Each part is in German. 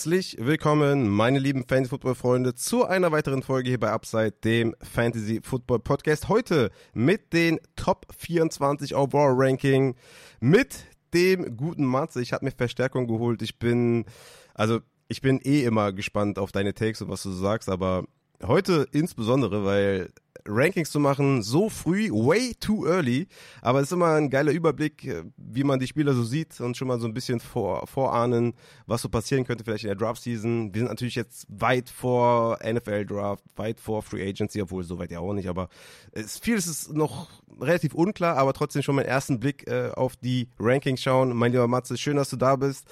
Herzlich willkommen, meine lieben Fantasy-Football-Freunde, zu einer weiteren Folge hier bei Upside, dem Fantasy-Football-Podcast. Heute mit den Top 24 Overall-Ranking, mit dem guten Matze. Ich habe mir Verstärkung geholt. Ich bin, also ich bin eh immer gespannt auf deine Takes und was du sagst, aber heute insbesondere, weil Rankings zu machen, so früh, way too early. Aber es ist immer ein geiler Überblick, äh, wie man die Spieler so sieht und schon mal so ein bisschen vor, vorahnen, was so passieren könnte vielleicht in der Draft-Season. Wir sind natürlich jetzt weit vor NFL-Draft, weit vor Free Agency, obwohl so weit ja auch nicht, aber es, vieles ist noch relativ unklar, aber trotzdem schon mal einen ersten Blick äh, auf die Rankings schauen. Mein lieber Matze, schön, dass du da bist.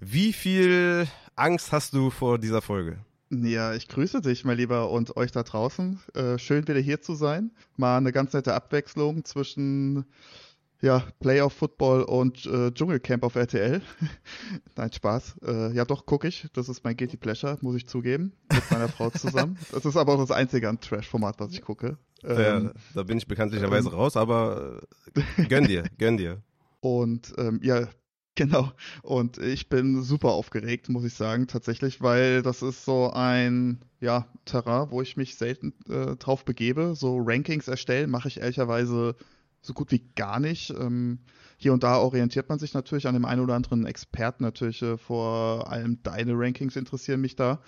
Wie viel Angst hast du vor dieser Folge? Ja, ich grüße dich, mein Lieber, und euch da draußen. Äh, schön wieder hier zu sein. Mal eine ganz nette Abwechslung zwischen ja, Playoff Football und äh, Dschungelcamp auf RTL. Nein, Spaß. Äh, ja, doch, gucke ich. Das ist mein Guilty Pleasure, muss ich zugeben. Mit meiner Frau zusammen. Das ist aber auch das einzige an Trash-Format, was ich gucke. Ähm, ja, da bin ich bekanntlicherweise ähm, raus, aber äh, gönn dir, gönn dir. Und ähm, ja, Genau. Und ich bin super aufgeregt, muss ich sagen, tatsächlich, weil das ist so ein ja, Terrain, wo ich mich selten äh, drauf begebe. So Rankings erstellen mache ich ehrlicherweise so gut wie gar nicht. Ähm, hier und da orientiert man sich natürlich an dem einen oder anderen Experten natürlich. Äh, vor allem deine Rankings interessieren mich da.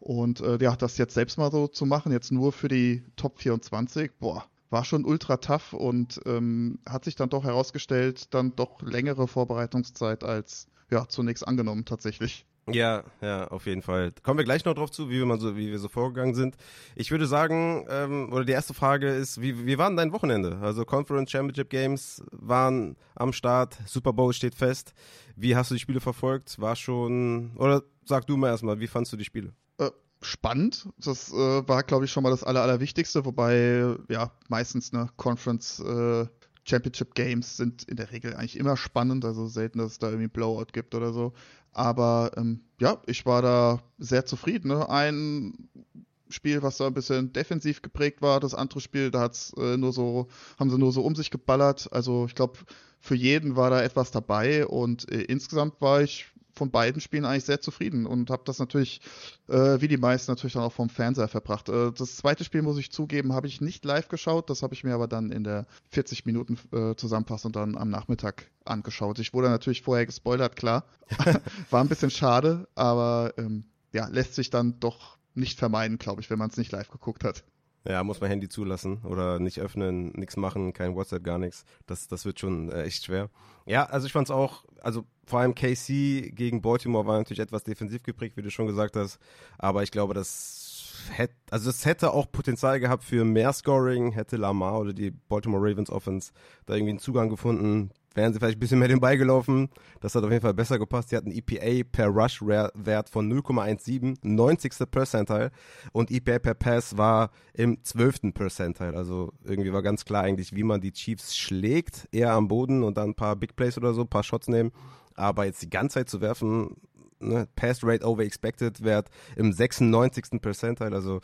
Und äh, ja, das jetzt selbst mal so zu machen, jetzt nur für die Top 24, boah, war schon ultra tough und ähm, hat sich dann doch herausgestellt, dann doch längere Vorbereitungszeit als ja zunächst angenommen tatsächlich. Ja, ja, auf jeden Fall. Kommen wir gleich noch drauf zu, wie wir, mal so, wie wir so vorgegangen sind. Ich würde sagen, ähm, oder die erste Frage ist, wie, wie war denn dein Wochenende? Also Conference Championship Games waren am Start, Super Bowl steht fest. Wie hast du die Spiele verfolgt? War schon, oder sag du mal erstmal, wie fandst du die Spiele? Spannend. Das äh, war, glaube ich, schon mal das Aller, Allerwichtigste, wobei ja meistens eine Conference äh, Championship Games sind in der Regel eigentlich immer spannend, also selten, dass es da irgendwie Blowout gibt oder so. Aber ähm, ja, ich war da sehr zufrieden. Ne? Ein Spiel, was da ein bisschen defensiv geprägt war, das andere Spiel, da hat's äh, nur so, haben sie nur so um sich geballert. Also ich glaube, für jeden war da etwas dabei und äh, insgesamt war ich von beiden Spielen eigentlich sehr zufrieden und habe das natürlich, äh, wie die meisten, natürlich dann auch vom Fernseher verbracht. Äh, das zweite Spiel, muss ich zugeben, habe ich nicht live geschaut. Das habe ich mir aber dann in der 40 Minuten äh, Zusammenfassung dann am Nachmittag angeschaut. Ich wurde natürlich vorher gespoilert, klar. War ein bisschen schade, aber ähm, ja, lässt sich dann doch nicht vermeiden, glaube ich, wenn man es nicht live geguckt hat. Ja, muss man Handy zulassen oder nicht öffnen, nichts machen, kein WhatsApp, gar nichts. Das, das wird schon äh, echt schwer. Ja, also ich fand es auch, also vor allem KC gegen Baltimore war natürlich etwas defensiv geprägt, wie du schon gesagt hast. Aber ich glaube, das hätte, also es hätte auch Potenzial gehabt für mehr Scoring, hätte Lamar oder die Baltimore Ravens Offense da irgendwie einen Zugang gefunden, wären sie vielleicht ein bisschen mehr den Ball gelaufen. Das hat auf jeden Fall besser gepasst. Sie hatten EPA per Rush-Wert von 0,17, 90. Percentile. Und EPA per Pass war im 12. Percentile. Also irgendwie war ganz klar eigentlich, wie man die Chiefs schlägt. Eher am Boden und dann ein paar Big Plays oder so, ein paar Shots nehmen. Aber jetzt die ganze Zeit zu werfen, ne, Pass Rate over Expected Wert im 96. Percentile. Also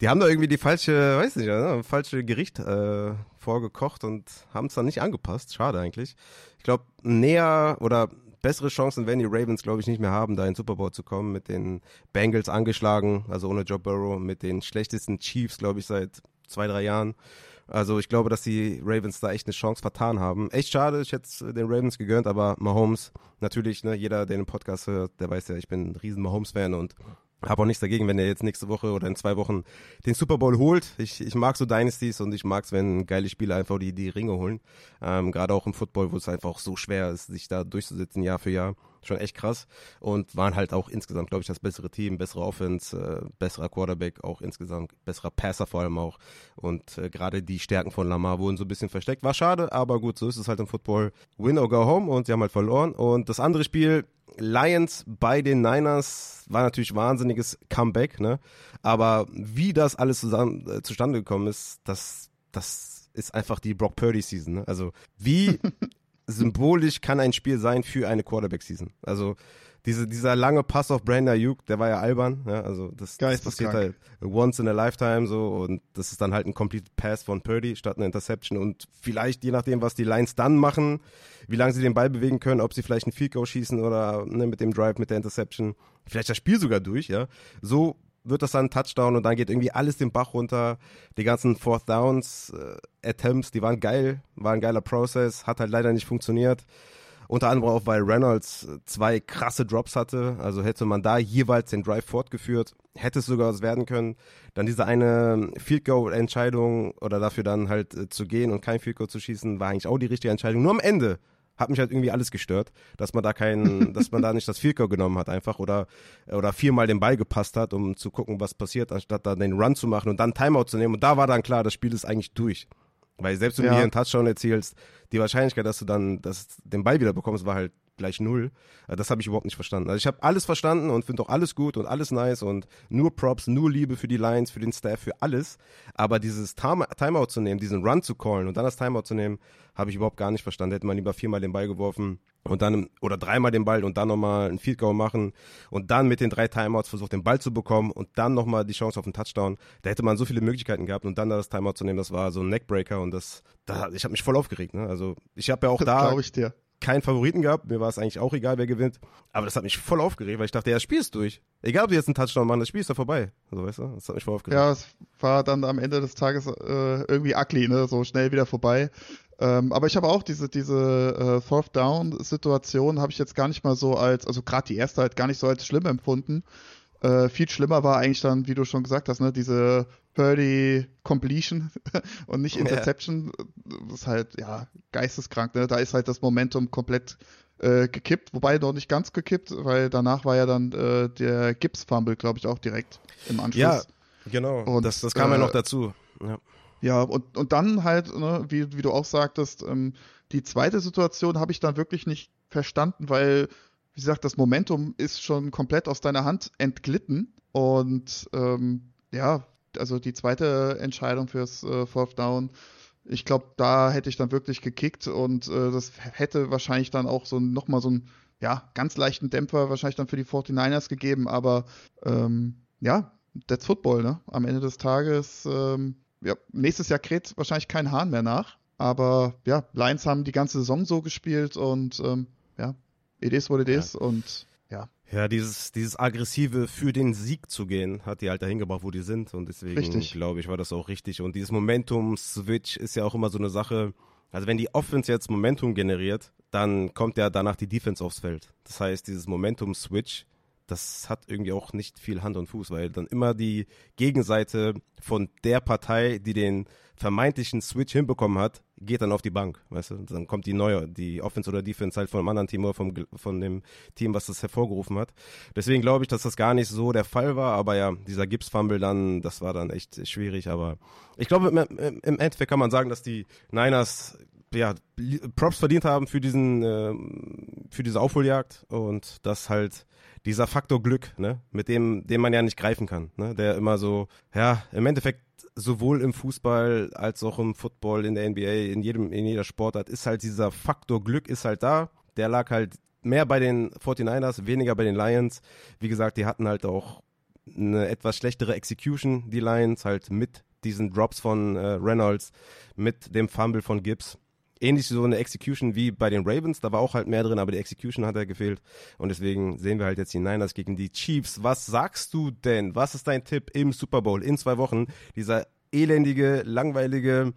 die haben da irgendwie die falsche, weiß nicht, ne, falsche Gericht äh, vorgekocht und haben es dann nicht angepasst. Schade eigentlich. Ich glaube, näher oder bessere Chancen werden die Ravens, glaube ich, nicht mehr haben, da in den Super Bowl zu kommen. Mit den Bengals angeschlagen, also ohne Joe Burrow, mit den schlechtesten Chiefs, glaube ich, seit zwei, drei Jahren. Also ich glaube, dass die Ravens da echt eine Chance vertan haben. Echt schade, ich hätte den Ravens gegönnt, aber Mahomes, natürlich, ne, jeder, der den Podcast hört, der weiß ja, ich bin ein riesen Mahomes-Fan und habe auch nichts dagegen, wenn er jetzt nächste Woche oder in zwei Wochen den Super Bowl holt. Ich, ich mag so Dynasties und ich mag es, wenn geile Spieler einfach die, die Ringe holen. Ähm, Gerade auch im Football, wo es einfach so schwer ist, sich da durchzusetzen Jahr für Jahr. Schon echt krass. Und waren halt auch insgesamt, glaube ich, das bessere Team, bessere Offense, äh, besserer Quarterback, auch insgesamt besserer Passer vor allem auch. Und äh, gerade die Stärken von Lamar wurden so ein bisschen versteckt. War schade, aber gut, so ist es halt im Football. Win or go home und sie haben halt verloren. Und das andere Spiel, Lions bei den Niners war natürlich wahnsinniges Comeback, ne? Aber wie das alles zusammen, äh, zustande gekommen ist, das, das ist einfach die Brock Purdy Season. Ne? Also wie symbolisch kann ein Spiel sein für eine Quarterback Season? Also diese, dieser lange Pass auf Brandon Ayuk, der war ja albern, ja, also das, das passiert halt once in a lifetime so und das ist dann halt ein complete Pass von Purdy statt einer Interception. Und vielleicht je nachdem, was die Lions dann machen, wie lange sie den Ball bewegen können, ob sie vielleicht ein Field Goal schießen oder ne, mit dem Drive, mit der Interception, vielleicht das Spiel sogar durch, ja, so wird das dann ein Touchdown und dann geht irgendwie alles den Bach runter. Die ganzen Fourth Downs äh, Attempts, die waren geil, war ein geiler Prozess, hat halt leider nicht funktioniert. Unter anderem auch, weil Reynolds zwei krasse Drops hatte. Also hätte man da jeweils den Drive fortgeführt, hätte es sogar was werden können. Dann diese eine Field Goal Entscheidung oder dafür dann halt äh, zu gehen und kein Field Goal zu schießen, war eigentlich auch die richtige Entscheidung. Nur am Ende hat mich halt irgendwie alles gestört, dass man da keinen, dass man da nicht das Goal genommen hat einfach oder oder viermal den Ball gepasst hat, um zu gucken, was passiert, anstatt dann den Run zu machen und dann Timeout zu nehmen. Und da war dann klar, das Spiel ist eigentlich durch. Weil selbst wenn ja. du hier einen Touchdown erzielst, die Wahrscheinlichkeit, dass du dann das, den Ball wieder bekommst, war halt gleich null. Äh, das habe ich überhaupt nicht verstanden. Also ich habe alles verstanden und finde auch alles gut und alles nice und nur Props, nur Liebe für die Lions, für den Staff, für alles. Aber dieses Time Timeout zu nehmen, diesen Run zu callen und dann das Timeout zu nehmen, habe ich überhaupt gar nicht verstanden. Hätte man lieber viermal den Ball geworfen und dann oder dreimal den Ball und dann nochmal ein Field Goal machen und dann mit den drei Timeouts versucht den Ball zu bekommen und dann nochmal die Chance auf einen Touchdown. Da hätte man so viele Möglichkeiten gehabt und dann da das Timeout zu nehmen, das war so ein Neckbreaker und das, da, ich habe mich voll aufgeregt. Ne? Also ich habe ja auch da ich dir keinen Favoriten gehabt. Mir war es eigentlich auch egal, wer gewinnt. Aber das hat mich voll aufgeregt, weil ich dachte, ja, das Spiel ist durch. Egal, ob die jetzt einen Touchdown machen, das Spiel ist ja vorbei. Also, weißt du, das hat mich voll aufgeregt. Ja, es war dann am Ende des Tages äh, irgendwie ugly, ne? So schnell wieder vorbei. Ähm, aber ich habe auch diese, diese äh, Fourth Down-Situation habe ich jetzt gar nicht mal so als, also gerade die erste halt gar nicht so als schlimm empfunden. Äh, viel schlimmer war eigentlich dann, wie du schon gesagt hast, ne, diese Purdy Completion und nicht Interception. Ja. Das ist halt, ja, geisteskrank, ne? Da ist halt das Momentum komplett äh, gekippt, wobei noch nicht ganz gekippt, weil danach war ja dann äh, der Gibbs-Fumble, glaube ich, auch direkt im Anschluss. Ja, genau. Und, das, das kam ja noch dazu. Ja. Ja, und, und dann halt, ne, wie, wie du auch sagtest, ähm, die zweite Situation habe ich dann wirklich nicht verstanden, weil, wie gesagt, das Momentum ist schon komplett aus deiner Hand entglitten. Und ähm, ja, also die zweite Entscheidung fürs äh, Fourth Down, ich glaube, da hätte ich dann wirklich gekickt und äh, das hätte wahrscheinlich dann auch so nochmal so einen, ja, ganz leichten Dämpfer wahrscheinlich dann für die 49ers gegeben, aber ähm, ja, that's Football, ne? Am Ende des Tages ähm, ja, nächstes Jahr kräht wahrscheinlich kein Hahn mehr nach. Aber ja, Lions haben die ganze Saison so gespielt und ähm, ja, it is what it ja. is und ja. Dieses, dieses aggressive für den Sieg zu gehen, hat die halt dahin gebracht, wo die sind. Und deswegen, glaube ich, war das auch richtig. Und dieses Momentum-Switch ist ja auch immer so eine Sache. Also wenn die Offense jetzt Momentum generiert, dann kommt ja danach die Defense aufs Feld. Das heißt, dieses Momentum-Switch das hat irgendwie auch nicht viel Hand und Fuß, weil dann immer die Gegenseite von der Partei, die den vermeintlichen Switch hinbekommen hat, geht dann auf die Bank, weißt du? Dann kommt die neue, die Offense oder Defense halt von einem anderen Team oder vom, von dem Team, was das hervorgerufen hat. Deswegen glaube ich, dass das gar nicht so der Fall war, aber ja, dieser Gibbs-Fumble dann, das war dann echt schwierig, aber ich glaube, im, Endeffekt kann man sagen, dass die Niners ja, Props verdient haben für diesen, äh, für diese Aufholjagd und das halt dieser Faktor Glück, ne, mit dem, den man ja nicht greifen kann, ne, der immer so, ja, im Endeffekt sowohl im Fußball als auch im Football, in der NBA, in jedem, in jeder Sportart ist halt dieser Faktor Glück ist halt da. Der lag halt mehr bei den 49ers, weniger bei den Lions. Wie gesagt, die hatten halt auch eine etwas schlechtere Execution, die Lions, halt mit diesen Drops von äh, Reynolds, mit dem Fumble von Gibbs ähnlich so eine Execution wie bei den Ravens. Da war auch halt mehr drin, aber die Execution hat er gefehlt. Und deswegen sehen wir halt jetzt die Niners gegen die Chiefs. Was sagst du denn? Was ist dein Tipp im Super Bowl in zwei Wochen? Dieser elendige, langweilige,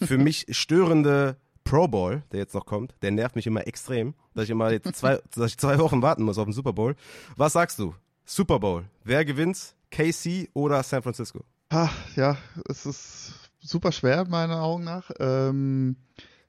für mich störende Pro Bowl, der jetzt noch kommt, der nervt mich immer extrem, dass ich immer zwei, dass ich zwei Wochen warten muss auf den Super Bowl. Was sagst du? Super Bowl. Wer gewinnt? KC oder San Francisco? Ach, ja, es ist super schwer, meiner Augen nach. Ähm,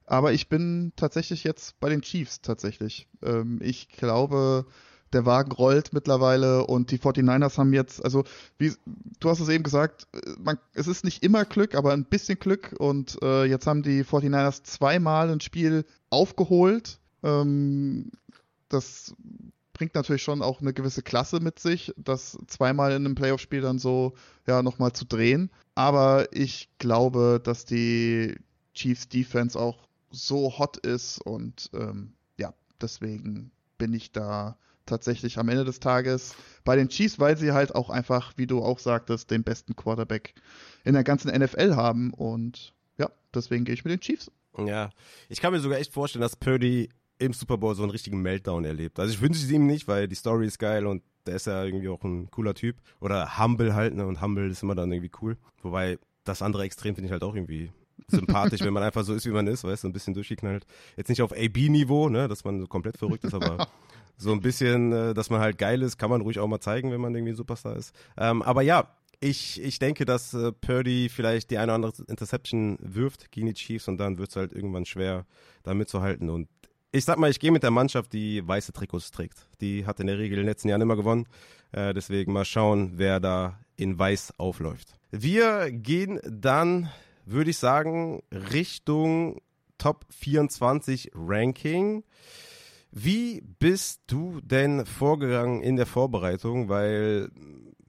aber ich bin tatsächlich jetzt bei den Chiefs tatsächlich. Ähm, ich glaube, der Wagen rollt mittlerweile und die 49ers haben jetzt, also wie du hast es eben gesagt, äh, man, es ist nicht immer Glück, aber ein bisschen Glück und äh, jetzt haben die 49ers zweimal ein Spiel aufgeholt. Ähm, das bringt natürlich schon auch eine gewisse Klasse mit sich, das zweimal in einem Playoff-Spiel dann so ja nochmal zu drehen. Aber ich glaube, dass die Chiefs Defense auch so hot ist und ähm, ja, deswegen bin ich da tatsächlich am Ende des Tages bei den Chiefs, weil sie halt auch einfach, wie du auch sagtest, den besten Quarterback in der ganzen NFL haben. Und ja, deswegen gehe ich mit den Chiefs. Ja, ich kann mir sogar echt vorstellen, dass Purdy im Super Bowl so einen richtigen Meltdown erlebt. Also ich wünsche es ihm nicht, weil die Story ist geil und der ist ja irgendwie auch ein cooler Typ. Oder humble halt, ne? Und humble ist immer dann irgendwie cool. Wobei das andere Extrem finde ich halt auch irgendwie sympathisch, wenn man einfach so ist, wie man ist, weißt du, ein bisschen durchgeknallt. Jetzt nicht auf AB-Niveau, ne, dass man so komplett verrückt ist, aber so ein bisschen, äh, dass man halt geil ist, kann man ruhig auch mal zeigen, wenn man irgendwie ein Superstar ist. Ähm, aber ja, ich, ich denke, dass äh, Purdy vielleicht die eine oder andere Interception wirft gegen die Chiefs und dann wird es halt irgendwann schwer, da mitzuhalten. Und ich sag mal, ich gehe mit der Mannschaft, die weiße Trikots trägt. Die hat in der Regel in den letzten Jahren immer gewonnen. Äh, deswegen mal schauen, wer da in weiß aufläuft. Wir gehen dann, würde ich sagen, Richtung Top 24 Ranking. Wie bist du denn vorgegangen in der Vorbereitung? Weil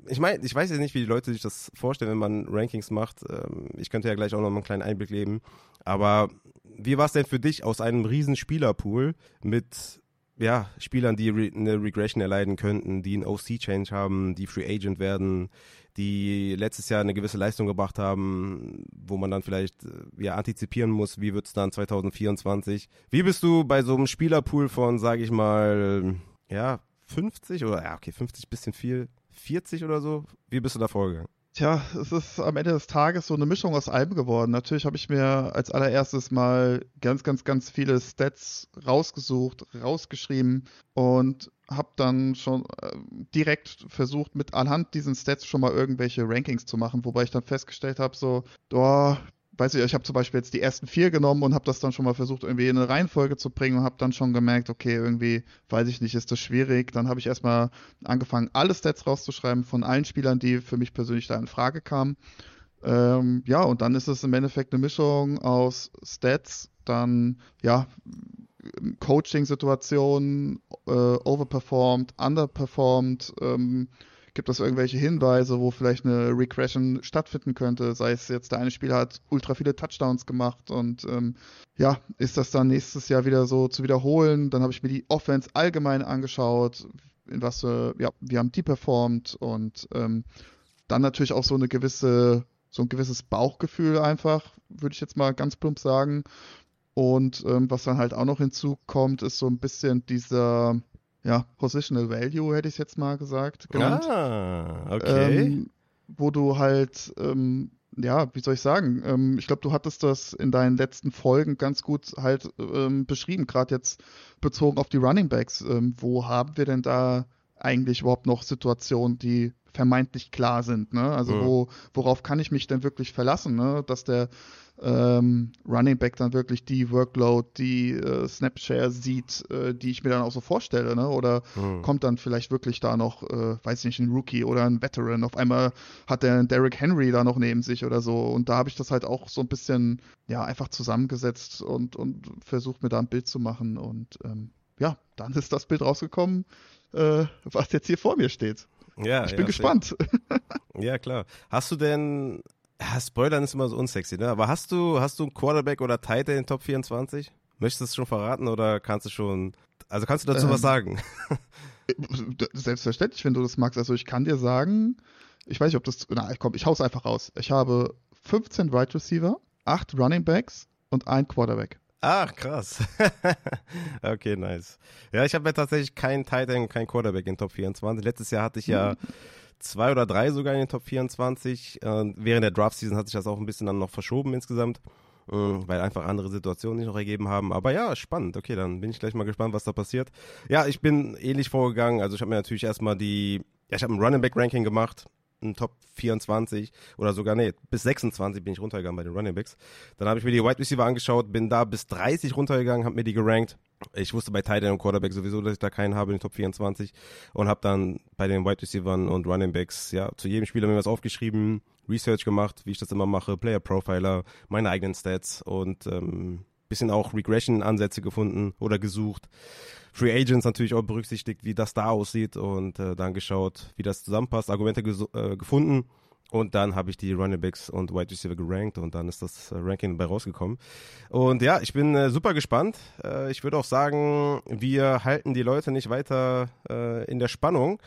ich meine, ich weiß jetzt nicht, wie die Leute sich das vorstellen, wenn man Rankings macht. Ähm, ich könnte ja gleich auch noch mal einen kleinen Einblick geben. Aber wie war es denn für dich aus einem riesen Spielerpool mit ja, Spielern, die eine Regression erleiden könnten, die einen OC-Change haben, die Free Agent werden, die letztes Jahr eine gewisse Leistung gebracht haben, wo man dann vielleicht äh, ja antizipieren muss, wie wird es dann 2024? Wie bist du bei so einem Spielerpool von, sage ich mal, ja, 50 oder ja, okay, 50 bisschen viel, 40 oder so? Wie bist du da vorgegangen? Tja, es ist am Ende des Tages so eine Mischung aus allem geworden. Natürlich habe ich mir als allererstes mal ganz, ganz, ganz viele Stats rausgesucht, rausgeschrieben und habe dann schon äh, direkt versucht, mit anhand diesen Stats schon mal irgendwelche Rankings zu machen, wobei ich dann festgestellt habe, so, oh, weiß ich, ich habe zum Beispiel jetzt die ersten vier genommen und habe das dann schon mal versucht, irgendwie in eine Reihenfolge zu bringen und habe dann schon gemerkt, okay, irgendwie, weiß ich nicht, ist das schwierig. Dann habe ich erstmal angefangen, alle Stats rauszuschreiben von allen Spielern, die für mich persönlich da in Frage kamen. Ähm, ja, und dann ist es im Endeffekt eine Mischung aus Stats, dann, ja, Coaching-Situationen, äh, overperformed, underperformed, ähm, Gibt es irgendwelche Hinweise, wo vielleicht eine Regression stattfinden könnte? Sei es jetzt, der eine Spieler hat ultra viele Touchdowns gemacht und ähm, ja, ist das dann nächstes Jahr wieder so zu wiederholen? Dann habe ich mir die Offense allgemein angeschaut, in was äh, ja, wie haben die performt und ähm, dann natürlich auch so eine gewisse, so ein gewisses Bauchgefühl einfach, würde ich jetzt mal ganz plump sagen. Und ähm, was dann halt auch noch hinzukommt, ist so ein bisschen dieser, ja, Positional Value, hätte ich jetzt mal gesagt, genannt. Ah, okay. Ähm, wo du halt, ähm, ja, wie soll ich sagen, ähm, ich glaube, du hattest das in deinen letzten Folgen ganz gut halt ähm, beschrieben, gerade jetzt bezogen auf die Running Backs. Ähm, wo haben wir denn da eigentlich überhaupt noch Situationen, die vermeintlich klar sind. Ne? Also mhm. wo, worauf kann ich mich denn wirklich verlassen, ne? dass der ähm, Running Back dann wirklich die Workload, die äh, Snapshare sieht, äh, die ich mir dann auch so vorstelle, ne? Oder mhm. kommt dann vielleicht wirklich da noch, äh, weiß ich nicht, ein Rookie oder ein Veteran. Auf einmal hat der Derrick Henry da noch neben sich oder so. Und da habe ich das halt auch so ein bisschen, ja, einfach zusammengesetzt und, und versucht mir da ein Bild zu machen. Und ähm, ja, dann ist das Bild rausgekommen, äh, was jetzt hier vor mir steht. Ja, ich bin ja, gespannt. Ja, klar. Hast du denn, ja, Spoilern ist immer so unsexy, ne? Aber hast du, hast du einen Quarterback oder Tight in den Top 24? Möchtest du es schon verraten oder kannst du schon, also kannst du dazu ähm, was sagen? Selbstverständlich, wenn du das magst. Also ich kann dir sagen, ich weiß nicht, ob das, na, komm, ich hau's einfach raus. Ich habe 15 Wide right Receiver, 8 Running Backs und ein Quarterback. Ach, krass. okay, nice. Ja, ich habe ja tatsächlich keinen Tight End, keinen Quarterback in Top 24. Letztes Jahr hatte ich ja zwei oder drei sogar in den Top 24. Äh, während der Draft-Season hat sich das auch ein bisschen dann noch verschoben insgesamt, äh, weil einfach andere Situationen sich noch ergeben haben. Aber ja, spannend. Okay, dann bin ich gleich mal gespannt, was da passiert. Ja, ich bin ähnlich vorgegangen. Also ich habe mir natürlich erstmal die, ja, ich habe ein Running Back Ranking gemacht ein Top 24 oder sogar, nee, bis 26 bin ich runtergegangen bei den Running Backs. Dann habe ich mir die Wide Receiver angeschaut, bin da bis 30 runtergegangen, habe mir die gerankt. Ich wusste bei Tight End und Quarterback sowieso, dass ich da keinen habe in den Top 24 und habe dann bei den Wide Receivers und Running Backs, ja, zu jedem Spieler mir was aufgeschrieben, Research gemacht, wie ich das immer mache, Player Profiler, meine eigenen Stats und ähm, bisschen auch Regression-Ansätze gefunden oder gesucht. Free Agents natürlich auch berücksichtigt, wie das da aussieht und äh, dann geschaut, wie das zusammenpasst, Argumente äh, gefunden Und dann habe ich die Running Backs und Wide Receiver gerankt und dann ist das äh, Ranking dabei rausgekommen. Und ja, ich bin äh, super gespannt. Äh, ich würde auch sagen, wir halten die Leute nicht weiter äh, in der Spannung.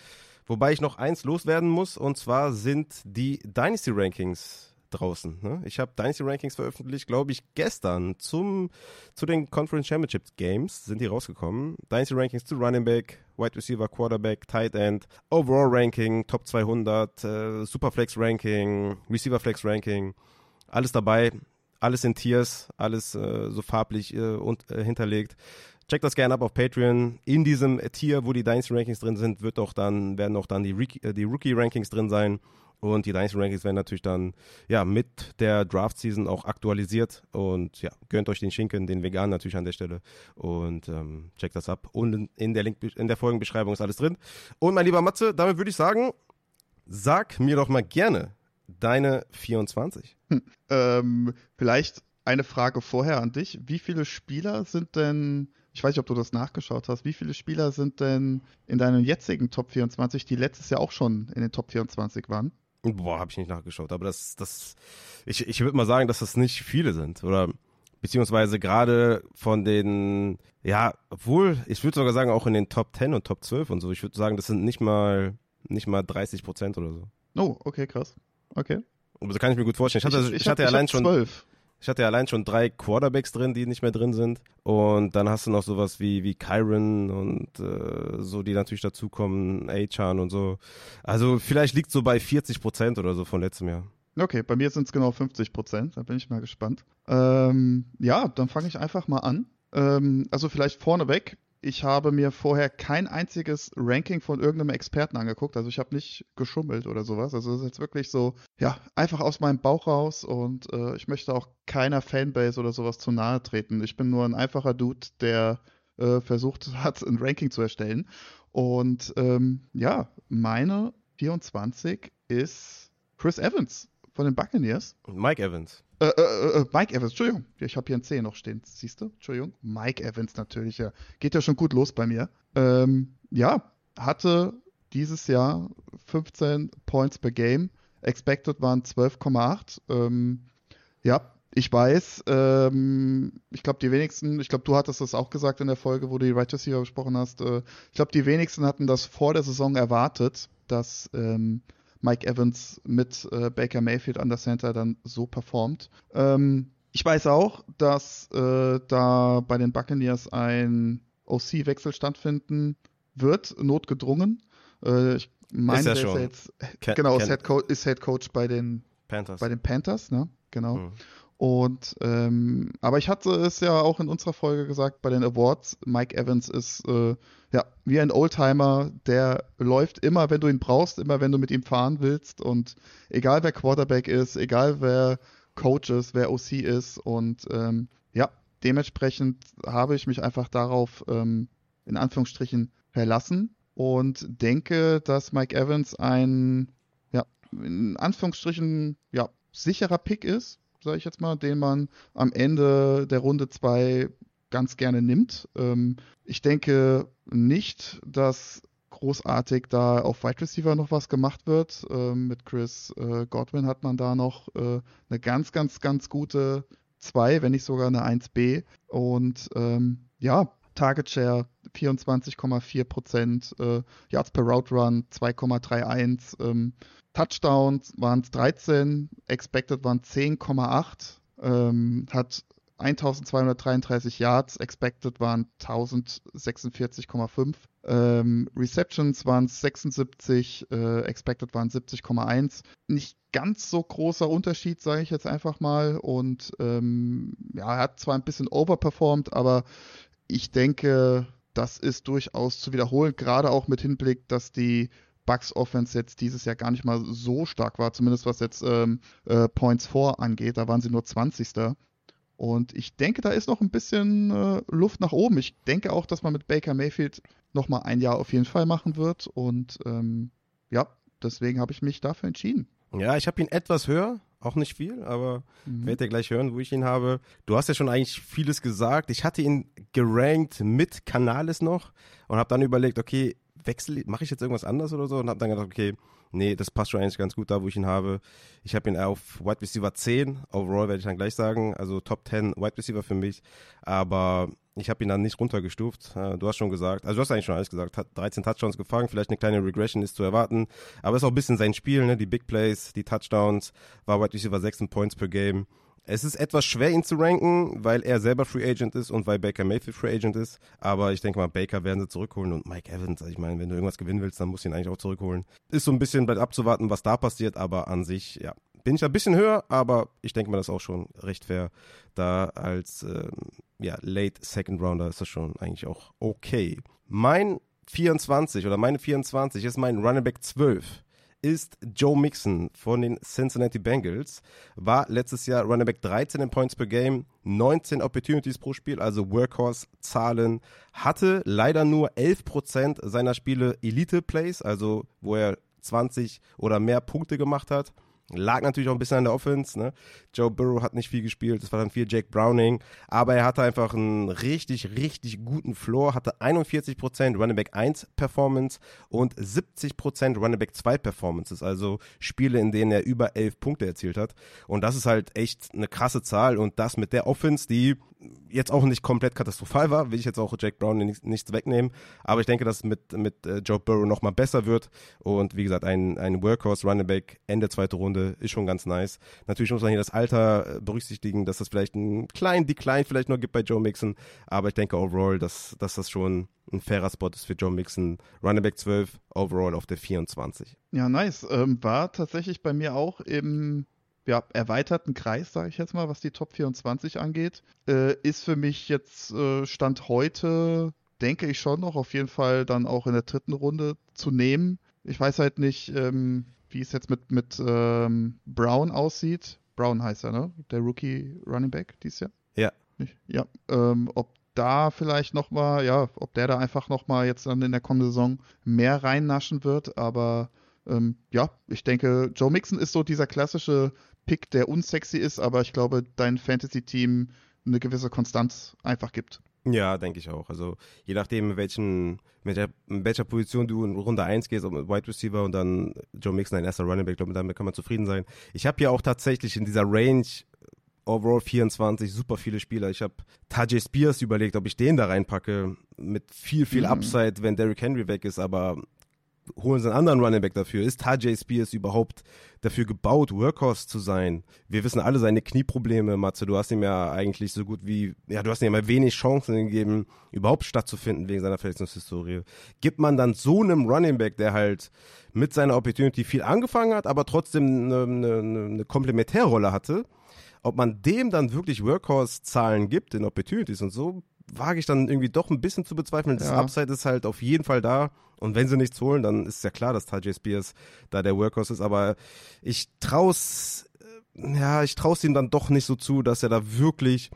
Wobei ich noch eins loswerden muss, und zwar sind die Dynasty Rankings draußen. Ne? Ich habe Dynasty Rankings veröffentlicht, glaube ich, gestern zum, zu den Conference Championship Games sind die rausgekommen. Dynasty Rankings zu Running Back, Wide Receiver, Quarterback, Tight End, Overall Ranking, Top 200, äh, Superflex Ranking, Receiver Flex Ranking, alles dabei. Alles in Tiers, alles äh, so farblich äh, und, äh, hinterlegt. Checkt das gerne ab auf Patreon. In diesem Tier, wo die Dynasty Rankings drin sind, wird auch dann, werden auch dann die, äh, die Rookie Rankings drin sein. Und die Dynasty Rankings werden natürlich dann ja mit der Draft Season auch aktualisiert. Und ja, gönnt euch den Schinken, den Vegan natürlich an der Stelle. Und ähm, checkt das ab. Und in der Link, in der Folgenbeschreibung ist alles drin. Und mein lieber Matze, damit würde ich sagen, sag mir doch mal gerne deine 24. Hm, ähm, vielleicht eine Frage vorher an dich. Wie viele Spieler sind denn ich weiß nicht, ob du das nachgeschaut hast. Wie viele Spieler sind denn in deinem jetzigen Top 24, die letztes Jahr auch schon in den Top 24 waren? Boah, habe ich nicht nachgeschaut. Aber das, das, ich, ich würde mal sagen, dass das nicht viele sind. Oder beziehungsweise gerade von den, ja, obwohl, ich würde sogar sagen, auch in den Top 10 und Top 12 und so. Ich würde sagen, das sind nicht mal, nicht mal 30 Prozent oder so. Oh, okay, krass. Okay. Aber das kann ich mir gut vorstellen. Ich hatte, ich, ich, ich hatte hab, allein schon. 12. Ich hatte ja allein schon drei Quarterbacks drin, die nicht mehr drin sind. Und dann hast du noch sowas wie, wie Kyron und äh, so, die natürlich dazukommen, Achan und so. Also vielleicht liegt so bei 40 Prozent oder so von letztem Jahr. Okay, bei mir sind es genau 50 Prozent, da bin ich mal gespannt. Ähm, ja, dann fange ich einfach mal an. Ähm, also vielleicht vorneweg, ich habe mir vorher kein einziges Ranking von irgendeinem Experten angeguckt. Also ich habe nicht geschummelt oder sowas. Also es ist jetzt wirklich so, ja, einfach aus meinem Bauch raus und äh, ich möchte auch keiner Fanbase oder sowas zu nahe treten. Ich bin nur ein einfacher Dude, der äh, versucht hat, ein Ranking zu erstellen. Und ähm, ja, meine 24 ist Chris Evans von den Buccaneers. Mike Evans. Äh, äh, äh, Mike Evans, Entschuldigung. Ich habe hier ein C noch stehen. Siehst du? Entschuldigung. Mike Evans natürlich, ja. Geht ja schon gut los bei mir. Ähm, ja, hatte dieses Jahr 15 Points per Game. Expected waren 12,8. Ähm, ja, ich weiß, ähm, ich glaube, die wenigsten, ich glaube, du hattest das auch gesagt in der Folge, wo du die Right Receiver besprochen hast. Äh, ich glaube, die wenigsten hatten das vor der Saison erwartet, dass ähm, Mike Evans mit äh, Baker Mayfield an der Center dann so performt. Ähm, ich weiß auch, dass äh, da bei den Buccaneers ein OC-Wechsel stattfinden wird, notgedrungen. Äh, ich meine, der ist jetzt, Ken, genau, Ken. Head ist Head Coach bei den Panthers. Bei den Panthers, ne? Genau. Mhm. Und ähm, aber ich hatte es ja auch in unserer Folge gesagt bei den Awards. Mike Evans ist äh, ja wie ein Oldtimer, der läuft immer, wenn du ihn brauchst, immer wenn du mit ihm fahren willst. Und egal wer Quarterback ist, egal wer Coach ist, wer OC ist und ähm, ja, dementsprechend habe ich mich einfach darauf ähm, in Anführungsstrichen verlassen und denke, dass Mike Evans ein ja in Anführungsstrichen ja sicherer Pick ist sage ich jetzt mal, den man am Ende der Runde 2 ganz gerne nimmt. Ähm, ich denke nicht, dass großartig da auf Wide Receiver noch was gemacht wird. Ähm, mit Chris äh, Godwin hat man da noch äh, eine ganz, ganz, ganz gute 2, wenn nicht sogar eine 1B. Und ähm, ja, Target Share 24,4 Prozent, äh, Yards per Route Run 2,31, ähm, Touchdowns waren es 13, Expected waren 10,8, ähm, hat 1233 Yards, Expected waren 1046,5. Ähm, Receptions waren 76, äh, Expected waren 70,1. Nicht ganz so großer Unterschied, sage ich jetzt einfach mal. Und ähm, ja, er hat zwar ein bisschen overperformed, aber ich denke, das ist durchaus zu wiederholen, gerade auch mit Hinblick, dass die Bucks Offense jetzt dieses Jahr gar nicht mal so stark war, zumindest was jetzt ähm, äh, Points vor angeht. Da waren sie nur 20. Und ich denke, da ist noch ein bisschen äh, Luft nach oben. Ich denke auch, dass man mit Baker Mayfield noch mal ein Jahr auf jeden Fall machen wird. Und ähm, ja, deswegen habe ich mich dafür entschieden. Ja, ich habe ihn etwas höher, auch nicht viel, aber mhm. werdet ihr gleich hören, wo ich ihn habe. Du hast ja schon eigentlich vieles gesagt. Ich hatte ihn gerankt mit Canales noch und habe dann überlegt, okay, wechsle, mache ich jetzt irgendwas anders oder so und habe dann gedacht, okay, nee, das passt schon eigentlich ganz gut da, wo ich ihn habe. Ich habe ihn auf Wide Receiver 10, overall werde ich dann gleich sagen, also Top 10 Wide Receiver für mich, aber ich habe ihn dann nicht runtergestuft. Du hast schon gesagt, also du hast eigentlich schon alles gesagt, hat 13 Touchdowns gefangen, vielleicht eine kleine Regression ist zu erwarten, aber ist auch ein bisschen sein Spiel, ne? die Big Plays, die Touchdowns, war Wide Receiver 16 Points per Game. Es ist etwas schwer, ihn zu ranken, weil er selber Free Agent ist und weil Baker Mayfield Free Agent ist. Aber ich denke mal, Baker werden sie zurückholen und Mike Evans, also ich meine, wenn du irgendwas gewinnen willst, dann musst du ihn eigentlich auch zurückholen. Ist so ein bisschen bald abzuwarten, was da passiert, aber an sich, ja, bin ich ein bisschen höher, aber ich denke mal, das ist auch schon recht fair. Da als ähm, ja, Late Second Rounder ist das schon eigentlich auch okay. Mein 24 oder meine 24 ist mein Running Back 12 ist Joe Mixon von den Cincinnati Bengals. War letztes Jahr Running Back 13 in Points per Game, 19 Opportunities pro Spiel, also Workhorse-Zahlen. Hatte leider nur 11% seiner Spiele Elite-Plays, also wo er 20 oder mehr Punkte gemacht hat. Lag natürlich auch ein bisschen an der Offense. Ne? Joe Burrow hat nicht viel gespielt, es war dann viel Jake Browning, aber er hatte einfach einen richtig, richtig guten Floor, hatte 41% Running Back 1 Performance und 70% Running Back 2 Performances, also Spiele, in denen er über 11 Punkte erzielt hat. Und das ist halt echt eine krasse Zahl und das mit der Offense, die jetzt auch nicht komplett katastrophal war, will ich jetzt auch Jack Brown nichts, nichts wegnehmen, aber ich denke, dass mit, mit äh, Joe Burrow nochmal besser wird und wie gesagt, ein, ein Workhorse Running Back Ende zweite Runde ist schon ganz nice. Natürlich muss man hier das Alter äh, berücksichtigen, dass das vielleicht einen kleinen Decline vielleicht noch gibt bei Joe Mixon, aber ich denke overall, dass, dass das schon ein fairer Spot ist für Joe Mixon. Running Back 12, overall auf der 24. Ja, nice. Ähm, war tatsächlich bei mir auch im ja, erweiterten Kreis, sage ich jetzt mal, was die Top 24 angeht. Äh, ist für mich jetzt äh, Stand heute, denke ich schon noch, auf jeden Fall dann auch in der dritten Runde zu nehmen. Ich weiß halt nicht, ähm, wie es jetzt mit, mit ähm, Brown aussieht. Brown heißt er, ne? Der Rookie Running Back dieses Jahr. Ja. Ja, ähm, ob da vielleicht nochmal, ja, ob der da einfach nochmal jetzt dann in der kommenden Saison mehr reinnaschen wird, aber ähm, ja, ich denke, Joe Mixon ist so dieser klassische Pick, der unsexy ist, aber ich glaube, dein Fantasy-Team eine gewisse Konstanz einfach gibt. Ja, denke ich auch. Also je nachdem, in, welchen, mit der, in welcher Position du in Runde 1 gehst, ob mit Wide Receiver und dann Joe Mixon, ein erster Running Back, glaube damit kann man zufrieden sein. Ich habe ja auch tatsächlich in dieser Range Overall 24, super viele Spieler. Ich habe Tajay Spears überlegt, ob ich den da reinpacke, mit viel, viel mhm. Upside, wenn Derrick Henry weg ist, aber holen sie einen anderen Running Back dafür. Ist Tajay Spears überhaupt dafür gebaut, Workhorse zu sein? Wir wissen alle seine Knieprobleme, Matze. Du hast ihm ja eigentlich so gut wie, ja, du hast ihm ja mal wenig Chancen gegeben, überhaupt stattzufinden wegen seiner Verletzungshistorie. Gibt man dann so einem Running Back, der halt mit seiner Opportunity viel angefangen hat, aber trotzdem eine, eine, eine Komplementärrolle hatte, ob man dem dann wirklich Workhorse-Zahlen gibt in Opportunities und so, wage ich dann irgendwie doch ein bisschen zu bezweifeln. Das ja. Upside ist halt auf jeden Fall da. Und wenn sie nichts holen, dann ist ja klar, dass Tajay Spears da der Workhorse ist. Aber ich trau's, äh, ja, ich trau's ihm dann doch nicht so zu, dass er da wirklich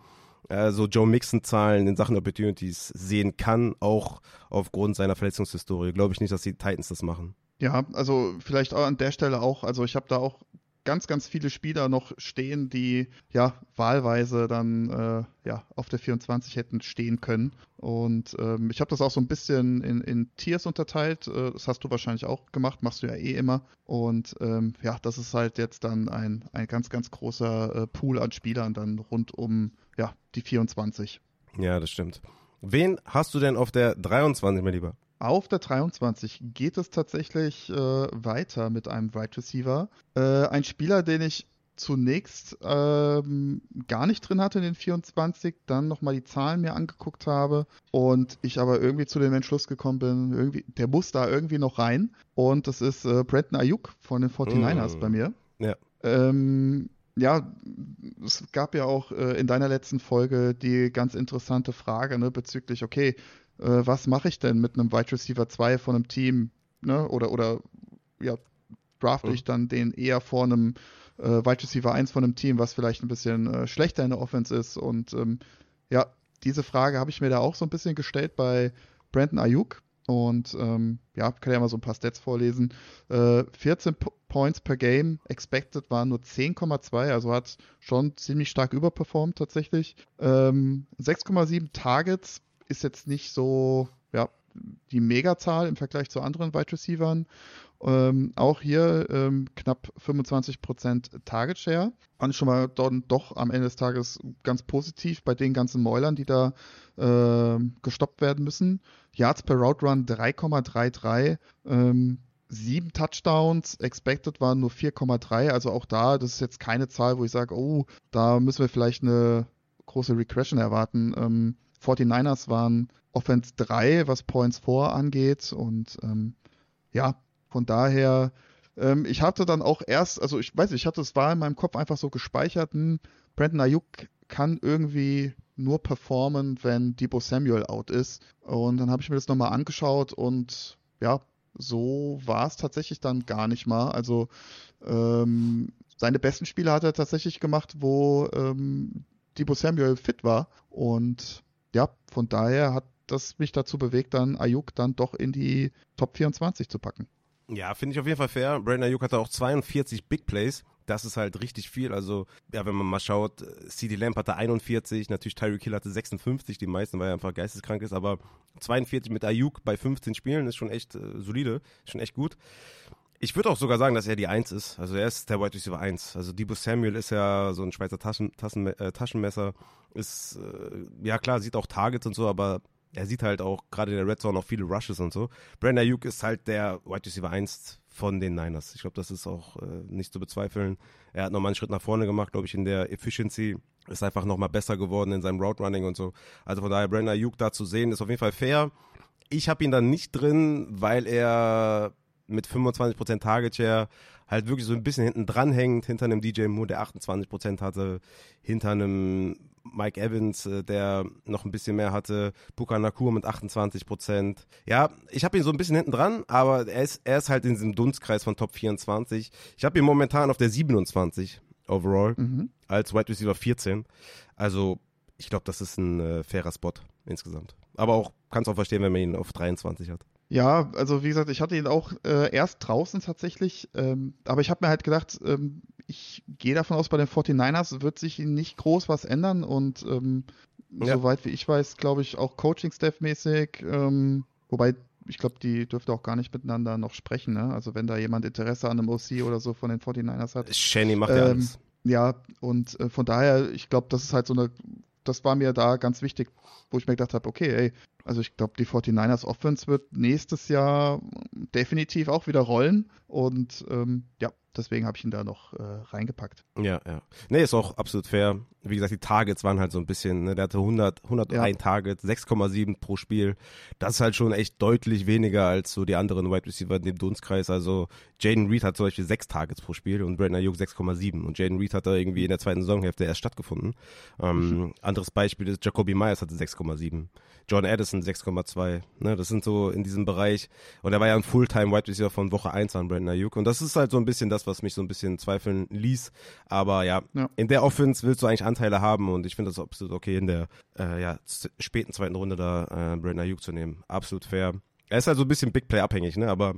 äh, so Joe Mixon-Zahlen in Sachen Opportunities sehen kann, auch aufgrund seiner Verletzungshistorie. Glaube ich nicht, dass die Titans das machen. Ja, also vielleicht an der Stelle auch, also ich habe da auch ganz, ganz viele Spieler noch stehen, die ja wahlweise dann äh, ja, auf der 24 hätten stehen können. Und ähm, ich habe das auch so ein bisschen in, in Tiers unterteilt. Äh, das hast du wahrscheinlich auch gemacht, machst du ja eh immer. Und ähm, ja, das ist halt jetzt dann ein, ein ganz, ganz großer äh, Pool an Spielern dann rund um ja, die 24. Ja, das stimmt. Wen hast du denn auf der 23, mein Lieber? Auf der 23 geht es tatsächlich äh, weiter mit einem Wide Receiver. Äh, ein Spieler, den ich zunächst ähm, gar nicht drin hatte in den 24, dann nochmal die Zahlen mir angeguckt habe und ich aber irgendwie zu dem Entschluss gekommen bin, irgendwie, der muss da irgendwie noch rein. Und das ist äh, Brandon Ayuk von den 49ers mm. bei mir. Ja. Ähm, ja, es gab ja auch äh, in deiner letzten Folge die ganz interessante Frage ne, bezüglich, okay, äh, was mache ich denn mit einem Wide Receiver 2 von einem Team, ne? Oder, oder ja, drafte mhm. ich dann den eher vor einem äh, Wide Receiver 1 von einem Team, was vielleicht ein bisschen äh, schlechter in der Offense ist. Und ähm, ja, diese Frage habe ich mir da auch so ein bisschen gestellt bei Brandon Ayuk. Und ähm, ja, kann ja mal so ein paar Stats vorlesen. Äh, 14 P Points per Game, expected waren nur 10,2, also hat schon ziemlich stark überperformt tatsächlich. Ähm, 6,7 Targets, ist jetzt nicht so, ja, die Megazahl im Vergleich zu anderen Wide Receivern. Ähm, auch hier ähm, knapp 25% Target Share. Und schon mal dort doch am Ende des Tages ganz positiv bei den ganzen Mäulern, die da äh, gestoppt werden müssen. Yards per Route Run 3,33. Ähm, sieben Touchdowns, expected waren nur 4,3. Also auch da, das ist jetzt keine Zahl, wo ich sage, oh, da müssen wir vielleicht eine große Regression erwarten. Ähm, 49ers waren Offense 3, was Points 4 angeht. Und ähm, ja, von daher, ähm, ich hatte dann auch erst, also ich weiß nicht, ich hatte es war in meinem Kopf einfach so gespeichert, hm, Brandon Ayuk kann irgendwie nur performen, wenn Debo Samuel out ist. Und dann habe ich mir das nochmal angeschaut und ja, so war es tatsächlich dann gar nicht mal. Also ähm, seine besten Spiele hat er tatsächlich gemacht, wo ähm, Debo Samuel fit war. Und ja, von daher hat das mich dazu bewegt, dann Ayuk dann doch in die Top 24 zu packen. Ja, finde ich auf jeden Fall fair. Brandon Ayuk hatte auch 42 Big Plays. Das ist halt richtig viel. Also, ja, wenn man mal schaut, CD Lamp hatte 41, natürlich Tyreek Hill hatte 56, die meisten, weil er einfach geisteskrank ist, aber 42 mit Ayuk bei 15 Spielen ist schon echt äh, solide, schon echt gut. Ich würde auch sogar sagen, dass er die Eins ist. Also er ist der Wide Receiver 1. Also Debo Samuel ist ja so ein Schweizer Taschen, Taschen, äh, Taschenmesser. Ist, äh, ja klar, sieht auch Targets und so, aber er sieht halt auch gerade in der Red Zone auch viele Rushes und so. Brandon Ayuk ist halt der Wide Receiver 1 von den Niners. Ich glaube, das ist auch äh, nicht zu bezweifeln. Er hat nochmal einen Schritt nach vorne gemacht, glaube ich, in der Efficiency. Ist einfach nochmal besser geworden in seinem Route Running und so. Also von daher, Brandon Ayuk da zu sehen, ist auf jeden Fall fair. Ich habe ihn dann nicht drin, weil er mit 25% Target Share halt wirklich so ein bisschen hinten dran hängt, hinter einem DJ Moore, der 28% hatte, hinter einem Mike Evans, äh, der noch ein bisschen mehr hatte, Puka Nakur mit 28%. Ja, ich habe ihn so ein bisschen hinten dran, aber er ist, er ist halt in diesem Dunstkreis von Top 24. Ich habe ihn momentan auf der 27 overall mhm. als Wide Receiver 14. Also ich glaube, das ist ein äh, fairer Spot insgesamt. Aber auch, kannst auch verstehen, wenn man ihn auf 23 hat. Ja, also wie gesagt, ich hatte ihn auch äh, erst draußen tatsächlich, ähm, aber ich habe mir halt gedacht, ähm, ich gehe davon aus, bei den 49ers wird sich nicht groß was ändern und ähm, ja. soweit wie ich weiß, glaube ich, auch Coaching-Staff-mäßig, ähm, wobei ich glaube, die dürfte auch gar nicht miteinander noch sprechen, ne? Also wenn da jemand Interesse an einem OC oder so von den 49ers hat. Shanny macht ja ähm, alles. Ja, und äh, von daher, ich glaube, das ist halt so eine, das war mir da ganz wichtig, wo ich mir gedacht habe, okay, ey, also ich glaube, die 49ers Offense wird nächstes Jahr definitiv auch wieder rollen. Und ähm, ja, deswegen habe ich ihn da noch äh, reingepackt. Ja, ja. Nee, ist auch absolut fair. Wie gesagt, die Targets waren halt so ein bisschen, ne, der hatte 100, 101 ja. Targets, 6,7 pro Spiel. Das ist halt schon echt deutlich weniger als so die anderen Wide Receiver in dem Dunstkreis. Also Jaden Reed hat zum Beispiel 6 Targets pro Spiel und Brandon Ayuk 6,7. Und Jaden Reed hat da irgendwie in der zweiten Saisonhälfte erst stattgefunden. Ähm, mhm. Anderes Beispiel ist Jacoby Myers hatte 6,7. John Addison 6,2. Ne, das sind so in diesem Bereich. Und er war ja ein Fulltime Wide Receiver von Woche 1 an Brandon Ayuk. Und das ist halt so ein bisschen das, was mich so ein bisschen zweifeln ließ. Aber ja, ja. in der Offense willst du eigentlich Anteile haben und ich finde das absolut okay, in der äh, ja, späten zweiten Runde da äh, Brandon Ayuk zu nehmen. Absolut fair. Er ist halt so ein bisschen Big Play abhängig, ne? Aber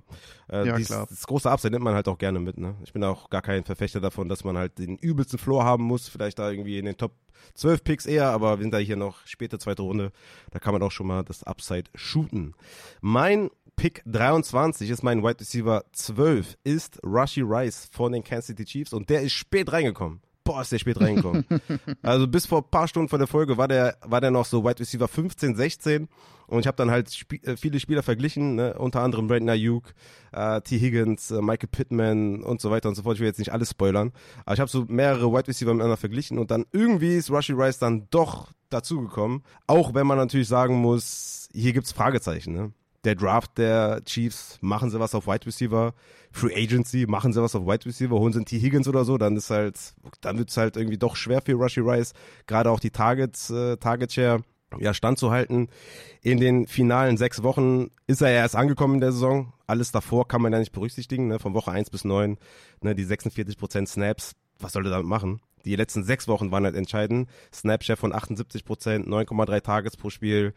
äh, ja, dies, das große Upside nimmt man halt auch gerne mit, ne? Ich bin auch gar kein Verfechter davon, dass man halt den übelsten Floor haben muss. Vielleicht da irgendwie in den Top 12 Picks eher, aber wir sind da hier noch späte zweite Runde. Da kann man auch schon mal das Upside shooten. Mein Pick 23 ist mein Wide Receiver 12, ist Rushy Rice von den Kansas City Chiefs und der ist spät reingekommen boah, ist der spät reingekommen. also bis vor ein paar Stunden vor der Folge war der, war der noch so Wide Receiver 15, 16 und ich habe dann halt sp äh, viele Spieler verglichen, ne? unter anderem Brandon Ayuk, äh, T. Higgins, äh, Michael Pittman und so weiter und so fort. Ich will jetzt nicht alles spoilern, aber ich habe so mehrere Wide Receiver miteinander verglichen und dann irgendwie ist Rushy Rice dann doch dazugekommen, auch wenn man natürlich sagen muss, hier gibt's Fragezeichen, ne? Der Draft der Chiefs, machen sie was auf Wide Receiver, Free Agency, machen sie was auf Wide Receiver, holen sie T. Higgins oder so, dann ist halt, dann wird's halt irgendwie doch schwer für Rushy Rice, gerade auch die Targets, äh, Target Share ja, standzuhalten. In den finalen sechs Wochen ist er ja erst angekommen in der Saison. Alles davor kann man ja nicht berücksichtigen, ne? von Woche 1 bis 9, ne? die 46% Snaps, was soll er damit machen? Die letzten sechs Wochen waren halt entscheidend. Snapshare von 78%, 9,3 Targets pro Spiel,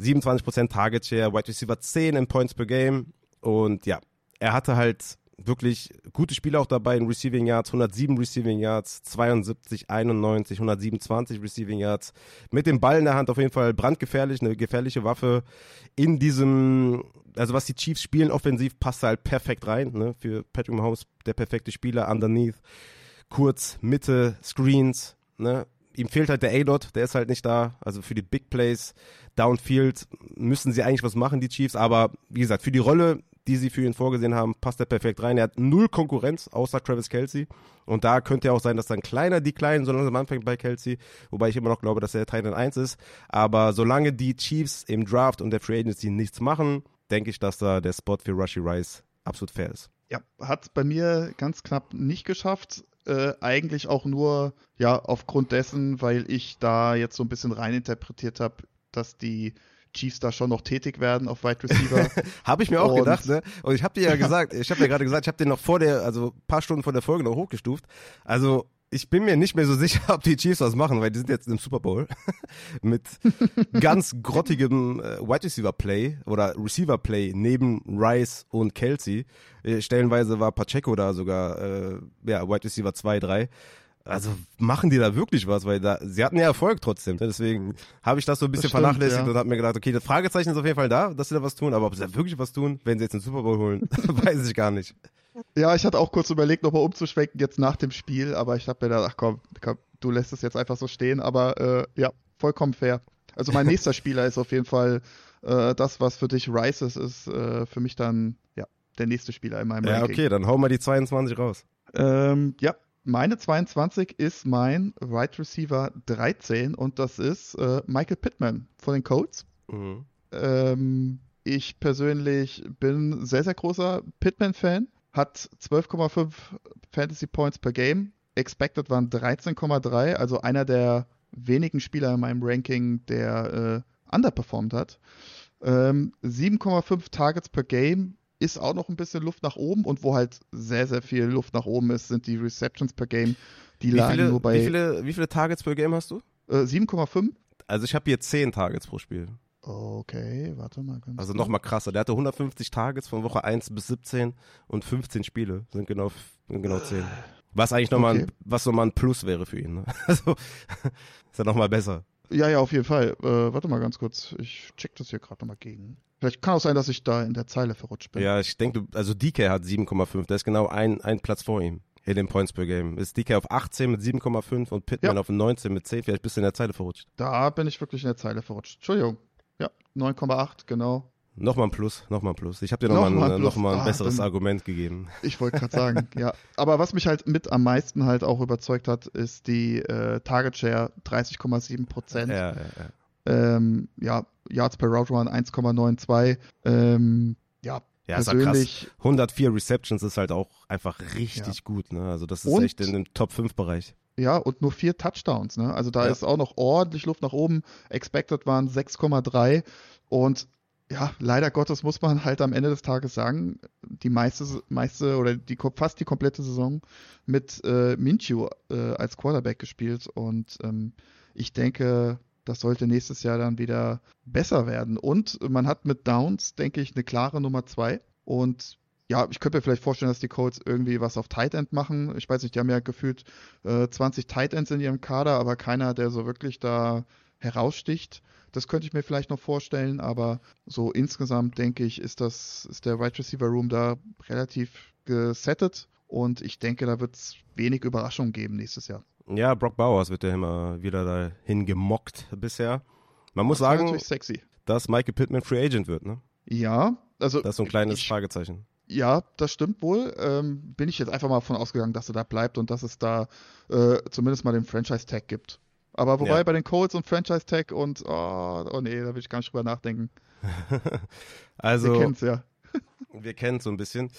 27% Target Share, Wide Receiver 10 in Points per Game. Und ja, er hatte halt wirklich gute Spiele auch dabei in Receiving Yards, 107 Receiving Yards, 72, 91, 127 Receiving Yards. Mit dem Ball in der Hand auf jeden Fall brandgefährlich, eine gefährliche Waffe in diesem, also was die Chiefs spielen offensiv, passt halt perfekt rein, ne? Für Patrick Mahomes der perfekte Spieler, underneath, kurz, Mitte, Screens, ne? Ihm fehlt halt der A-Dot, der ist halt nicht da. Also für die Big Plays, Downfield müssen sie eigentlich was machen, die Chiefs. Aber wie gesagt, für die Rolle die sie für ihn vorgesehen haben, passt er perfekt rein. Er hat null Konkurrenz außer Travis Kelsey. Und da könnte ja auch sein, dass da ein kleiner Decline so langsam anfängt bei Kelsey, wobei ich immer noch glaube, dass er Titan 1 ist. Aber solange die Chiefs im Draft und der Free Agency nichts machen, denke ich, dass da der Spot für Rushy Rice absolut fair ist. Ja, hat bei mir ganz knapp nicht geschafft. Äh, eigentlich auch nur ja aufgrund dessen, weil ich da jetzt so ein bisschen reininterpretiert habe, dass die Chiefs da schon noch tätig werden auf Wide Receiver. habe ich mir auch und, gedacht, ne? Und ich habe dir ja gesagt, ich habe ja gerade gesagt, ich habe den noch vor der, also ein paar Stunden vor der Folge noch hochgestuft. Also ich bin mir nicht mehr so sicher, ob die Chiefs was machen, weil die sind jetzt im Super Bowl mit ganz grottigem äh, Wide Receiver Play oder Receiver Play neben Rice und Kelsey. Äh, stellenweise war Pacheco da sogar, äh, ja, Wide Receiver 2, 3. Also machen die da wirklich was, weil da, sie hatten ja Erfolg trotzdem. Ne? Deswegen habe ich das so ein bisschen stimmt, vernachlässigt ja. und habe mir gedacht, okay, das Fragezeichen ist auf jeden Fall da, dass sie da was tun, aber ob sie da wirklich was tun, wenn sie jetzt den Super Bowl holen, weiß ich gar nicht. Ja, ich hatte auch kurz überlegt, nochmal umzuschwenken jetzt nach dem Spiel, aber ich habe mir gedacht, ach komm, komm, du lässt es jetzt einfach so stehen, aber äh, ja, vollkommen fair. Also mein nächster Spieler ist auf jeden Fall äh, das, was für dich Rice ist, ist äh, für mich dann, ja, der nächste Spieler in meinem Ja, Ranking. okay, dann hau mal die 22 raus. Ähm, ja, meine 22 ist mein Wide right Receiver 13 und das ist äh, Michael Pittman von den Colts. Mhm. Ähm, ich persönlich bin sehr, sehr großer Pittman-Fan. Hat 12,5 Fantasy Points per Game. Expected waren 13,3, also einer der wenigen Spieler in meinem Ranking, der äh, underperformed hat. Ähm, 7,5 Targets per Game ist auch noch ein bisschen Luft nach oben und wo halt sehr, sehr viel Luft nach oben ist, sind die Receptions per Game. Die wie lagen viele, nur bei. Wie viele, wie viele Targets per Game hast du? Äh, 7,5. Also ich habe hier 10 Targets pro Spiel. Okay, warte mal Also nochmal krasser. Der hatte 150 Targets von Woche 1 bis 17 und 15 Spiele. Sind genau, sind genau 10. Was eigentlich nochmal okay. ein, was nochmal ein Plus wäre für ihn. Ne? Also ist ja nochmal besser. Ja, ja, auf jeden Fall. Äh, warte mal ganz kurz. Ich check das hier gerade nochmal gegen. Vielleicht kann auch sein, dass ich da in der Zeile verrutscht bin. Ja, ich denke, also DK hat 7,5. Der ist genau ein, ein Platz vor ihm in den Points per Game. Ist DK auf 18 mit 7,5 und Pittman ja. auf 19 mit 10. Vielleicht bist du in der Zeile verrutscht. Da bin ich wirklich in der Zeile verrutscht. Entschuldigung. Ja, 9,8, genau. Nochmal ein Plus, nochmal ein Plus. Ich habe dir nochmal noch ein, noch mal ein ah, besseres dann, Argument gegeben. Ich wollte gerade sagen, ja. Aber was mich halt mit am meisten halt auch überzeugt hat, ist die äh, Target Share 30,7 Prozent. Ja, ja, ja ähm, ja, Yards per Route Run 1,92. Ähm, ja, ja, persönlich. Ist 104 Receptions ist halt auch einfach richtig ja. gut. Ne? Also das ist und, echt in dem Top 5 Bereich. Ja, und nur vier Touchdowns. Ne? Also da ja. ist auch noch ordentlich Luft nach oben. Expected waren 6,3 und ja, leider Gottes muss man halt am Ende des Tages sagen, die meiste, meiste oder die fast die komplette Saison mit äh, Minshew äh, als Quarterback gespielt und ähm, ich denke, das sollte nächstes Jahr dann wieder besser werden. Und man hat mit Downs, denke ich, eine klare Nummer zwei. Und ja, ich könnte mir vielleicht vorstellen, dass die Colts irgendwie was auf Tight End machen. Ich weiß nicht, die haben ja gefühlt äh, 20 Tight Ends in ihrem Kader, aber keiner, der so wirklich da heraussticht. Das könnte ich mir vielleicht noch vorstellen, aber so insgesamt denke ich, ist das, ist der Wide Receiver Room da relativ gesettet und ich denke, da wird es wenig Überraschungen geben nächstes Jahr. Ja, Brock Bowers wird ja immer wieder dahin gemockt bisher. Man muss das sagen, dass Michael Pittman Free Agent wird, ne? Ja, also. Das ist so ein kleines ich, Fragezeichen. Ja, das stimmt wohl. Ähm, bin ich jetzt einfach mal von ausgegangen, dass er da bleibt und dass es da äh, zumindest mal den Franchise-Tag gibt. Aber wobei ja. bei den Colts und Franchise-Tag und, oh, oh nee, da will ich gar nicht drüber nachdenken. also. Wir kennen's ja. wir kennen es so ein bisschen.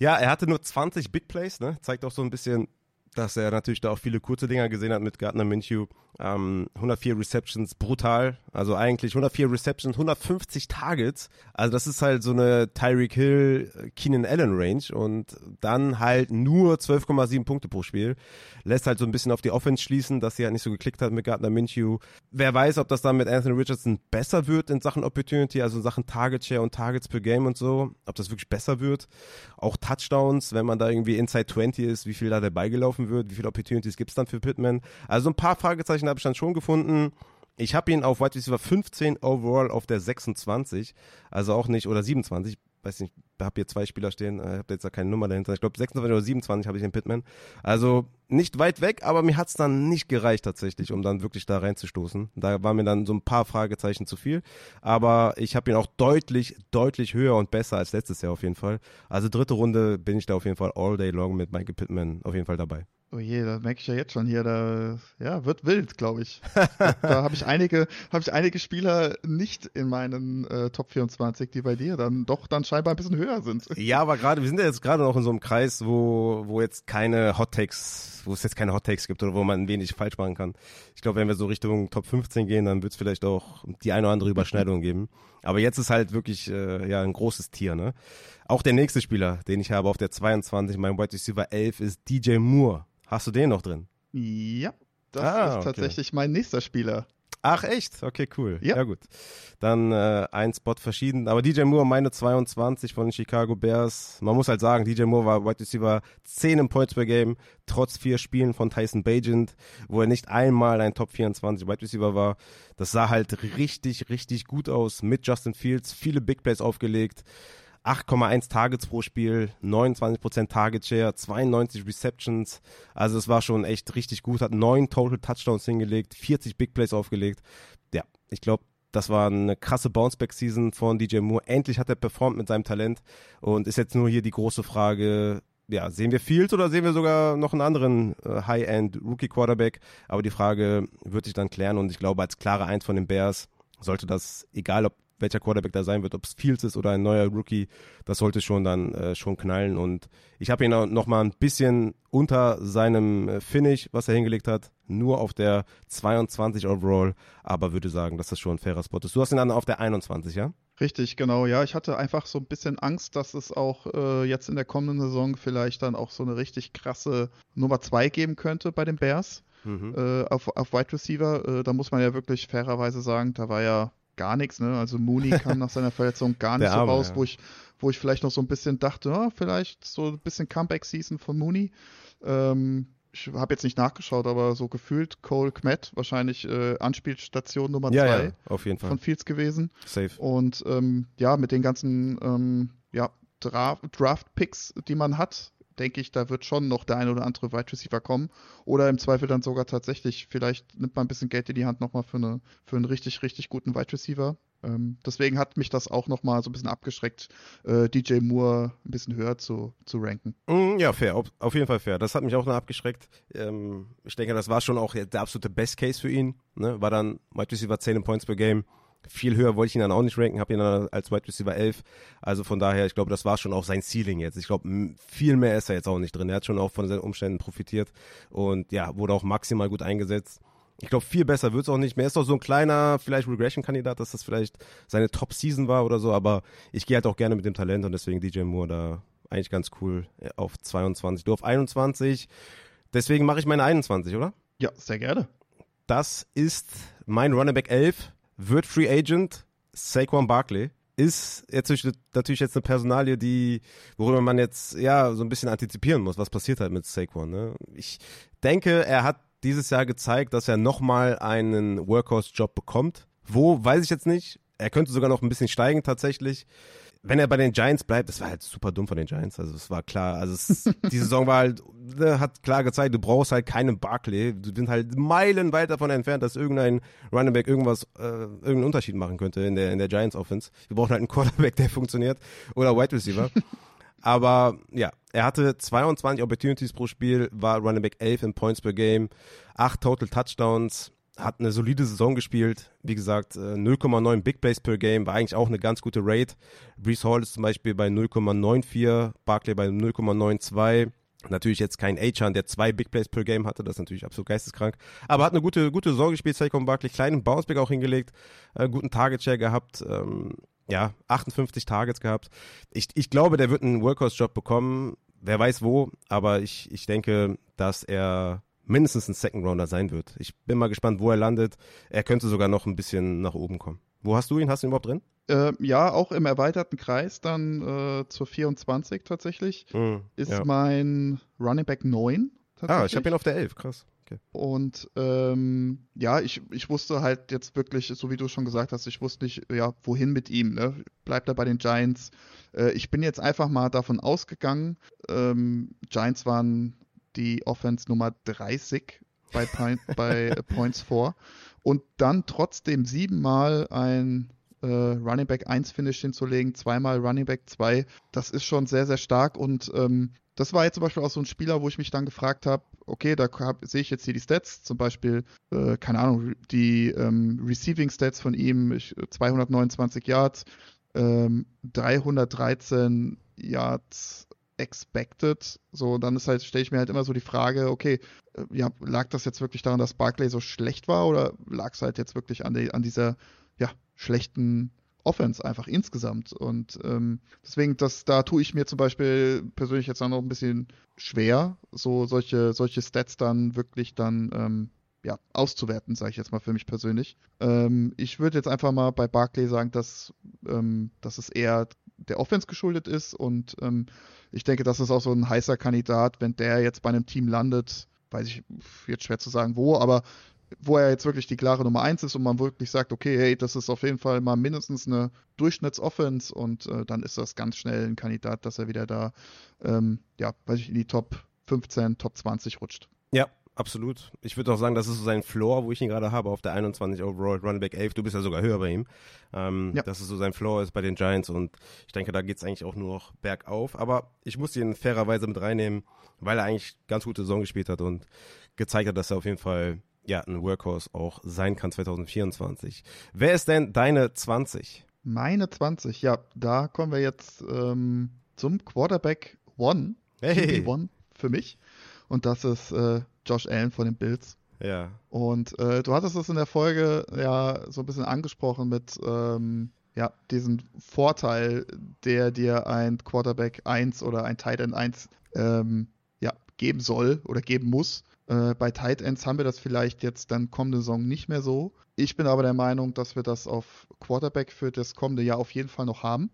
Ja, er hatte nur 20 Big Plays, ne? Zeigt auch so ein bisschen dass er natürlich da auch viele kurze Dinger gesehen hat mit Gardner Minshew. Ähm, 104 Receptions, brutal. Also eigentlich 104 Receptions, 150 Targets. Also das ist halt so eine Tyreek Hill, Keenan Allen Range und dann halt nur 12,7 Punkte pro Spiel. Lässt halt so ein bisschen auf die Offense schließen, dass sie halt nicht so geklickt hat mit Gardner Minshew. Wer weiß, ob das dann mit Anthony Richardson besser wird in Sachen Opportunity, also in Sachen Target Share und Targets per Game und so. Ob das wirklich besser wird. Auch Touchdowns, wenn man da irgendwie inside 20 ist, wie viel da dabei gelaufen wird, wie viele Opportunities gibt es dann für Pittman. Also ein paar Fragezeichen habe ich dann schon gefunden. Ich habe ihn auf Wide Receiver 15 overall auf der 26, also auch nicht, oder 27, weiß nicht, ich habe hier zwei Spieler stehen, ich äh, habe jetzt da keine Nummer dahinter. Ich glaube 26 oder 27 habe ich den Pittman. Also nicht weit weg, aber mir hat es dann nicht gereicht tatsächlich, um dann wirklich da reinzustoßen. Da waren mir dann so ein paar Fragezeichen zu viel. Aber ich habe ihn auch deutlich, deutlich höher und besser als letztes Jahr auf jeden Fall. Also dritte Runde bin ich da auf jeden Fall all day long mit Michael Pittman auf jeden Fall dabei. Oh je, da merke ich ja jetzt schon hier, da ja, wird wild, glaube ich. da habe ich einige, habe ich einige Spieler nicht in meinen äh, Top 24, die bei dir dann doch dann scheinbar ein bisschen höher sind. Ja, aber gerade, wir sind ja jetzt gerade noch in so einem Kreis, wo, wo jetzt keine Hot Takes, wo es jetzt keine Hot Takes gibt oder wo man wenig falsch machen kann. Ich glaube, wenn wir so Richtung Top 15 gehen, dann wird es vielleicht auch die eine oder andere Überschneidung geben. Aber jetzt ist halt wirklich äh, ja ein großes Tier, ne? Auch der nächste Spieler, den ich habe auf der 22, mein White Receiver 11, ist DJ Moore. Hast du den noch drin? Ja, das ah, ist tatsächlich okay. mein nächster Spieler. Ach echt? Okay, cool. Ja, ja gut. Dann äh, ein Spot verschieden. Aber DJ Moore, meine 22 von den Chicago Bears. Man muss halt sagen, DJ Moore war Wide Receiver 10 im Points per Game, trotz vier Spielen von Tyson Bagent, wo er nicht einmal ein Top 24 Wide Receiver war. Das sah halt richtig, richtig gut aus mit Justin Fields. Viele Big Plays aufgelegt. 8,1 Targets pro Spiel, 29% Target Share, 92 Receptions. Also es war schon echt richtig gut, hat neun Total Touchdowns hingelegt, 40 Big Plays aufgelegt. Ja, ich glaube, das war eine krasse Bounceback-Season von DJ Moore. Endlich hat er performt mit seinem Talent und ist jetzt nur hier die große Frage, ja, sehen wir Fields oder sehen wir sogar noch einen anderen äh, High-End Rookie Quarterback? Aber die Frage wird sich dann klären und ich glaube, als klare Eins von den Bears sollte das, egal ob welcher Quarterback da sein wird, ob es Fields ist oder ein neuer Rookie, das sollte schon dann äh, schon knallen. Und ich habe ihn auch noch mal ein bisschen unter seinem äh, Finish, was er hingelegt hat, nur auf der 22 Overall, aber würde sagen, dass das schon ein fairer Spot ist. Du hast ihn dann auf der 21, ja? Richtig, genau. Ja, ich hatte einfach so ein bisschen Angst, dass es auch äh, jetzt in der kommenden Saison vielleicht dann auch so eine richtig krasse Nummer 2 geben könnte bei den Bears. Mhm. Äh, auf, auf Wide Receiver, äh, da muss man ja wirklich fairerweise sagen, da war ja gar nichts. Ne? Also Mooney kam nach seiner Verletzung gar nicht Arme, so raus, ja. wo, ich, wo ich vielleicht noch so ein bisschen dachte, ja, vielleicht so ein bisschen Comeback-Season von Mooney. Ähm, ich habe jetzt nicht nachgeschaut, aber so gefühlt Cole Kmet wahrscheinlich äh, Anspielstation Nummer ja, zwei ja, auf jeden Fall. von Fields gewesen. Safe. Und ähm, ja, mit den ganzen ähm, ja, Draft-Picks, die man hat, denke ich, da wird schon noch der ein oder andere Wide Receiver kommen. Oder im Zweifel dann sogar tatsächlich, vielleicht nimmt man ein bisschen Geld in die Hand nochmal für, eine, für einen richtig, richtig guten Wide Receiver. Ähm, deswegen hat mich das auch nochmal so ein bisschen abgeschreckt, äh, DJ Moore ein bisschen höher zu, zu ranken. Mm, ja, fair, auf, auf, jeden Fall fair. Das hat mich auch noch abgeschreckt. Ähm, ich denke, das war schon auch der absolute Best Case für ihn. Ne? War dann Wide Receiver 10 Points per Game viel höher wollte ich ihn dann auch nicht ranken, habe ihn dann als Wide Receiver 11. Also von daher, ich glaube, das war schon auch sein Ceiling jetzt. Ich glaube, viel mehr ist er jetzt auch nicht drin. Er hat schon auch von seinen Umständen profitiert und ja, wurde auch maximal gut eingesetzt. Ich glaube, viel besser wird es auch nicht mehr. Er ist doch so ein kleiner, vielleicht Regression-Kandidat, dass das vielleicht seine Top-Season war oder so, aber ich gehe halt auch gerne mit dem Talent und deswegen DJ Moore da eigentlich ganz cool auf 22. Du auf 21. Deswegen mache ich meine 21, oder? Ja, sehr gerne. Das ist mein Running Back 11 wird Free Agent Saquon Barkley. Ist jetzt natürlich jetzt eine Personalie, die, worüber man jetzt ja so ein bisschen antizipieren muss, was passiert halt mit Saquon. Ne? Ich denke, er hat dieses Jahr gezeigt, dass er nochmal einen Workhorse-Job bekommt. Wo, weiß ich jetzt nicht. Er könnte sogar noch ein bisschen steigen tatsächlich wenn er bei den Giants bleibt, das war halt super dumm von den Giants. Also es war klar, also es, die Saison war halt, ne, hat klar gezeigt, du brauchst halt keinen Barkley. Du bist halt Meilen weit davon entfernt, dass irgendein Running Back irgendwas, äh, irgendeinen Unterschied machen könnte in der, in der Giants Offense. Wir brauchen halt einen Quarterback, der funktioniert oder Wide Receiver. Aber ja, er hatte 22 Opportunities pro Spiel, war Running Back 11 in Points per Game, 8 Total Touchdowns, hat eine solide Saison gespielt. Wie gesagt, 0,9 äh, Big Plays per Game war eigentlich auch eine ganz gute Rate. Brees Hall ist zum Beispiel bei 0,94, Barkley bei 0,92. Natürlich jetzt kein Achan, der zwei Big Plays per Game hatte, das ist natürlich absolut geisteskrank. Aber hat eine gute, gute Saison gespielt, Saquon Barkley, kleinen Bounceback auch hingelegt, äh, guten Target Share gehabt, ähm, ja, 58 Targets gehabt. Ich, ich glaube, der wird einen Workhorse-Job bekommen, wer weiß wo, aber ich, ich denke, dass er mindestens ein Second Rounder sein wird. Ich bin mal gespannt, wo er landet. Er könnte sogar noch ein bisschen nach oben kommen. Wo hast du ihn? Hast du ihn überhaupt drin? Äh, ja, auch im erweiterten Kreis dann äh, zur 24 tatsächlich. Mm, ist ja. mein Running Back 9. Ah, ich habe ihn auf der 11, krass. Okay. Und ähm, ja, ich, ich wusste halt jetzt wirklich, so wie du schon gesagt hast, ich wusste nicht, ja, wohin mit ihm. Ne? Bleibt er bei den Giants? Äh, ich bin jetzt einfach mal davon ausgegangen, ähm, Giants waren die Offense Nummer 30 bei, Point, bei Points vor. Und dann trotzdem siebenmal ein äh, Running Back 1 Finish hinzulegen, zweimal Running Back 2, das ist schon sehr, sehr stark. Und ähm, das war jetzt zum Beispiel auch so ein Spieler, wo ich mich dann gefragt habe, okay, da sehe ich jetzt hier die Stats, zum Beispiel, äh, keine Ahnung, die ähm, Receiving Stats von ihm, ich, 229 Yards, ähm, 313 Yards expected. So, dann ist halt, stelle ich mir halt immer so die Frage, okay, äh, ja, lag das jetzt wirklich daran, dass Barclay so schlecht war oder lag es halt jetzt wirklich an, die, an dieser, ja, schlechten Offense einfach insgesamt. Und ähm, deswegen, das, da tue ich mir zum Beispiel persönlich jetzt auch noch ein bisschen schwer, so solche, solche Stats dann wirklich dann ähm, ja, auszuwerten, sage ich jetzt mal für mich persönlich. Ähm, ich würde jetzt einfach mal bei Barclay sagen, dass, ähm, dass es eher der Offense geschuldet ist und ähm, ich denke, das ist auch so ein heißer Kandidat, wenn der jetzt bei einem Team landet, weiß ich jetzt schwer zu sagen wo, aber wo er jetzt wirklich die klare Nummer 1 ist und man wirklich sagt, okay, hey, das ist auf jeden Fall mal mindestens eine Durchschnittsoffense und äh, dann ist das ganz schnell ein Kandidat, dass er wieder da, ähm, ja, weiß ich, in die Top 15, Top 20 rutscht. Ja, absolut. Ich würde auch sagen, das ist so sein Floor, wo ich ihn gerade habe, auf der 21 Overall, Running Back 11. Du bist ja sogar höher bei ihm. Ähm, ja. Dass es so sein Floor ist bei den Giants und ich denke, da geht es eigentlich auch nur noch bergauf. Aber ich muss ihn fairerweise mit reinnehmen, weil er eigentlich ganz gute Saison gespielt hat und gezeigt hat, dass er auf jeden Fall ja, ein Workhorse auch sein kann 2024. Wer ist denn deine 20? Meine 20, ja, da kommen wir jetzt ähm, zum Quarterback One. Hey. One für mich. Und das ist äh, Josh Allen von den Bills. Ja. Und äh, du hattest es in der Folge ja so ein bisschen angesprochen mit ähm, ja, diesen Vorteil, der dir ein Quarterback 1 oder ein Tight End 1 ähm, ja, geben soll oder geben muss. Äh, bei Tight Ends haben wir das vielleicht jetzt dann kommende Saison nicht mehr so. Ich bin aber der Meinung, dass wir das auf Quarterback für das kommende Jahr auf jeden Fall noch haben.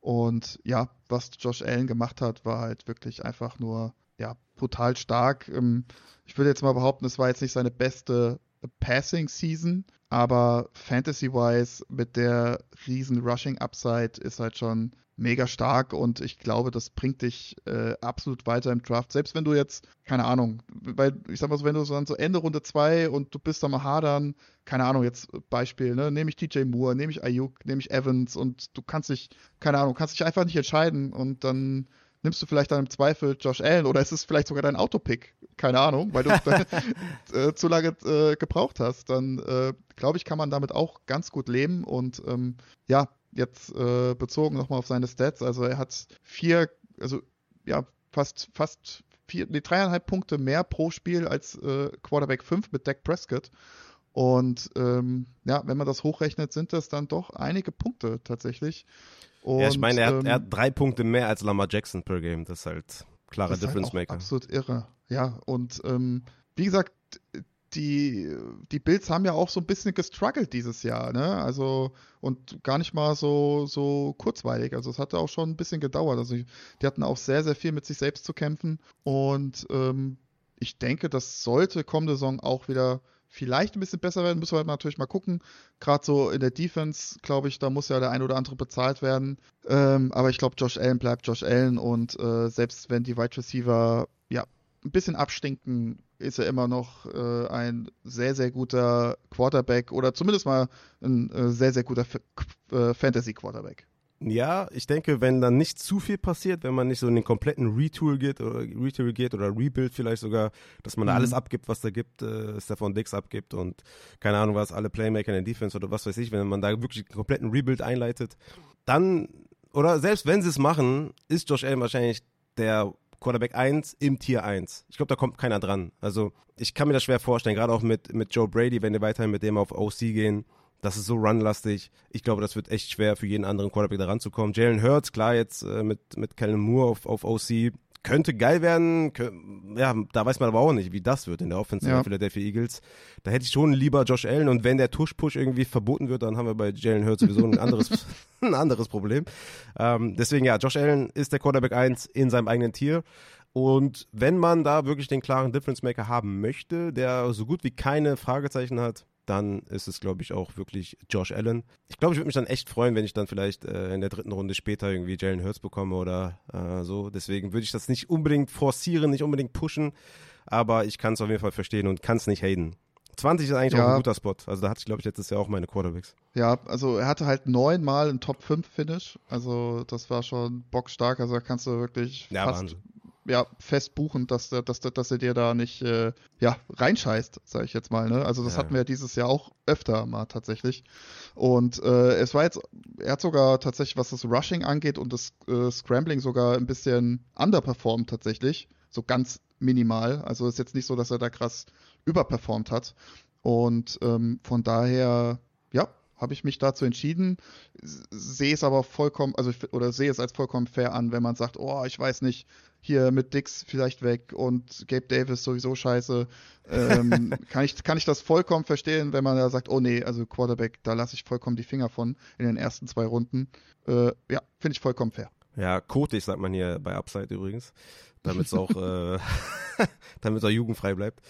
Und ja, was Josh Allen gemacht hat, war halt wirklich einfach nur ja, brutal stark. Ähm, ich würde jetzt mal behaupten, es war jetzt nicht seine beste Passing Season, aber Fantasy-wise mit der riesen Rushing Upside ist halt schon mega stark und ich glaube, das bringt dich äh, absolut weiter im Draft. Selbst wenn du jetzt, keine Ahnung, weil ich sag mal so, wenn du so dann so Ende Runde 2 und du bist mal hadern, keine Ahnung, jetzt Beispiel, ne, nehme ich DJ Moore, nehme ich Ayuk, nehme ich Evans und du kannst dich, keine Ahnung, kannst dich einfach nicht entscheiden und dann nimmst du vielleicht dann im Zweifel Josh Allen oder ist es vielleicht sogar dein Autopick, keine Ahnung, weil du äh, zu lange äh, gebraucht hast, dann äh, glaube ich, kann man damit auch ganz gut leben und ähm, ja, jetzt äh, bezogen nochmal auf seine Stats, also er hat vier, also ja, fast, fast vier, nee, dreieinhalb Punkte mehr pro Spiel als äh, Quarterback 5 mit Dak Prescott. Und ähm, ja, wenn man das hochrechnet, sind das dann doch einige Punkte tatsächlich. Und, ja, ich meine, er, ähm, er, hat drei Punkte mehr als Lamar Jackson per Game. Das ist halt klarer Difference halt Maker. Absolut irre. Ja, und ähm, wie gesagt, die, die Bills haben ja auch so ein bisschen gestruggelt dieses Jahr, ne? Also, und gar nicht mal so, so kurzweilig. Also, es hatte auch schon ein bisschen gedauert. Also, die hatten auch sehr, sehr viel mit sich selbst zu kämpfen. Und ähm, ich denke, das sollte kommende Saison auch wieder vielleicht ein bisschen besser werden. Müssen wir halt natürlich mal gucken. Gerade so in der Defense, glaube ich, da muss ja der ein oder andere bezahlt werden. Ähm, aber ich glaube, Josh Allen bleibt Josh Allen. Und äh, selbst wenn die Wide Receiver ja ein bisschen abstinken, ist er immer noch äh, ein sehr, sehr guter Quarterback oder zumindest mal ein äh, sehr, sehr guter F äh, Fantasy-Quarterback. Ja, ich denke, wenn dann nicht zu viel passiert, wenn man nicht so in den kompletten Retool geht oder Retool geht oder Rebuild vielleicht sogar, dass man mhm. da alles abgibt, was da gibt, äh, Stefan Dix abgibt und keine Ahnung was, alle Playmaker in der Defense oder was weiß ich, wenn man da wirklich einen kompletten Rebuild einleitet, dann, oder selbst wenn sie es machen, ist Josh Allen wahrscheinlich der Quarterback 1 im Tier 1. Ich glaube, da kommt keiner dran. Also ich kann mir das schwer vorstellen, gerade auch mit, mit Joe Brady, wenn wir weiterhin mit dem auf OC gehen. Das ist so runlastig. Ich glaube, das wird echt schwer für jeden anderen Quarterback da ranzukommen. Jalen Hurts, klar, jetzt äh, mit, mit Kellen Moore auf, auf OC, könnte geil werden. Ja, da weiß man aber auch nicht, wie das wird in der Offense ja. der Philadelphia Eagles. Da hätte ich schon lieber Josh Allen und wenn der Tush-Push irgendwie verboten wird, dann haben wir bei Jalen Hurts sowieso ein anderes, ein anderes Problem. Ähm, deswegen ja, Josh Allen ist der Quarterback 1 in seinem eigenen Tier. Und wenn man da wirklich den klaren Difference Maker haben möchte, der so gut wie keine Fragezeichen hat, dann ist es, glaube ich, auch wirklich Josh Allen. Ich glaube, ich würde mich dann echt freuen, wenn ich dann vielleicht äh, in der dritten Runde später irgendwie Jalen Hurts bekomme oder äh, so. Deswegen würde ich das nicht unbedingt forcieren, nicht unbedingt pushen, aber ich kann es auf jeden Fall verstehen und kann es nicht haten. 20 ist eigentlich ja. auch ein guter Spot. Also da hatte ich, glaube ich, letztes Jahr auch meine Quarterbacks. Ja, also er hatte halt neunmal ein Top 5 Finish. Also das war schon bockstark. Also da kannst du wirklich ja, fast, Wahnsinn ja, fest buchen, dass, dass, dass er dir da nicht äh, ja, reinscheißt, sage ich jetzt mal. Ne? Also das ja. hatten wir dieses Jahr auch öfter mal tatsächlich. Und äh, es war jetzt, er hat sogar tatsächlich, was das Rushing angeht und das äh, Scrambling sogar ein bisschen underperformed tatsächlich. So ganz minimal. Also ist jetzt nicht so, dass er da krass überperformt hat. Und ähm, von daher, ja, habe ich mich dazu entschieden, sehe es aber vollkommen, also oder sehe es als vollkommen fair an, wenn man sagt, oh, ich weiß nicht, hier mit Dix vielleicht weg und Gabe Davis sowieso scheiße. Ähm, kann, ich, kann ich das vollkommen verstehen, wenn man da sagt, oh nee, also Quarterback, da lasse ich vollkommen die Finger von in den ersten zwei Runden. Äh, ja, finde ich vollkommen fair. Ja, kotig sagt man hier bei Upside übrigens, damit es auch, äh, er jugendfrei bleibt.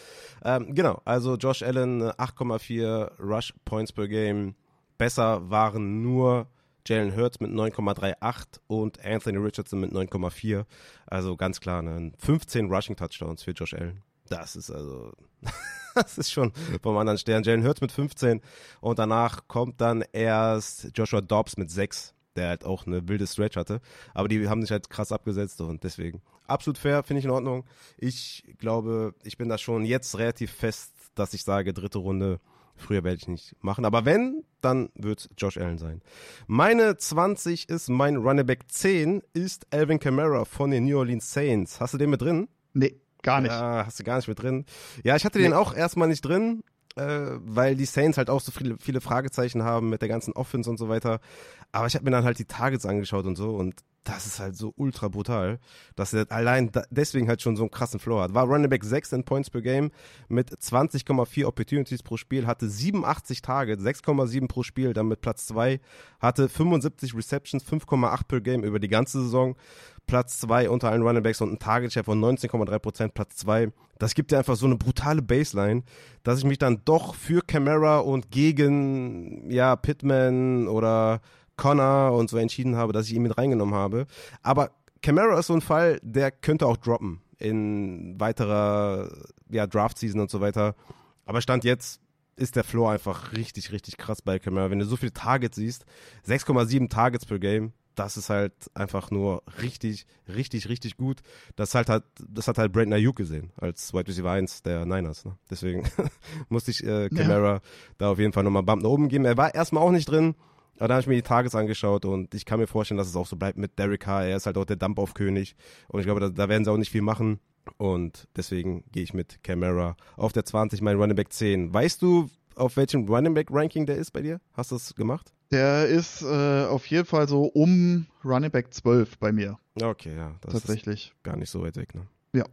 Ähm, genau, also Josh Allen 8,4 Rush Points per Game. Besser waren nur Jalen Hurts mit 9,38 und Anthony Richardson mit 9,4. Also ganz klar, ne? 15 Rushing Touchdowns für Josh Allen. Das ist also, das ist schon vom anderen Stern. Jalen Hurts mit 15 und danach kommt dann erst Joshua Dobbs mit 6, der halt auch eine wilde Stretch hatte. Aber die haben sich halt krass abgesetzt und deswegen absolut fair, finde ich in Ordnung. Ich glaube, ich bin da schon jetzt relativ fest, dass ich sage, dritte Runde Früher werde ich nicht machen. Aber wenn, dann wird es Josh Allen sein. Meine 20 ist mein Running Back 10 ist Alvin Kamara von den New Orleans Saints. Hast du den mit drin? Nee, gar nicht. Ja, hast du gar nicht mit drin. Ja, ich hatte nee. den auch erstmal nicht drin, äh, weil die Saints halt auch so viele, viele Fragezeichen haben mit der ganzen Offense und so weiter. Aber ich habe mir dann halt die Targets angeschaut und so und das ist halt so ultra brutal, dass er allein deswegen halt schon so einen krassen Floor hat. War Running Back 6 in Points per Game mit 20,4 Opportunities pro Spiel, hatte 87 Targets, 6,7 pro Spiel, dann mit Platz 2, hatte 75 Receptions, 5,8 per Game über die ganze Saison, Platz 2 unter allen Running Backs und ein Target Share von 19,3%, Platz 2. Das gibt ja einfach so eine brutale Baseline, dass ich mich dann doch für Camara und gegen ja Pittman oder Connor und so entschieden habe, dass ich ihn mit reingenommen habe. Aber Camara ist so ein Fall, der könnte auch droppen in weiterer ja, Draft-Season und so weiter. Aber Stand jetzt ist der Floor einfach richtig, richtig krass bei Camara. Wenn du so viele Targets siehst, 6,7 Targets per Game, das ist halt einfach nur richtig, richtig, richtig gut. Das halt hat, das hat halt Brandon Ayuk gesehen als Wide Receiver 1 der Niners. Ne? Deswegen musste ich äh, Camara ja. da auf jeden Fall nochmal Bump nach oben geben. Er war erstmal auch nicht drin, aber dann habe ich mir die Tages angeschaut und ich kann mir vorstellen, dass es auch so bleibt mit Derek Carr. Er ist halt auch der Dump-Off-König. Und ich glaube, da, da, werden sie auch nicht viel machen. Und deswegen gehe ich mit Camara auf der 20, mein Running Back 10. Weißt du, auf welchem Running Back Ranking der ist bei dir? Hast du das gemacht? Der ist äh, auf jeden Fall so um Running Back 12 bei mir. Okay, ja. Das Tatsächlich. gar nicht so weit weg, ne? Ja.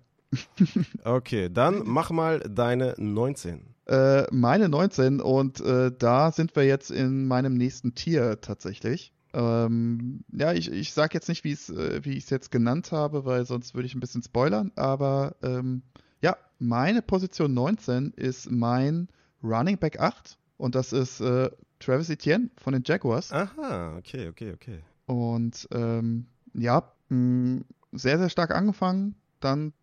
okay, dann mach mal deine 19 äh, meine 19 und äh, da sind wir jetzt in meinem nächsten Tier tatsächlich. Ähm, ja, ich, ich sag jetzt nicht, äh, wie ich es jetzt genannt habe, weil sonst würde ich ein bisschen spoilern, aber ähm, ja, meine Position 19 ist mein Running Back 8 und das ist äh, Travis Etienne von den Jaguars. Aha, okay, okay, okay. Und ähm, ja, mh, sehr, sehr stark angefangen, dann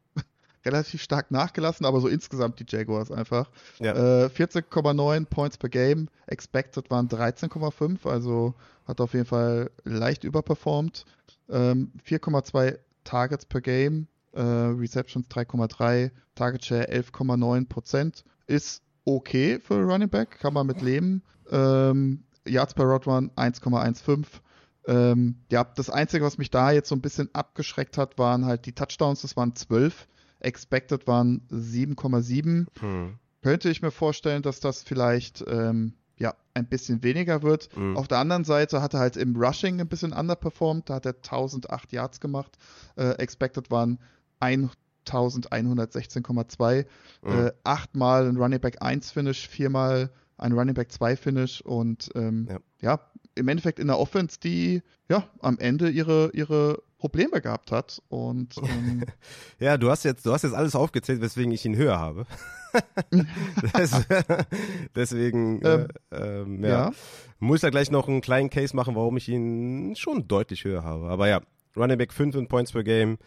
relativ stark nachgelassen, aber so insgesamt die Jaguars einfach. Ja. Äh, 14,9 Points per Game, expected waren 13,5, also hat auf jeden Fall leicht überperformt. Ähm, 4,2 Targets per Game, äh, Receptions 3,3, Target Share 11,9 Prozent. Ist okay für Running Back, kann man mit leben. Ähm, Yards per Route Run 1,15 Ähm, ja, das Einzige, was mich da jetzt so ein bisschen abgeschreckt hat, waren halt die Touchdowns, das waren 12. Expected waren 7,7. Hm. Könnte ich mir vorstellen, dass das vielleicht ähm, ja, ein bisschen weniger wird. Mhm. Auf der anderen Seite hat er halt im Rushing ein bisschen underperformed. Da hat er 1008 Yards gemacht. Äh, expected waren 1116,2. Mhm. Äh, achtmal ein Running Back 1 Finish, viermal ein Running Back 2 Finish und ähm, ja. ja. im Endeffekt in der Offense, die ja am Ende ihre, ihre Probleme gehabt hat. Und ähm, ja, du hast jetzt, du hast jetzt alles aufgezählt, weswegen ich ihn höher habe. Deswegen ähm, äh, ähm, ja. ja. muss da gleich noch einen kleinen Case machen, warum ich ihn schon deutlich höher habe. Aber ja, Running Back 5 in Points per Game.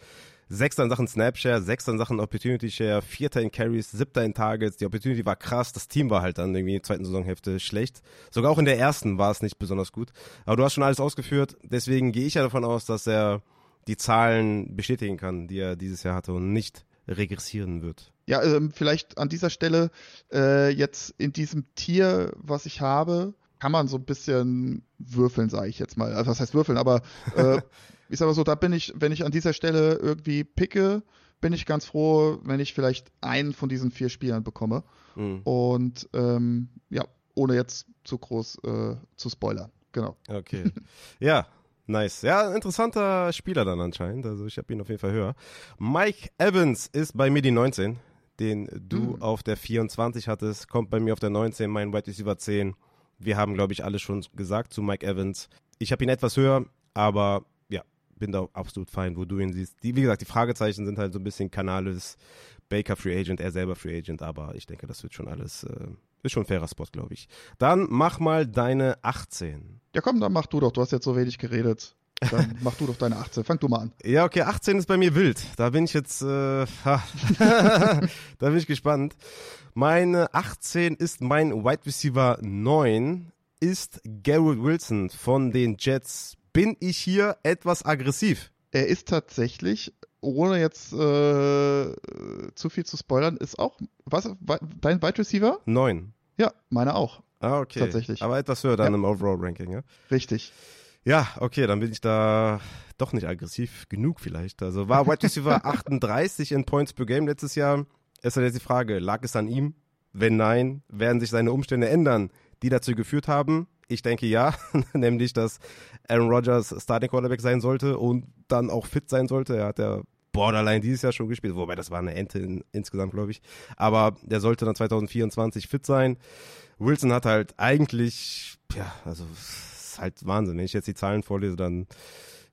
Sechster in Sachen Snapshare, sechster in Sachen Opportunity Share, vierter in Carries, siebter in Targets. Die Opportunity war krass. Das Team war halt dann irgendwie in der zweiten Saisonhälfte schlecht. Sogar auch in der ersten war es nicht besonders gut. Aber du hast schon alles ausgeführt. Deswegen gehe ich ja davon aus, dass er die Zahlen bestätigen kann, die er dieses Jahr hatte und nicht regressieren wird. Ja, ähm, vielleicht an dieser Stelle äh, jetzt in diesem Tier, was ich habe, kann man so ein bisschen würfeln, sage ich jetzt mal. Also was heißt würfeln, aber äh, ich sage mal so, da bin ich, wenn ich an dieser Stelle irgendwie picke, bin ich ganz froh, wenn ich vielleicht einen von diesen vier Spielern bekomme. Mhm. Und ähm, ja, ohne jetzt zu groß äh, zu spoilern. Genau. Okay. ja, Nice. Ja, interessanter Spieler dann anscheinend. Also ich habe ihn auf jeden Fall höher. Mike Evans ist bei mir die 19, den du mhm. auf der 24 hattest. Kommt bei mir auf der 19, mein Wide Receiver 10. Wir haben, glaube ich, alles schon gesagt zu Mike Evans. Ich habe ihn etwas höher, aber ja, bin da absolut fein, wo du ihn siehst. Die, wie gesagt, die Fragezeichen sind halt so ein bisschen Canales, Baker Free Agent, er selber Free Agent, aber ich denke, das wird schon alles, äh, ist schon ein fairer Spot, glaube ich. Dann mach mal deine 18. Ja, komm, dann mach du doch. Du hast jetzt so wenig geredet. Dann mach du doch deine 18. Fang du mal an. Ja, okay, 18 ist bei mir wild. Da bin ich jetzt, äh, da bin ich gespannt. Meine 18 ist mein Wide Receiver 9, ist Garrett Wilson von den Jets. Bin ich hier etwas aggressiv? Er ist tatsächlich, ohne jetzt äh, zu viel zu spoilern, ist auch, was, dein Wide Receiver? 9. Ja, meine auch. Ah, okay. Tatsächlich. Aber etwas höher dann ja. im Overall-Ranking, ja? Richtig. Ja, okay, dann bin ich da doch nicht aggressiv genug vielleicht. Also war Wide Receiver 38 in Points per Game letztes Jahr. Ist dann jetzt die Frage, lag es an ihm? Wenn nein, werden sich seine Umstände ändern, die dazu geführt haben? Ich denke ja, nämlich, dass Aaron Rodgers Starting Quarterback sein sollte und dann auch fit sein sollte. Er hat ja Borderline dieses Jahr schon gespielt, wobei das war eine Ente in, insgesamt, glaube ich. Aber der sollte dann 2024 fit sein. Wilson hat halt eigentlich, ja, also ist halt Wahnsinn. Wenn ich jetzt die Zahlen vorlese, dann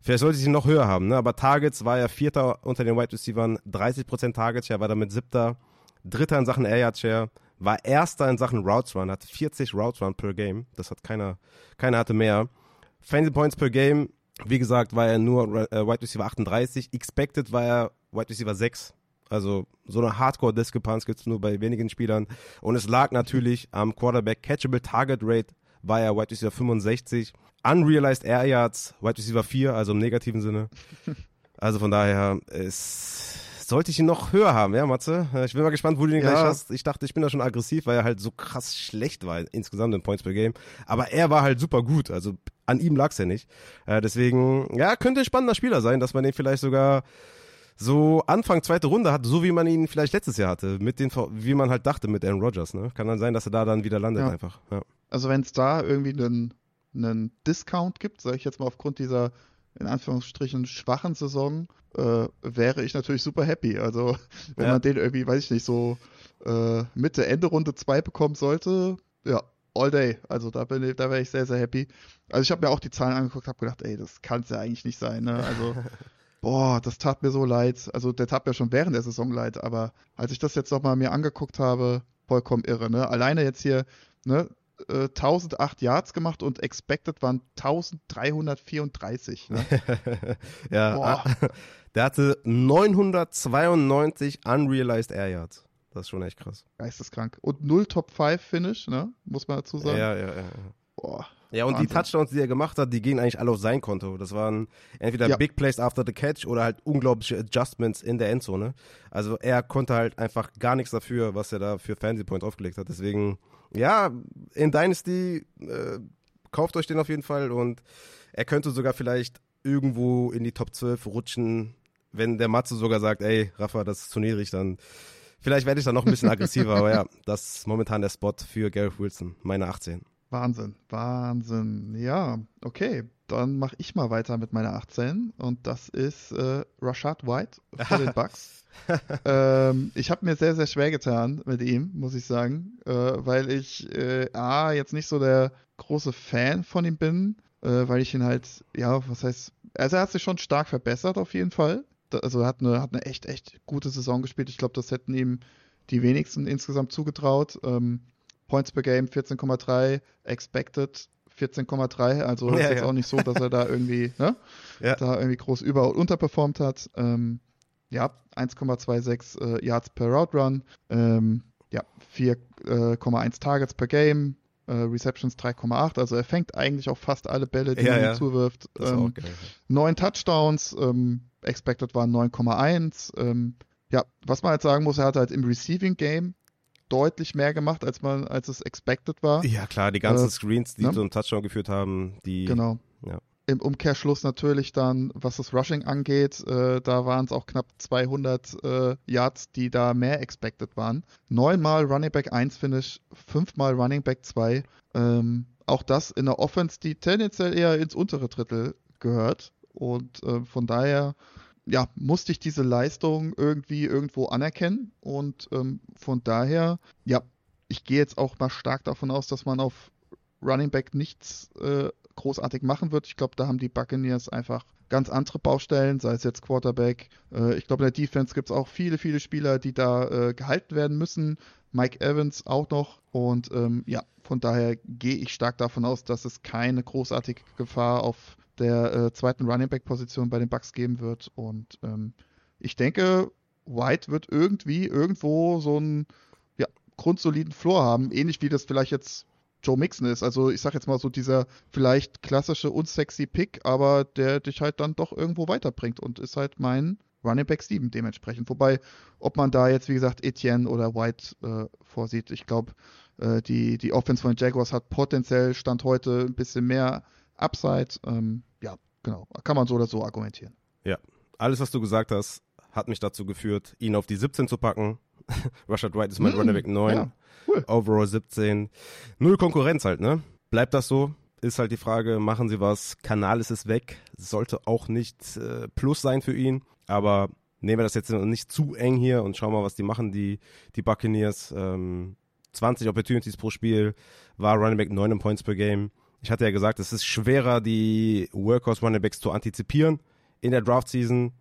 vielleicht sollte ich sie noch höher haben. Ne? Aber Targets war er Vierter unter den Wide Receivers, 30% Target Share, war damit Siebter, Dritter in Sachen Air Yard Share, war Erster in Sachen Routes Run, hat 40 Routes Run per Game. Das hat keiner, keiner hatte mehr. Fantasy Points per Game, wie gesagt, war er nur äh, Wide Receiver 38. Expected war er Wide Receiver 6. Also so eine Hardcore-Diskrepanz gibt es nur bei wenigen Spielern. Und es lag natürlich am Quarterback Catchable Target Rate war er Wide Receiver 65. Unrealized Air Yards, Wide Receiver 4, also im negativen Sinne. Also von daher, es sollte ich ihn noch höher haben, ja, Matze? Ich bin mal gespannt, wo du ihn ja. gleich hast. Ich dachte, ich bin da schon aggressiv, weil er halt so krass schlecht war insgesamt in Points per Game. Aber er war halt super gut. Also an ihm lag es ja nicht. Äh, deswegen, ja, könnte ein spannender Spieler sein, dass man den vielleicht sogar so Anfang zweite Runde hat, so wie man ihn vielleicht letztes Jahr hatte, mit den, wie man halt dachte mit Aaron Rodgers. Ne? Kann dann sein, dass er da dann wieder landet ja. einfach. Ja. Also wenn es da irgendwie einen, einen Discount gibt, sage ich jetzt mal aufgrund dieser in Anführungsstrichen schwachen Saison, äh, wäre ich natürlich super happy. Also wenn ja. man den irgendwie, weiß ich nicht, so äh, Mitte, Ende Runde 2 bekommen sollte, ja, all day. Also da bin ich, da wäre ich sehr, sehr happy. Also ich habe mir auch die Zahlen angeguckt, habe gedacht, ey, das kann es ja eigentlich nicht sein. Ne? Also boah, das tat mir so leid. Also der tat mir schon während der Saison leid, aber als ich das jetzt nochmal mir angeguckt habe, vollkommen irre. Ne? Alleine jetzt hier, ne, 1008 äh, Yards gemacht und expected waren 1334. Ne? ja, Boah. der hatte 992 unrealized Air Yards. Das ist schon echt krass. Geisteskrank. Und 0 Top 5 Finish, ne? Muss man dazu sagen. Ja, ja, ja. Boah. Ja, und Wahnsinn. die Touchdowns, die er gemacht hat, die gehen eigentlich alle auf sein Konto. Das waren entweder ja. Big Plays after the catch oder halt unglaubliche Adjustments in der Endzone. Also er konnte halt einfach gar nichts dafür, was er da für Fantasy Points aufgelegt hat. Deswegen ja, in Dynasty äh, kauft euch den auf jeden Fall und er könnte sogar vielleicht irgendwo in die Top 12 rutschen, wenn der Matze sogar sagt, ey, Rafa, das ist zu niedrig, dann vielleicht werde ich dann noch ein bisschen aggressiver, aber ja, das ist momentan der Spot für Gareth Wilson, meine 18. Wahnsinn, Wahnsinn. Ja, okay. Dann mache ich mal weiter mit meiner 18 und das ist äh, Rashad White von den Bucks. ähm, ich habe mir sehr, sehr schwer getan mit ihm, muss ich sagen, äh, weil ich äh, A, jetzt nicht so der große Fan von ihm bin, äh, weil ich ihn halt, ja, was heißt, also er hat sich schon stark verbessert auf jeden Fall. Also er hat eine, hat eine echt, echt gute Saison gespielt. Ich glaube, das hätten ihm die wenigsten insgesamt zugetraut. Ähm, Points per Game 14,3, Expected 14,3, also ja, ist jetzt ja. auch nicht so, dass er da irgendwie, ne, ja. da irgendwie groß über- und unterperformt hat. Ähm, ja, 1,26 äh, Yards per Route Run, ähm, ja, 4,1 äh, Targets per Game, äh, Receptions 3,8, also er fängt eigentlich auch fast alle Bälle, die man ihm zuwirft. Ähm, neun Touchdowns, ähm, Expected waren 9,1. Ähm, ja, was man halt sagen muss, er hat halt im Receiving Game deutlich mehr gemacht, als man, als es expected war. Ja, klar, die ganzen äh, Screens, die ne? zum Touchdown geführt haben, die. Genau. Ja. Im Umkehrschluss natürlich dann, was das Rushing angeht, äh, da waren es auch knapp 200 äh, Yards, die da mehr expected waren. Neunmal Running Back 1 Finish, fünfmal Running Back 2. Ähm, auch das in der Offense, die tendenziell eher ins untere Drittel gehört. Und äh, von daher ja, musste ich diese Leistung irgendwie irgendwo anerkennen. Und ähm, von daher, ja, ich gehe jetzt auch mal stark davon aus, dass man auf Running Back nichts äh, großartig machen wird. Ich glaube, da haben die Buccaneers einfach ganz andere Baustellen, sei es jetzt Quarterback. Äh, ich glaube, in der Defense gibt es auch viele, viele Spieler, die da äh, gehalten werden müssen. Mike Evans auch noch. Und ähm, ja, von daher gehe ich stark davon aus, dass es keine großartige Gefahr auf der äh, zweiten Running Back Position bei den Bucks geben wird. Und ähm, ich denke, White wird irgendwie irgendwo so einen ja, grundsoliden Floor haben, ähnlich wie das vielleicht jetzt Joe Mixon ist. Also ich sag jetzt mal so dieser vielleicht klassische unsexy Pick, aber der dich halt dann doch irgendwo weiterbringt und ist halt mein Running Back 7 dementsprechend. Wobei, ob man da jetzt, wie gesagt, Etienne oder White äh, vorsieht, ich glaube, äh, die, die Offense von Jaguars hat potenziell Stand heute ein bisschen mehr Upside. Ähm, ja, genau. Kann man so oder so argumentieren. Ja, alles, was du gesagt hast, hat mich dazu geführt, ihn auf die 17 zu packen. Rashad White ist mein mm, Running Back 9. Ja, cool. Overall 17. Null Konkurrenz halt, ne? Bleibt das so? Ist halt die Frage, machen sie was? Kanal ist es weg. Sollte auch nicht äh, Plus sein für ihn. Aber nehmen wir das jetzt nicht zu eng hier und schauen mal, was die machen, die, die Buccaneers. Ähm, 20 Opportunities pro Spiel, war Running Back 9 Points per Game. Ich hatte ja gesagt, es ist schwerer, die Workhorse Running Backs zu antizipieren in der Draft Season.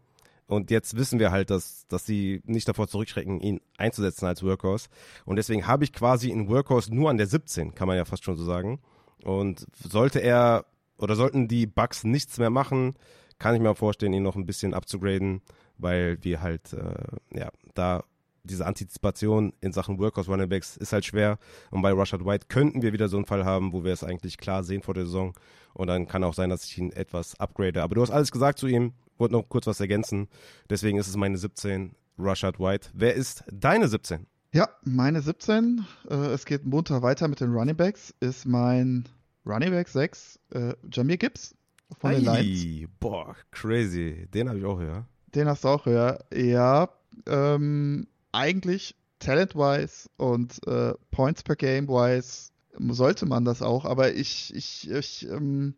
Und jetzt wissen wir halt, dass, dass sie nicht davor zurückschrecken, ihn einzusetzen als Workhorse. Und deswegen habe ich quasi in Workhorse nur an der 17, kann man ja fast schon so sagen. Und sollte er oder sollten die Bugs nichts mehr machen, kann ich mir vorstellen, ihn noch ein bisschen abzugraden, weil wir halt äh, ja da diese Antizipation in Sachen Workhorse Running Backs ist halt schwer. Und bei Rashad White könnten wir wieder so einen Fall haben, wo wir es eigentlich klar sehen vor der Saison. Und dann kann auch sein, dass ich ihn etwas upgrade. Aber du hast alles gesagt zu ihm. Wollte noch kurz was ergänzen. Deswegen ist es meine 17, Rashad White. Wer ist deine 17? Ja, meine 17, äh, es geht munter weiter mit den Running Backs, ist mein Running Back 6, äh, Jamir Gibbs von den Lions. Boah, crazy. Den habe ich auch höher. Den hast du auch höher. Ja, ähm, eigentlich talent-wise und äh, Points per Game-wise sollte man das auch, aber ich, ich, ich, ähm,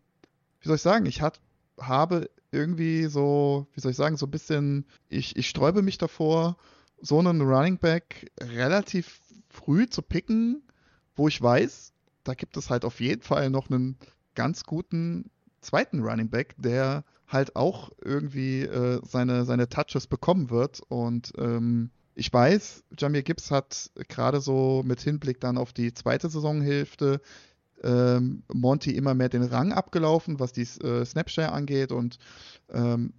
wie soll ich sagen, ich hat, habe irgendwie so, wie soll ich sagen, so ein bisschen, ich, ich sträube mich davor, so einen Running Back relativ früh zu picken, wo ich weiß, da gibt es halt auf jeden Fall noch einen ganz guten zweiten Running Back, der halt auch irgendwie äh, seine, seine Touches bekommen wird und ähm, ich weiß, Jamir Gibbs hat gerade so mit Hinblick dann auf die zweite Saisonhälfte ähm, Monty immer mehr den Rang abgelaufen, was die äh, Snapshare angeht und ähm,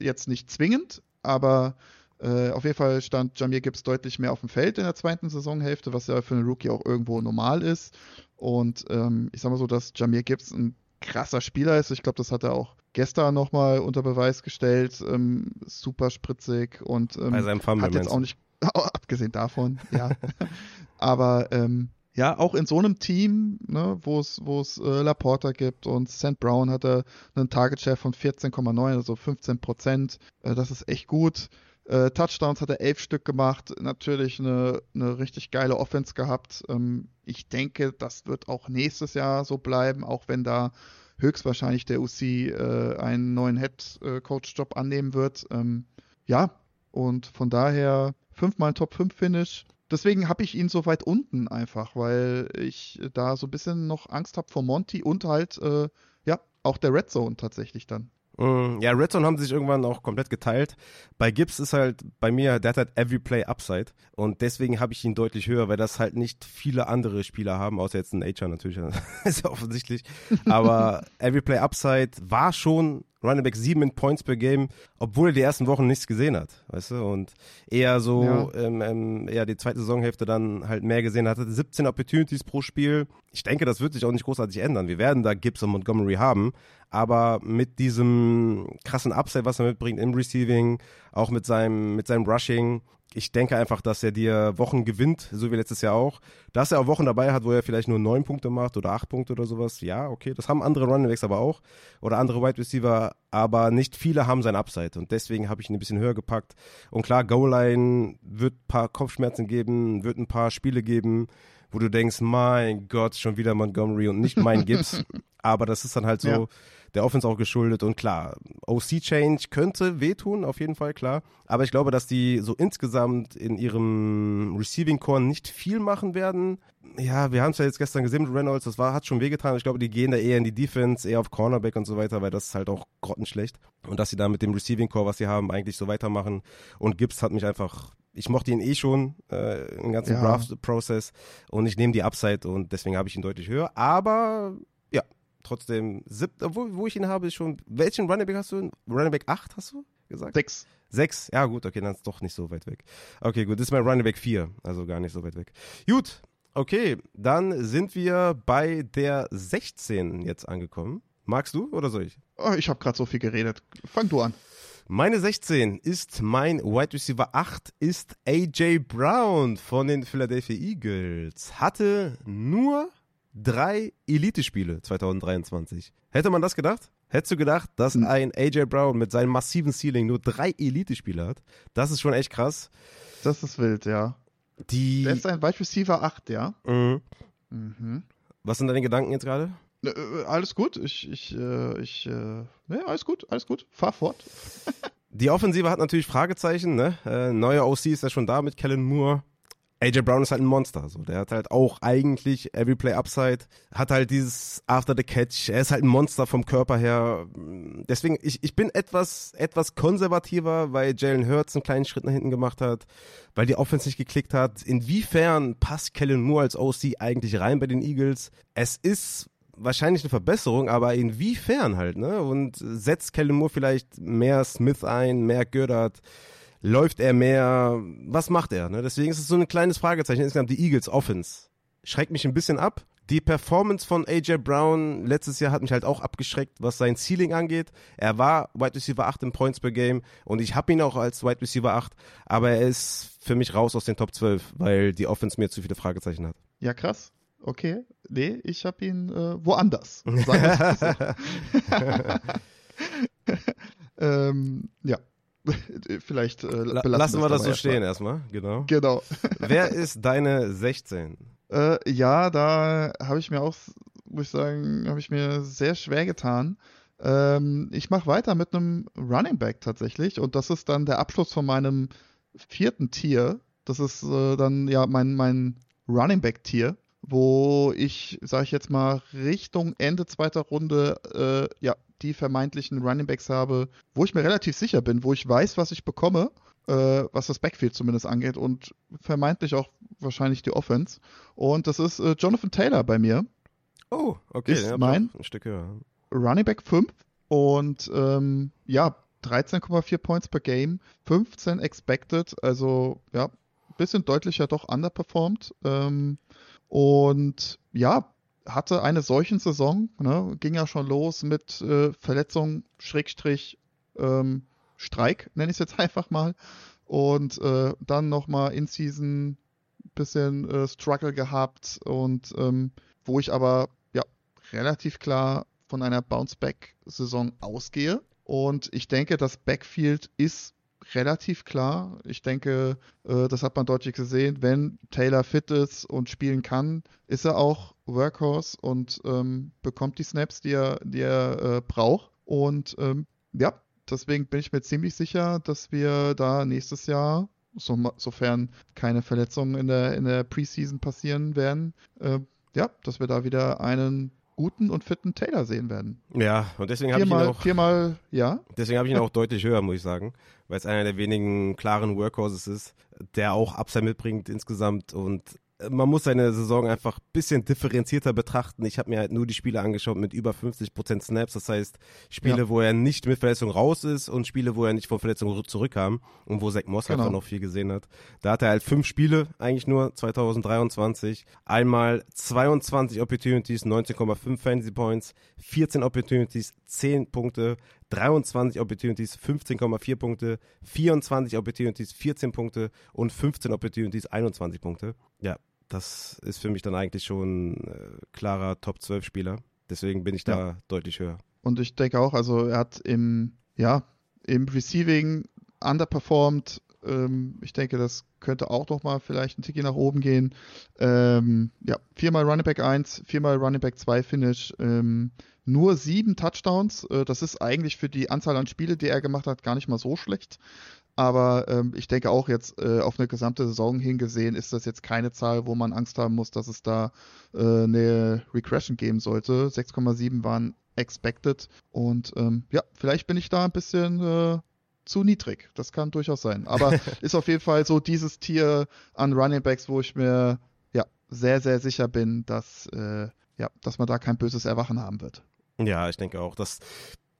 jetzt nicht zwingend, aber äh, auf jeden Fall stand Jamir Gibbs deutlich mehr auf dem Feld in der zweiten Saisonhälfte, was ja für einen Rookie auch irgendwo normal ist. Und ähm, ich sag mal so, dass Jamir Gibbs ein krasser Spieler ist. Ich glaube, das hat er auch gestern nochmal unter Beweis gestellt. Ähm, super spritzig und ähm, Bei seinem Fumble, hat jetzt auch nicht, abgesehen davon, ja. Aber ähm, ja, auch in so einem Team, ne, wo es, wo es äh, Laporta gibt und St. Brown hatte einen Target Share von 14,9, also 15 Prozent. Äh, das ist echt gut. Äh, Touchdowns hat er elf Stück gemacht, natürlich eine, eine richtig geile Offense gehabt. Ähm, ich denke, das wird auch nächstes Jahr so bleiben, auch wenn da höchstwahrscheinlich der UC äh, einen neuen Head äh, annehmen wird. Ähm, ja, und von daher fünfmal Top 5 Finish deswegen habe ich ihn so weit unten einfach, weil ich da so ein bisschen noch Angst habe vor Monty und halt, äh, ja, auch der Red Zone tatsächlich dann. Mm, ja, Red Zone haben sich irgendwann auch komplett geteilt. Bei Gibbs ist halt bei mir, der hat halt Every Play Upside und deswegen habe ich ihn deutlich höher, weil das halt nicht viele andere Spieler haben, außer jetzt ein Nature natürlich, ist ja offensichtlich. Aber Every Play Upside war schon Running Back 7 in Points per Game, obwohl er die ersten Wochen nichts gesehen hat, weißt du, und eher so, ja. ähm, ähm, eher die zweite Saisonhälfte dann halt mehr gesehen hat, hatte 17 Opportunities pro Spiel. Ich denke, das wird sich auch nicht großartig ändern. Wir werden da Gibbs und Montgomery haben, aber mit diesem krassen Upside, was er mitbringt im Receiving, auch mit seinem, mit seinem Rushing, ich denke einfach, dass er dir Wochen gewinnt, so wie letztes Jahr auch. Dass er auch Wochen dabei hat, wo er vielleicht nur neun Punkte macht oder acht Punkte oder sowas, ja, okay, das haben andere Running Backs aber auch oder andere Wide Receiver, aber nicht viele haben sein Upside und deswegen habe ich ihn ein bisschen höher gepackt. Und klar, Goal Line wird ein paar Kopfschmerzen geben, wird ein paar Spiele geben, wo du denkst, mein Gott, schon wieder Montgomery und nicht mein Gibbs. aber das ist dann halt so. Ja der Offense auch geschuldet. Und klar, OC-Change könnte wehtun, auf jeden Fall, klar. Aber ich glaube, dass die so insgesamt in ihrem Receiving-Core nicht viel machen werden. Ja, wir haben es ja jetzt gestern gesehen mit Reynolds, das war, hat schon wehgetan. Ich glaube, die gehen da eher in die Defense, eher auf Cornerback und so weiter, weil das ist halt auch grottenschlecht. Und dass sie da mit dem Receiving-Core, was sie haben, eigentlich so weitermachen. Und Gibbs hat mich einfach ich mochte ihn eh schon, äh, im ganzen ja. Draft-Prozess und ich nehme die Upside und deswegen habe ich ihn deutlich höher. Aber trotzdem siebter, wo, wo ich ihn habe, ist schon. Welchen Running Back hast du? Running Back 8 hast du gesagt? Sechs. Sechs? Ja, gut, okay, dann ist doch nicht so weit weg. Okay, gut, das ist mein Running Back 4, also gar nicht so weit weg. Gut, okay, dann sind wir bei der 16 jetzt angekommen. Magst du oder soll ich? Oh, ich habe gerade so viel geredet. Fang du an. Meine 16 ist mein Wide Receiver 8 ist AJ Brown von den Philadelphia Eagles. Hatte nur drei Elite-Spiele 2023. Hätte man das gedacht? Hättest du gedacht, dass hm. ein AJ Brown mit seinem massiven Ceiling nur drei Elite-Spiele hat? Das ist schon echt krass. Das ist wild, ja. Die Der ist ein Wide Receiver 8, ja. Mhm. Mhm. Was sind deine Gedanken jetzt gerade? Äh, alles gut. Ich, ich, äh, ich, äh, ne, alles gut, alles gut. Fahr fort. Die Offensive hat natürlich Fragezeichen, ne? Äh, neuer OC ist ja schon da mit Kellen Moore. AJ Brown ist halt ein Monster, so. Der hat halt auch eigentlich Every Play Upside, hat halt dieses After the Catch. Er ist halt ein Monster vom Körper her. Deswegen, ich, ich bin etwas, etwas konservativer, weil Jalen Hurts einen kleinen Schritt nach hinten gemacht hat, weil die Offense nicht geklickt hat. Inwiefern passt Kellen Moore als OC eigentlich rein bei den Eagles? Es ist wahrscheinlich eine Verbesserung, aber inwiefern halt, ne? Und setzt Kellen Moore vielleicht mehr Smith ein, mehr Gördert? Läuft er mehr? Was macht er? Ne? Deswegen ist es so ein kleines Fragezeichen. Insgesamt die Eagles Offense schreckt mich ein bisschen ab. Die Performance von AJ Brown letztes Jahr hat mich halt auch abgeschreckt, was sein Ceiling angeht. Er war Wide Receiver 8 im Points per Game und ich habe ihn auch als Wide Receiver 8, aber er ist für mich raus aus den Top 12, weil die Offense mir zu viele Fragezeichen hat. Ja, krass. Okay. Nee, ich habe ihn äh, woanders. ähm, ja, Vielleicht äh, lassen wir das so stehen erstmal, genau. Genau. Wer ist deine 16? Äh, ja, da habe ich mir auch, muss ich sagen, habe ich mir sehr schwer getan. Ähm, ich mache weiter mit einem Running Back tatsächlich und das ist dann der Abschluss von meinem vierten Tier. Das ist äh, dann ja mein, mein Running Back Tier, wo ich, sage ich jetzt mal, Richtung Ende zweiter Runde äh, ja die vermeintlichen Running Backs habe, wo ich mir relativ sicher bin, wo ich weiß, was ich bekomme, äh, was das Backfield zumindest angeht und vermeintlich auch wahrscheinlich die Offense. Und das ist äh, Jonathan Taylor bei mir. Oh, okay. Ist ja, mein ein Stück höher. Running Back 5 und ähm, ja, 13,4 Points per Game, 15 expected, also ja, bisschen deutlicher doch underperformed. Ähm, und ja, hatte eine solchen Saison, ne, ging ja schon los mit äh, Verletzung, Schrägstrich, ähm, Streik, nenne ich es jetzt einfach mal. Und äh, dann nochmal in Season bisschen äh, Struggle gehabt und ähm, wo ich aber ja relativ klar von einer Bounce-Back-Saison ausgehe. Und ich denke, das Backfield ist relativ klar. Ich denke, äh, das hat man deutlich gesehen. Wenn Taylor fit ist und spielen kann, ist er auch Workhorse und ähm, bekommt die Snaps, die er, die er äh, braucht. Und ähm, ja, deswegen bin ich mir ziemlich sicher, dass wir da nächstes Jahr, so, sofern keine Verletzungen in der, in der Preseason passieren werden, äh, ja, dass wir da wieder einen guten und fitten Taylor sehen werden. Ja, und deswegen habe ich ihn auch viermal, ja. Deswegen habe ich ihn auch deutlich höher, muss ich sagen, weil es einer der wenigen klaren Workhorses ist, der auch Upside mitbringt insgesamt und man muss seine Saison einfach ein bisschen differenzierter betrachten. Ich habe mir halt nur die Spiele angeschaut mit über 50% Snaps, das heißt Spiele, ja. wo er nicht mit Verletzung raus ist und Spiele, wo er nicht von Verletzung zurückkam und wo Zach Moss genau. einfach noch viel gesehen hat. Da hat er halt fünf Spiele eigentlich nur 2023. Einmal 22 Opportunities, 19,5 Fantasy Points, 14 Opportunities, 10 Punkte, 23 Opportunities, 15,4 Punkte, 24 Opportunities, 14 Punkte und 15 Opportunities, 21 Punkte. Ja, das ist für mich dann eigentlich schon äh, klarer Top 12 Spieler. Deswegen bin ich da ja. deutlich höher. Und ich denke auch, also er hat im, ja, im Receiving underperformed. Ähm, ich denke, das könnte auch noch mal vielleicht ein Ticket nach oben gehen. Ähm, ja, viermal Running Back 1, viermal Running Back 2 Finish. Ähm, nur sieben Touchdowns. Äh, das ist eigentlich für die Anzahl an Spiele, die er gemacht hat, gar nicht mal so schlecht. Aber ähm, ich denke auch jetzt äh, auf eine gesamte Saison hingesehen ist das jetzt keine Zahl, wo man Angst haben muss, dass es da äh, eine Regression geben sollte. 6,7 waren expected. Und ähm, ja, vielleicht bin ich da ein bisschen äh, zu niedrig. Das kann durchaus sein. Aber ist auf jeden Fall so dieses Tier an Running Backs, wo ich mir ja sehr, sehr sicher bin, dass, äh, ja, dass man da kein böses Erwachen haben wird. Ja, ich denke auch, dass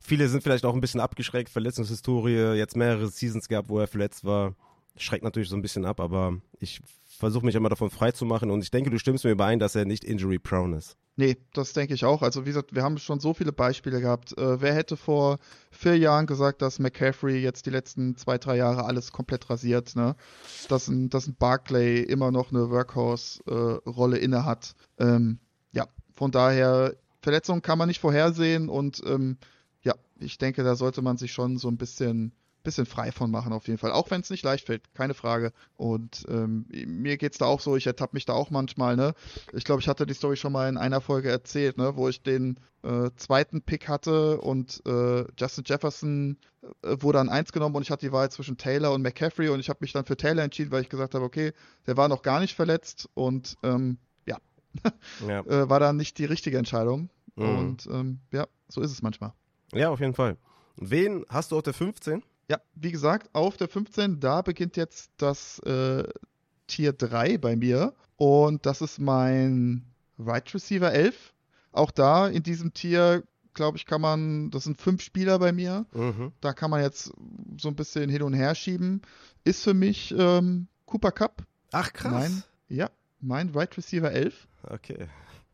viele sind vielleicht auch ein bisschen abgeschreckt. Verletzungshistorie, jetzt mehrere Seasons gehabt, wo er verletzt war. Schreckt natürlich so ein bisschen ab, aber ich versuche mich immer davon frei zu machen und ich denke, du stimmst mir überein, dass er nicht injury prone ist. Nee, das denke ich auch. Also wie gesagt, wir haben schon so viele Beispiele gehabt. Äh, wer hätte vor vier Jahren gesagt, dass McCaffrey jetzt die letzten zwei, drei Jahre alles komplett rasiert, ne? Dass ein, dass ein Barclay immer noch eine Workhorse-Rolle äh, inne hat. Ähm, ja, von daher, Verletzungen kann man nicht vorhersehen und ähm, ja, ich denke, da sollte man sich schon so ein bisschen, bisschen frei von machen, auf jeden Fall. Auch wenn es nicht leicht fällt, keine Frage. Und ähm, mir es da auch so, ich ertappe mich da auch manchmal, ne? Ich glaube, ich hatte die Story schon mal in einer Folge erzählt, ne, wo ich den äh, zweiten Pick hatte und äh, Justin Jefferson äh, wurde an eins genommen und ich hatte die Wahl zwischen Taylor und McCaffrey und ich habe mich dann für Taylor entschieden, weil ich gesagt habe, okay, der war noch gar nicht verletzt und ähm, ja, ja. Äh, war dann nicht die richtige Entscheidung. Mhm. Und ähm, ja, so ist es manchmal. Ja, auf jeden Fall. Wen hast du auf der 15? Ja, wie gesagt, auf der 15, da beginnt jetzt das äh, Tier 3 bei mir. Und das ist mein Right Receiver 11. Auch da in diesem Tier, glaube ich, kann man, das sind fünf Spieler bei mir. Mhm. Da kann man jetzt so ein bisschen hin und her schieben. Ist für mich ähm, Cooper Cup. Ach, krass. Mein, ja, mein Right Receiver 11. Okay.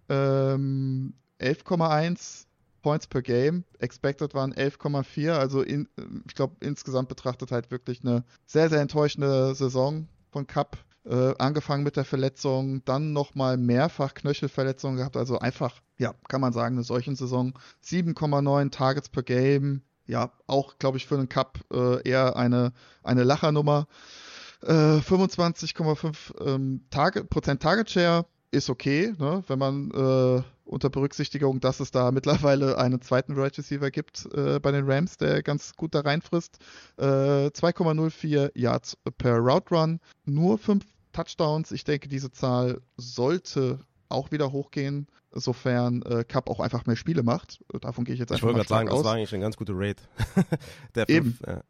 Ähm, 11,1 Points per Game. Expected waren 11,4. Also in, ich glaube, insgesamt betrachtet halt wirklich eine sehr, sehr enttäuschende Saison von Cup. Äh, angefangen mit der Verletzung, dann nochmal mehrfach Knöchelverletzungen gehabt. Also einfach, ja, kann man sagen, eine solchen Saison. 7,9 Targets per Game. Ja, auch, glaube ich, für einen Cup äh, eher eine, eine Lachernummer. Äh, 25,5 ähm, Target, Prozent Target Share ist okay, ne? wenn man äh, unter Berücksichtigung, dass es da mittlerweile einen zweiten Right Receiver gibt äh, bei den Rams, der ganz gut da reinfrisst. Äh, 2,04 Yards per Route Run, nur 5 Touchdowns. Ich denke, diese Zahl sollte auch wieder hochgehen, sofern äh, Cup auch einfach mehr Spiele macht. Davon gehe ich jetzt einfach ich mal Ich wollte gerade sagen, aus. das war eigentlich eine ganz gute Rate. der Eben. ja,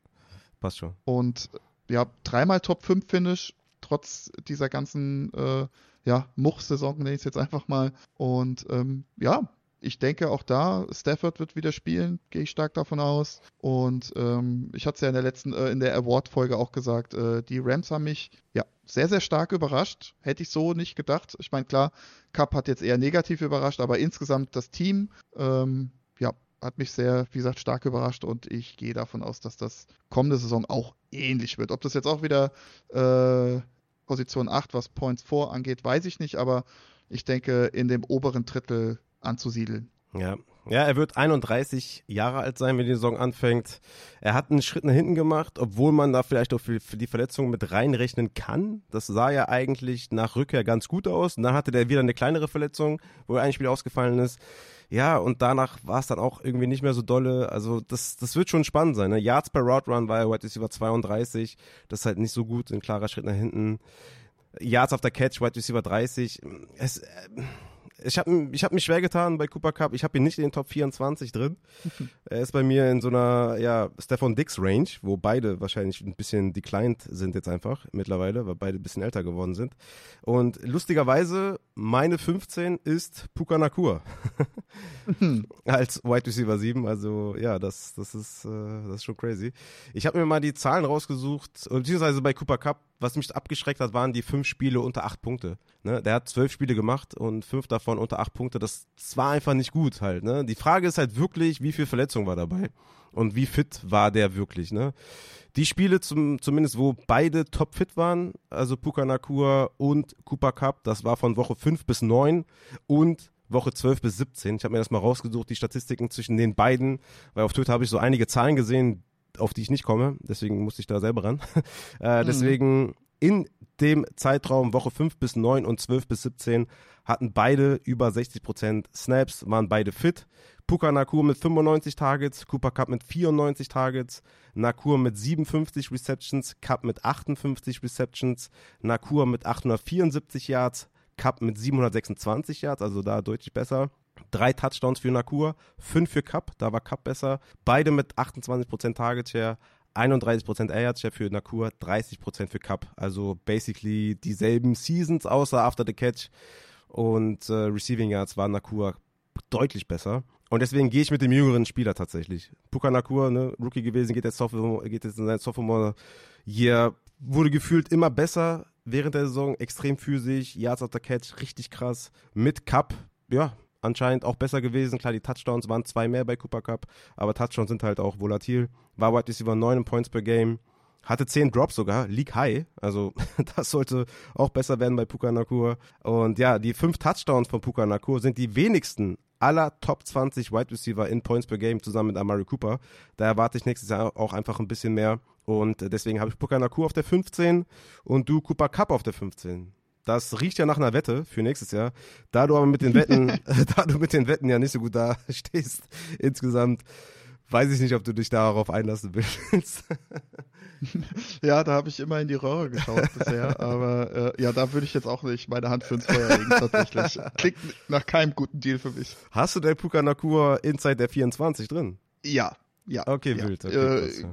passt schon. Und ja, dreimal Top 5 Finish, trotz dieser ganzen äh, ja, Much-Saison, nenne ich es jetzt einfach mal. Und ähm, ja, ich denke auch da, Stafford wird wieder spielen, gehe ich stark davon aus. Und ähm, ich hatte es ja in der letzten, äh, in der Award-Folge auch gesagt, äh, die Rams haben mich ja sehr, sehr stark überrascht. Hätte ich so nicht gedacht. Ich meine, klar, Cup hat jetzt eher negativ überrascht, aber insgesamt das Team, ähm, ja, hat mich sehr, wie gesagt, stark überrascht und ich gehe davon aus, dass das kommende Saison auch ähnlich wird. Ob das jetzt auch wieder äh, Position 8, was Points vor angeht, weiß ich nicht, aber ich denke, in dem oberen Drittel anzusiedeln. Ja. Ja, er wird 31 Jahre alt sein, wenn die Saison anfängt. Er hat einen Schritt nach hinten gemacht, obwohl man da vielleicht auch für die Verletzung mit reinrechnen kann. Das sah ja eigentlich nach Rückkehr ganz gut aus. Und dann hatte der wieder eine kleinere Verletzung, wo er ein Spiel ausgefallen ist. Ja, und danach war es dann auch irgendwie nicht mehr so dolle. Also das, das wird schon spannend sein. Ne? Yards per Route Run war er heute über 32. Das ist halt nicht so gut, ein klarer Schritt nach hinten. Yards auf der Catch, Wide Receiver 30. Es, äh, ich habe ich hab mich schwer getan bei Cooper Cup. Ich habe ihn nicht in den Top 24 drin. er ist bei mir in so einer, ja, Stefan Dix Range, wo beide wahrscheinlich ein bisschen declined sind jetzt einfach mittlerweile, weil beide ein bisschen älter geworden sind. Und lustigerweise, meine 15 ist Puka Nakur. Als Wide Receiver 7. Also, ja, das, das, ist, äh, das ist schon crazy. Ich habe mir mal die Zahlen rausgesucht, beziehungsweise bei Cooper Cup was mich abgeschreckt hat, waren die fünf Spiele unter acht Punkte. Ne? Der hat zwölf Spiele gemacht und fünf davon unter acht Punkte. Das, das war einfach nicht gut halt. Ne? Die Frage ist halt wirklich, wie viel Verletzung war dabei und wie fit war der wirklich. Ne? Die Spiele zum, zumindest, wo beide top fit waren, also Puka Nakua und Cooper Cup, das war von Woche fünf bis neun und Woche 12 bis 17. Ich habe mir das mal rausgesucht, die Statistiken zwischen den beiden, weil auf Twitter habe ich so einige Zahlen gesehen, auf die ich nicht komme. Deswegen musste ich da selber ran. äh, mhm. Deswegen in dem Zeitraum Woche 5 bis 9 und 12 bis 17 hatten beide über 60% Snaps, waren beide fit. Puka Nakur mit 95 Targets, Cooper Cup mit 94 Targets, Nakur mit 57 Receptions, Cup mit 58 Receptions, Nakur mit 874 Yards, Cup mit 726 Yards, also da deutlich besser. Drei Touchdowns für Nakur, fünf für Cup, da war Cup besser. Beide mit 28% Target Share, 31% Air Share für Nakur, 30% für Cup. Also basically dieselben Seasons außer After the Catch und äh, Receiving Yards war Nakur deutlich besser. Und deswegen gehe ich mit dem jüngeren Spieler tatsächlich. Puka Nakur, ne, Rookie gewesen, geht jetzt, Sophomore, geht jetzt in sein Sophomore Year, wurde gefühlt immer besser während der Saison, extrem physisch, Yards after Catch, richtig krass. Mit Cup, ja, anscheinend auch besser gewesen. Klar, die Touchdowns waren zwei mehr bei Cooper Cup, aber Touchdowns sind halt auch volatil. War Wide Receiver 9 Points per Game. Hatte 10 Drops sogar, League High. Also das sollte auch besser werden bei Puka Nakur. Und ja, die fünf Touchdowns von Puka Nakur sind die wenigsten aller Top 20 Wide Receiver in Points per Game zusammen mit Amari Cooper. Da erwarte ich nächstes Jahr auch einfach ein bisschen mehr. Und deswegen habe ich Puka Nakur auf der 15 und du Cooper Cup auf der 15. Das riecht ja nach einer Wette für nächstes Jahr. Da du aber mit den Wetten, da du mit den Wetten ja nicht so gut da stehst, insgesamt, weiß ich nicht, ob du dich darauf einlassen willst. ja, da habe ich immer in die Röhre geschaut bisher, aber äh, ja, da würde ich jetzt auch nicht meine Hand für ins Feuer legen, tatsächlich. Klingt nach keinem guten Deal für mich. Hast du der Puka Nakua Inside der 24 drin? Ja, ja. Okay, ja. wild. Okay, äh,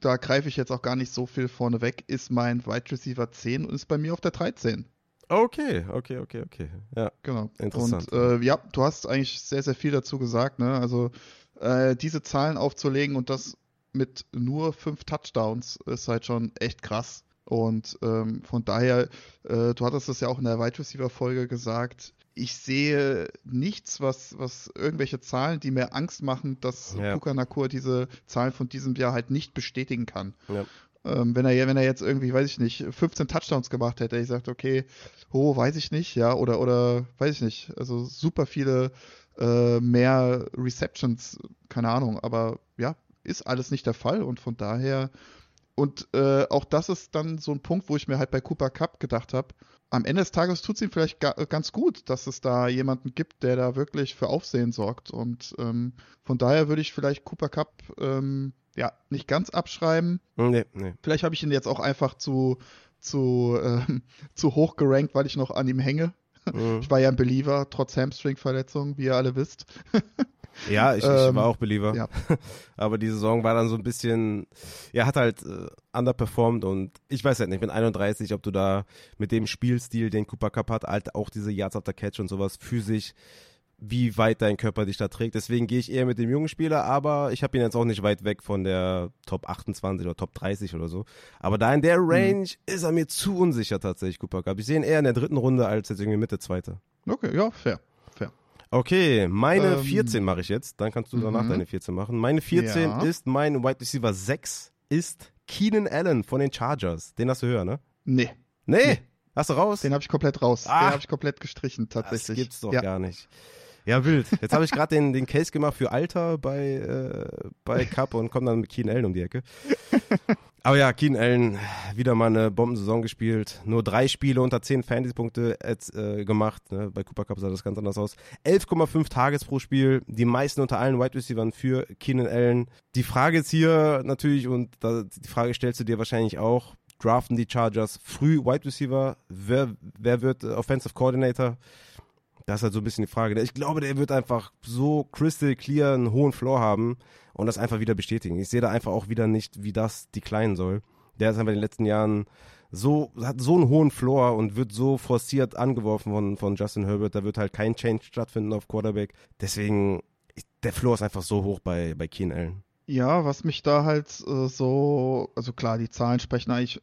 da greife ich jetzt auch gar nicht so viel vorne weg. Ist mein Wide Receiver 10 und ist bei mir auf der 13. Okay, okay, okay, okay. Ja, genau. Interessant. Und äh, ja, du hast eigentlich sehr, sehr viel dazu gesagt. Ne? Also äh, diese Zahlen aufzulegen und das mit nur fünf Touchdowns ist halt schon echt krass. Und ähm, von daher, äh, du hattest das ja auch in der Wide Receiver Folge gesagt. Ich sehe nichts, was, was irgendwelche Zahlen, die mir Angst machen, dass ja. Puka Nakur diese Zahlen von diesem Jahr halt nicht bestätigen kann. Ja. Ähm, wenn er wenn er jetzt irgendwie, weiß ich nicht, 15 Touchdowns gemacht hätte, ich sagt, okay, oh, weiß ich nicht, ja, oder oder weiß ich nicht, also super viele äh, mehr Receptions, keine Ahnung, aber ja, ist alles nicht der Fall und von daher und äh, auch das ist dann so ein Punkt, wo ich mir halt bei Cooper Cup gedacht habe, am Ende des Tages tut es ihm vielleicht ga, ganz gut, dass es da jemanden gibt, der da wirklich für Aufsehen sorgt. Und ähm, von daher würde ich vielleicht Cooper Cup ähm, ja, nicht ganz abschreiben. Nee, nee. Vielleicht habe ich ihn jetzt auch einfach zu, zu, äh, zu hoch gerankt, weil ich noch an ihm hänge. Mhm. Ich war ja ein Believer, trotz Hamstring-Verletzung, wie ihr alle wisst. Ja, ich, ich ähm, war auch Believer. Ja. Aber die Saison war dann so ein bisschen, ja, hat halt äh, underperformed und ich weiß halt nicht, mit 31, ob du da mit dem Spielstil, den Cooper Cup hat, halt auch diese Yards after Catch und sowas physisch wie weit dein Körper dich da trägt. Deswegen gehe ich eher mit dem jungen Spieler, aber ich habe ihn jetzt auch nicht weit weg von der Top 28 oder Top 30 oder so. Aber da in der mhm. Range mhm. ist er mir zu unsicher tatsächlich, Cooper Cup. Ich sehe ihn eher in der dritten Runde als jetzt irgendwie Mitte zweite. Okay, ja, fair. Okay, meine ähm, 14 mache ich jetzt. Dann kannst du danach mhm. deine 14 machen. Meine 14 ja. ist mein Wide Receiver 6 ist Keenan Allen von den Chargers. Den hast du höher, ne? Nee. Nee, nee. hast du raus? Den habe ich komplett raus. Ah, den habe ich komplett gestrichen, tatsächlich. Das gibt's doch ja. gar nicht. Ja, wild. Jetzt habe ich gerade den, den Case gemacht für Alter bei, äh, bei Cup und komme dann mit Keen Allen um die Ecke. Aber ja, Keen Allen, wieder mal eine Bombensaison gespielt. Nur drei Spiele unter zehn Fantasy-Punkte äh, gemacht. Ne? Bei Cooper Cup sah das ganz anders aus. 11,5 Tages pro Spiel. Die meisten unter allen Wide Receivers für Keenan Allen. Die Frage ist hier natürlich, und da, die Frage stellst du dir wahrscheinlich auch, draften die Chargers früh Wide Receiver? Wer, wer wird Offensive Coordinator? Das ist halt so ein bisschen die Frage. Ich glaube, der wird einfach so crystal clear einen hohen Floor haben und das einfach wieder bestätigen. Ich sehe da einfach auch wieder nicht, wie das decline soll. Der ist einfach in den letzten Jahren so, hat so einen hohen Floor und wird so forciert angeworfen von, von Justin Herbert. Da wird halt kein Change stattfinden auf Quarterback. Deswegen, der Floor ist einfach so hoch bei, bei Keen Allen. Ja, was mich da halt äh, so, also klar, die Zahlen sprechen eigentlich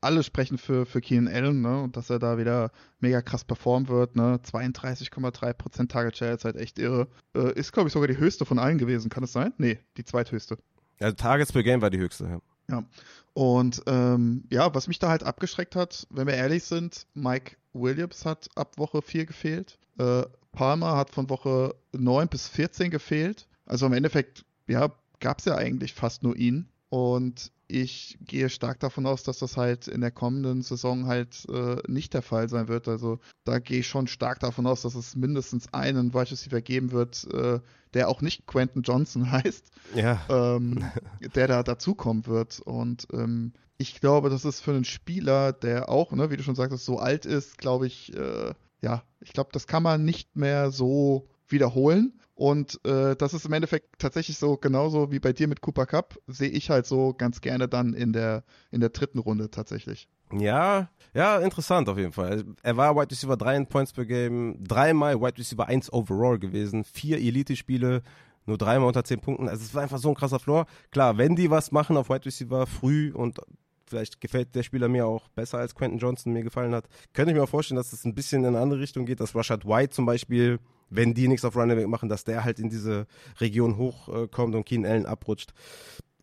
alle sprechen für, für Keenan Allen, ne? Und dass er da wieder mega krass performen wird, ne? 32,3% Target Share ist halt echt irre. Äh, ist, glaube ich, sogar die höchste von allen gewesen, kann es sein? Nee, die zweithöchste. Also Targets per Game war die höchste, ja. Ja. Und ähm, ja, was mich da halt abgeschreckt hat, wenn wir ehrlich sind, Mike Williams hat ab Woche 4 gefehlt. Äh, Palmer hat von Woche 9 bis 14 gefehlt. Also im Endeffekt, ja, gab es ja eigentlich fast nur ihn. Und ich gehe stark davon aus, dass das halt in der kommenden Saison halt äh, nicht der Fall sein wird. Also da gehe ich schon stark davon aus, dass es mindestens einen Wide Receiver geben wird, äh, der auch nicht Quentin Johnson heißt, ja. ähm, der da dazukommen wird. Und ähm, ich glaube, das ist für einen Spieler, der auch, ne, wie du schon sagtest, so alt ist, glaube ich, äh, ja, ich glaube, das kann man nicht mehr so wiederholen. Und äh, das ist im Endeffekt tatsächlich so, genauso wie bei dir mit Cooper Cup, sehe ich halt so ganz gerne dann in der, in der dritten Runde tatsächlich. Ja, ja, interessant auf jeden Fall. Er war Wide Receiver 3 in Points per Game, dreimal Wide Receiver 1 overall gewesen, vier Elite-Spiele, nur dreimal unter 10 Punkten. Also es war einfach so ein krasser Floor. Klar, wenn die was machen auf Wide Receiver früh und vielleicht gefällt der Spieler mir auch besser als Quentin Johnson mir gefallen hat, könnte ich mir auch vorstellen, dass es ein bisschen in eine andere Richtung geht, dass Rashad White zum Beispiel wenn die nichts auf Running machen, dass der halt in diese Region hochkommt und Keen Allen abrutscht.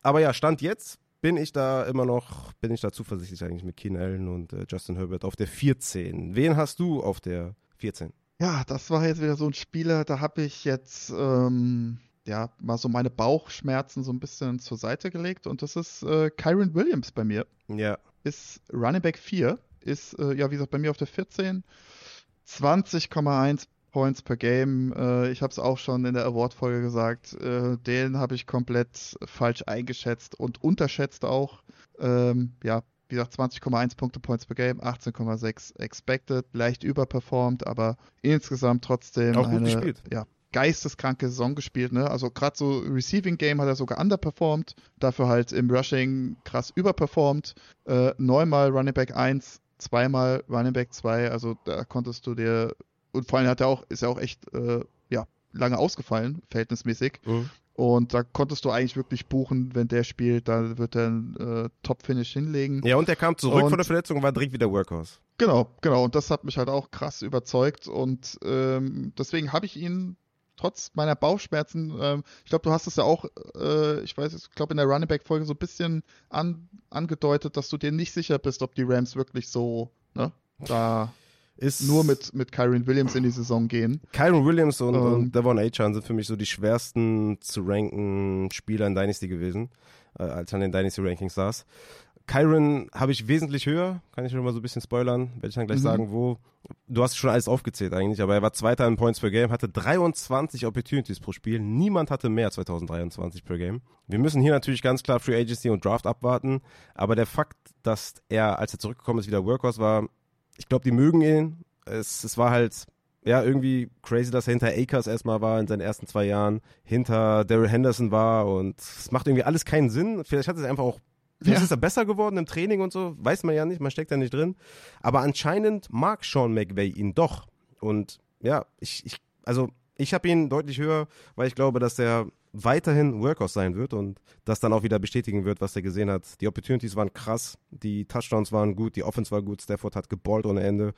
Aber ja, Stand jetzt bin ich da immer noch, bin ich da zuversichtlich eigentlich mit Keen Allen und äh, Justin Herbert auf der 14. Wen hast du auf der 14? Ja, das war jetzt wieder so ein Spieler, da habe ich jetzt ähm, ja mal so meine Bauchschmerzen so ein bisschen zur Seite gelegt und das ist äh, Kyron Williams bei mir. Ja. Ist Running Back 4, ist äh, ja wie gesagt bei mir auf der 14. 20,1 Points per Game. Äh, ich habe es auch schon in der Award-Folge gesagt. Äh, den habe ich komplett falsch eingeschätzt und unterschätzt auch. Ähm, ja, wie gesagt, 20,1 Punkte Points per Game, 18,6 expected, leicht überperformt, aber insgesamt trotzdem auch eine gespielt. Ja, geisteskranke Saison gespielt. Ne? Also gerade so Receiving Game hat er sogar underperformed, dafür halt im Rushing krass überperformt. Äh, neunmal Running Back 1, zweimal Running Back 2, also da konntest du dir und vor allem hat er auch, ist er auch echt äh, ja, lange ausgefallen, verhältnismäßig. Mhm. Und da konntest du eigentlich wirklich buchen, wenn der spielt, dann wird er ein äh, Top-Finish hinlegen. Ja, und er kam zurück und, von der Verletzung und war direkt wieder Workhorse. Genau, genau. Und das hat mich halt auch krass überzeugt. Und ähm, deswegen habe ich ihn trotz meiner Bauchschmerzen, ähm, ich glaube, du hast es ja auch, äh, ich weiß, ich glaube in der Running Back Folge so ein bisschen an, angedeutet, dass du dir nicht sicher bist, ob die Rams wirklich so, ne, da ist nur mit, mit Kyron Williams in die Saison gehen. Kyron Williams und, ähm, und Devon Achan sind für mich so die schwersten zu ranken Spieler in Dynasty gewesen, äh, als an den Dynasty Rankings saß. Kyron habe ich wesentlich höher, kann ich schon mal so ein bisschen spoilern, werde ich dann gleich mhm. sagen, wo. Du hast schon alles aufgezählt eigentlich, aber er war Zweiter in Points per Game, hatte 23 Opportunities pro Spiel. Niemand hatte mehr 2023 per Game. Wir müssen hier natürlich ganz klar Free Agency und Draft abwarten, aber der Fakt, dass er, als er zurückgekommen ist, wieder Workhorse war, ich glaube, die mögen ihn. Es, es war halt, ja, irgendwie crazy, dass er hinter Akers erstmal war in seinen ersten zwei Jahren, hinter Daryl Henderson war und es macht irgendwie alles keinen Sinn. Vielleicht hat es einfach auch Vielleicht ja. ist er besser geworden im Training und so, weiß man ja nicht, man steckt da nicht drin. Aber anscheinend mag Sean McVay ihn doch. Und ja, ich, ich also ich habe ihn deutlich höher, weil ich glaube, dass er weiterhin Workhorse sein wird und das dann auch wieder bestätigen wird, was er gesehen hat. Die Opportunities waren krass, die Touchdowns waren gut, die Offense war gut, Stafford hat geballt ohne Ende.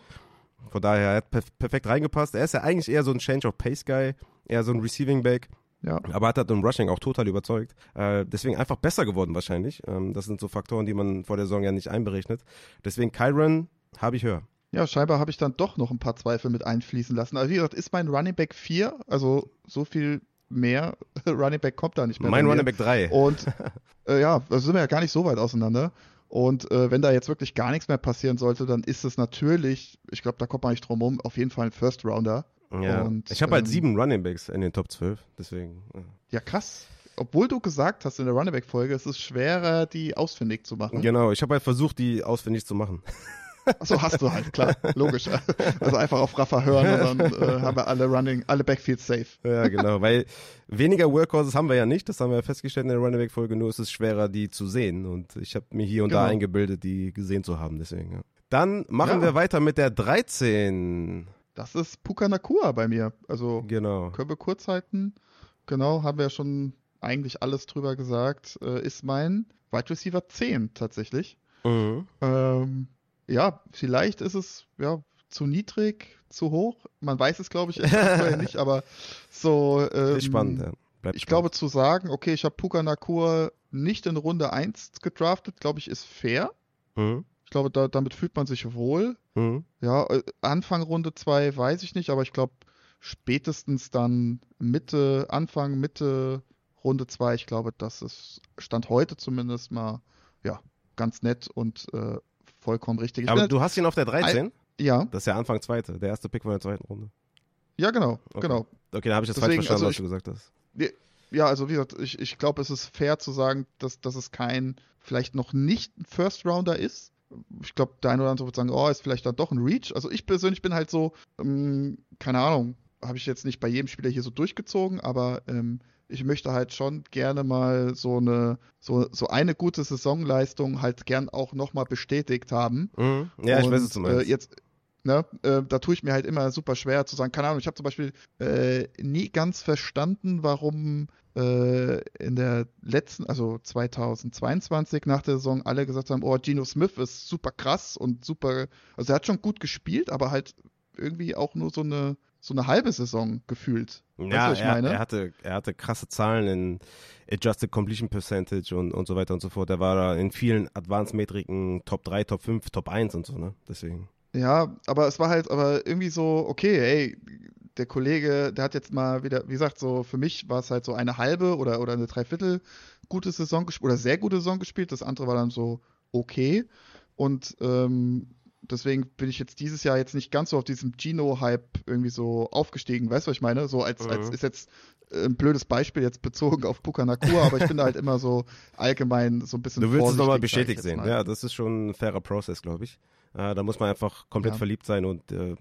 Von daher, er hat perf perfekt reingepasst. Er ist ja eigentlich eher so ein Change of Pace Guy, eher so ein Receiving Back. Ja. Aber hat halt im Rushing auch total überzeugt. Äh, deswegen einfach besser geworden wahrscheinlich. Ähm, das sind so Faktoren, die man vor der Saison ja nicht einberechnet. Deswegen Kyron habe ich höher. Ja, scheinbar habe ich dann doch noch ein paar Zweifel mit einfließen lassen. Aber wie gesagt, ist mein Running Back 4, also so viel mehr Running Back kommt da nicht mehr. Mein. Running Back 3. Und äh, ja, da sind wir ja gar nicht so weit auseinander. Und äh, wenn da jetzt wirklich gar nichts mehr passieren sollte, dann ist es natürlich, ich glaube, da kommt man nicht drum rum, auf jeden Fall ein First Rounder. Ja. Und, ich habe halt ähm, sieben Running Backs in den Top 12, deswegen. Ja. Ja, krass. Obwohl du gesagt hast in der Running Back-Folge, es ist schwerer, die ausfindig zu machen. Genau, ich habe halt versucht, die ausfindig zu machen. Achso, hast du halt, klar, logisch. Also einfach auf Raffa hören und dann äh, haben wir alle Running, alle Backfields safe. Ja, genau, weil weniger Workhorses haben wir ja nicht, das haben wir ja festgestellt in der Running Back Folge, nur ist es schwerer, die zu sehen und ich habe mir hier und da Genau. eingebildet, die gesehen zu haben, deswegen. Ja. Dann machen Ja. wir weiter mit der 13. Das ist Puka Nakua bei mir. Also Genau. können wir kurz halten. Genau, haben wir ja schon eigentlich alles drüber gesagt. Äh, ist mein Wide Receiver 10 tatsächlich. Mhm. Ähm, ja, vielleicht ist es ja zu niedrig, zu hoch. Man weiß es, glaube ich, nicht, aber so. Ähm, spannend, ja. Bleibt Ich spannend. glaube, zu sagen, okay, ich habe Puka Nakua nicht in Runde 1 gedraftet, glaube ich, ist fair. Mhm. Ich glaube, da, damit fühlt man sich wohl. Mhm. Ja, äh, Anfang Runde 2 weiß ich nicht, aber ich glaube, spätestens dann Mitte, Anfang, Mitte Runde 2, ich glaube, das ist Stand heute zumindest mal, ja, ganz nett und äh, vollkommen richtig. Ich Aber du hast ihn auf der 13? ja, Das ist ja Anfang zweite, der erste Pick von der zweiten Runde. ja, genau, Okay. genau. Okay, da habe ich das Deswegen, falsch verstanden, also was ich- du gesagt hast. Ja, also wie gesagt, ich, ich glaube, es ist fair zu sagen, dass, dass es kein, vielleicht noch nicht ein First Rounder ist. Ich glaube, der eine oder andere wird sagen, oh, ist vielleicht dann doch ein Reach. Also ich persönlich bin halt so, ähm, keine Ahnung, habe ich jetzt nicht bei jedem Spieler hier so durchgezogen, aber ähm, ich möchte halt schon gerne mal so eine, so, so eine gute Saisonleistung halt gern auch nochmal bestätigt haben. Mhm. Ja, ich Und, weiß, was du meinst. Äh, jetzt, ne, äh, da tue ich mir halt immer super schwer zu sagen, keine Ahnung, ich habe zum Beispiel äh, nie ganz verstanden, warum äh, in der letzten, also 2022 nach der Saison alle gesagt haben, oh, Geno Smith ist super krass und super, also er hat schon gut gespielt, aber halt irgendwie auch nur so eine so eine halbe Saison gefühlt. Weißt du, Ja, was ich er, meine? er, hatte, er hatte krasse Zahlen in Adjusted Completion Percentage und, und so weiter und so fort. Er war da in vielen Advanced-Metriken Top 3, Top 5, Top 1 und so, ne? Deswegen. Ja, aber es war halt aber irgendwie so, okay, ey, der Kollege, der hat jetzt mal wieder, wie gesagt, so für mich war es halt so eine halbe oder, oder eine Dreiviertel gute Saison gespielt oder sehr gute Saison gespielt. Das andere war dann so okay. Und ähm, deswegen bin ich jetzt dieses Jahr jetzt nicht ganz so auf diesem Gino-Hype irgendwie so aufgestiegen. Weißt du, was ich meine? So als, Mhm. als ist jetzt äh, ein blödes Beispiel jetzt bezogen auf Puka Nakua, aber ich bin da halt immer so allgemein so ein bisschen Du willst es nochmal bestätigt sehen. Ja, das ist schon ein fairer Prozess, glaube ich. Äh, da muss man einfach komplett Ja. verliebt sein und äh,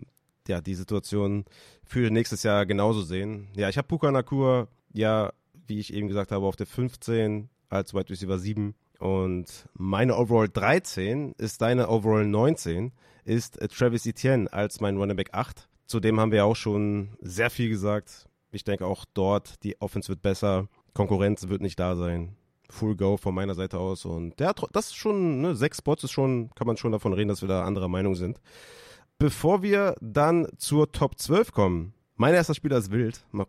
ja, die Situation für nächstes Jahr genauso sehen. Ja, ich habe Puka Nakua, ja, wie ich eben gesagt habe, auf der 15 als Wide Receiver 7 und meine Overall 13 ist deine Overall 19, ist Travis Etienne als mein Running Back 8. Zudem haben wir auch schon sehr viel gesagt. Ich denke auch dort, die Offense wird besser, Konkurrenz wird nicht da sein. Full Go von meiner Seite aus. Und ja, das ist schon, ne, sechs Spots ist schon, kann man schon davon reden, dass wir da anderer Meinung sind. Bevor wir dann zur Top 12 kommen, mein erster Spieler ist wild. Mal,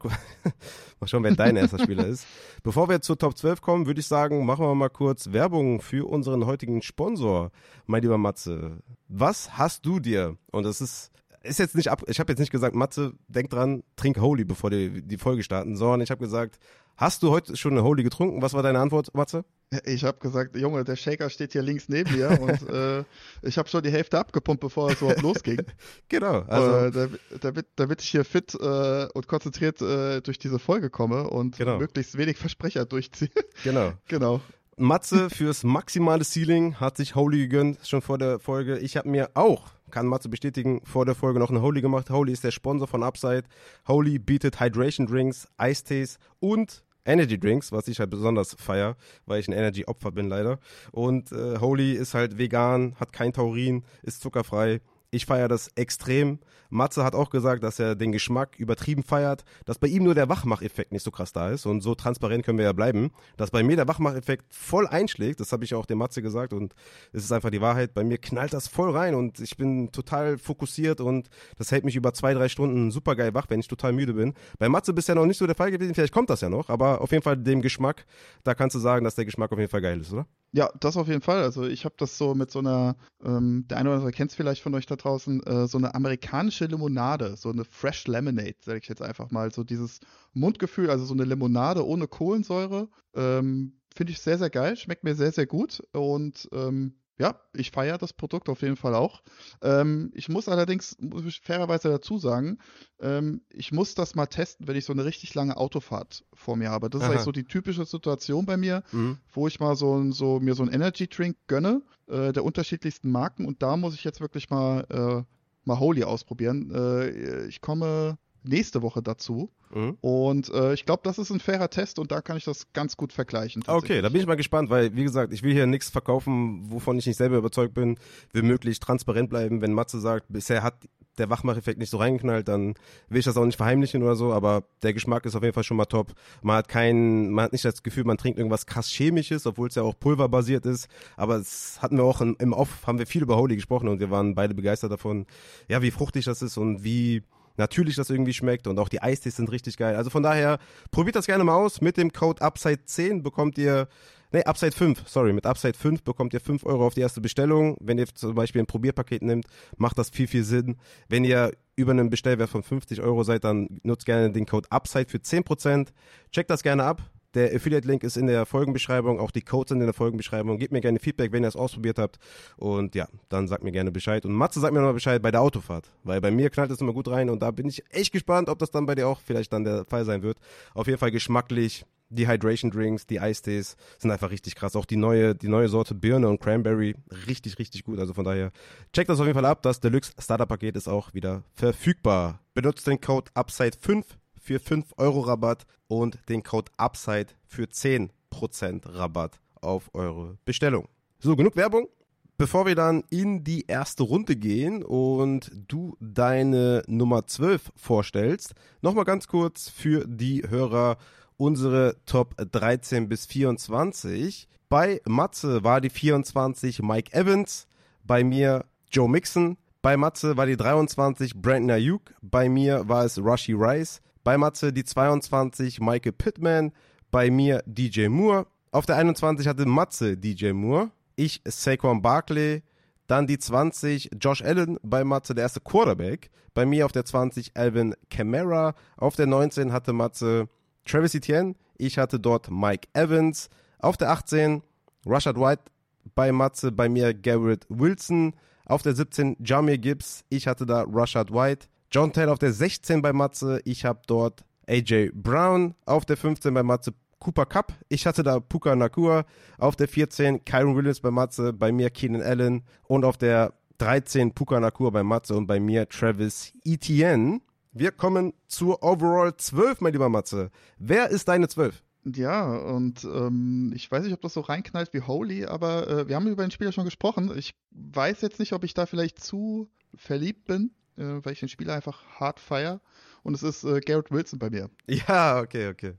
mal schauen, wer dein erster Spieler ist. Bevor wir zur Top 12 kommen, würde ich sagen, machen wir mal kurz Werbung für unseren heutigen Sponsor, mein lieber Matze. Was hast du dir? Und das ist, ist jetzt nicht ab, ich habe jetzt nicht gesagt, Matze, denk dran, trink Holy, bevor die, die Folge starten, sondern ich habe gesagt, hast du heute schon eine Holy getrunken? Was war deine Antwort, Matze? Ich habe gesagt, Junge, der Shaker steht hier links neben mir und äh, ich habe schon die Hälfte abgepumpt, bevor es überhaupt losging. Genau, Also, äh, damit, damit ich hier fit äh, und konzentriert äh, durch diese Folge komme und Genau. möglichst wenig Versprecher durchziehe. genau. genau. Matze fürs maximale Ceiling hat sich Holy gegönnt, schon vor der Folge. Ich habe mir auch, kann Matze bestätigen, vor der Folge noch eine Holy gemacht. Holy ist der Sponsor von Upside. Holy bietet Hydration Drinks, Eistees und Energy Drinks, was ich halt besonders feier, weil ich ein Energy-Opfer bin leider. Und äh, Holy ist halt vegan, hat kein Taurin, ist zuckerfrei. Ich feiere das extrem. Matze hat auch gesagt, dass er den Geschmack übertrieben feiert, dass bei ihm nur der Wachmacheffekt nicht so krass da ist. Und so transparent können wir ja bleiben, dass bei mir der Wachmacheffekt voll einschlägt, das habe ich auch dem Matze gesagt. Und es ist einfach die Wahrheit, bei mir knallt das voll rein. Und ich bin total fokussiert. Und das hält mich über zwei, drei Stunden super geil wach, wenn ich total müde bin. Bei Matze bisher noch nicht so der Fall gewesen, vielleicht kommt das ja noch, aber auf jeden Fall dem Geschmack, da kannst du sagen, dass der Geschmack auf jeden Fall geil ist, oder? Ja, das auf jeden Fall. Also ich habe das so mit so einer, ähm, der eine oder andere kennt es vielleicht von euch da draußen, äh, so eine amerikanische Limonade, so eine Fresh Lemonade, sage ich jetzt einfach mal. So dieses Mundgefühl, also so eine Limonade ohne Kohlensäure. Ähm, Finde ich sehr, sehr geil, schmeckt mir sehr, sehr gut und ähm, ja, ich feiere das Produkt auf jeden Fall auch. Ähm, ich muss allerdings muss ich fairerweise dazu sagen, ähm, ich muss das mal testen, wenn ich so eine richtig lange Autofahrt vor mir habe. Das Aha. ist eigentlich so die typische Situation bei mir, mhm. wo ich mal so, so mir so einen Energy Drink gönne, äh, der unterschiedlichsten Marken. Und da muss ich jetzt wirklich mal, äh, mal Holy ausprobieren. Äh, ich komme nächste Woche dazu. Mhm. Und äh, ich glaube, das ist ein fairer Test und da kann ich das ganz gut vergleichen. Okay, da bin ich mal gespannt, weil, wie gesagt, ich will hier nichts verkaufen, wovon ich nicht selber überzeugt bin. Will möglichst transparent bleiben. Wenn Matze sagt, bisher hat der Wachmacheffekt nicht so reingeknallt, dann will ich das auch nicht verheimlichen oder so, aber der Geschmack ist auf jeden Fall schon mal top. Man hat kein, man hat nicht das Gefühl, man trinkt irgendwas krass chemisches, obwohl es ja auch pulverbasiert ist, aber es hatten wir auch im, im Off, haben wir viel über Holy gesprochen und wir waren beide begeistert davon, ja, wie fruchtig das ist und wie, natürlich das irgendwie schmeckt und auch die Eistees sind richtig geil. Also von daher, probiert das gerne mal aus. Mit dem Code Upside10 bekommt ihr, nee, Upside 5, sorry, mit Upside 5 bekommt ihr 5 Euro auf die erste Bestellung. Wenn ihr zum Beispiel ein Probierpaket nimmt, macht das viel, viel Sinn. Wenn ihr über einen Bestellwert von 50 Euro seid, dann nutzt gerne den Code Upside für 10%. Checkt das gerne ab. Der Affiliate-Link ist in der Folgenbeschreibung, auch die Codes sind in der Folgenbeschreibung. Gebt mir gerne Feedback, wenn ihr es ausprobiert habt. Und ja, dann sagt mir gerne Bescheid. Und Matze sagt mir nochmal Bescheid bei der Autofahrt, weil bei mir knallt es immer gut rein und da bin ich echt gespannt, ob das dann bei dir auch vielleicht dann der Fall sein wird. Auf jeden Fall geschmacklich. Die Hydration Drinks, die Eistees sind einfach richtig krass. Auch die neue, die neue Sorte Birne und Cranberry, richtig, richtig gut. Also von daher, checkt das auf jeden Fall ab. Das Deluxe Starter Paket ist auch wieder verfügbar. Benutzt den Code UPSIDE5 für 5 Euro Rabatt und den Code UPSIDE für 10% Rabatt auf eure Bestellung. So, genug Werbung. Bevor wir dann in die erste Runde gehen und du deine Nummer 12 vorstellst, nochmal ganz kurz für die Hörer unsere Top 13 bis 24. Bei Matze war die 24 Mike Evans, bei mir Joe Mixon, bei Matze war die 23 Brandon Ayuk, bei mir war es Rushy Rice, bei Matze die 22 Michael Pittman, bei mir DJ Moore. Auf der 21 hatte Matze DJ Moore, ich Saquon Barkley, dann die 20 Josh Allen bei Matze, der erste Quarterback. Bei mir auf der 20 Alvin Kamara. Auf der 19 hatte Matze Travis Etienne. Ich hatte dort Mike Evans. Auf der 18 Rashad White bei Matze, bei mir Garrett Wilson. Auf der 17 Jamir Gibbs. Ich hatte da Rashad White. John Taylor auf der 16 bei Matze. Ich habe dort AJ Brown. Auf der 15 bei Matze Cooper Cup. Ich hatte da Puka Nakua. Auf der 14 Kyron Williams bei Matze. Bei mir Keenan Allen. Und auf der 13 Puka Nakua bei Matze und bei mir Travis Etienne. Wir kommen zur Overall 12, mein lieber Matze. Wer ist deine 12? Ja, und ähm, ich weiß nicht, ob das so reinknallt wie Holy, aber äh, wir haben über den Spieler schon gesprochen. Ich weiß jetzt nicht, ob ich da vielleicht zu verliebt bin äh, weil ich den Spieler einfach hart feier. Und es ist äh, Garrett Wilson bei mir. Ja, okay, okay.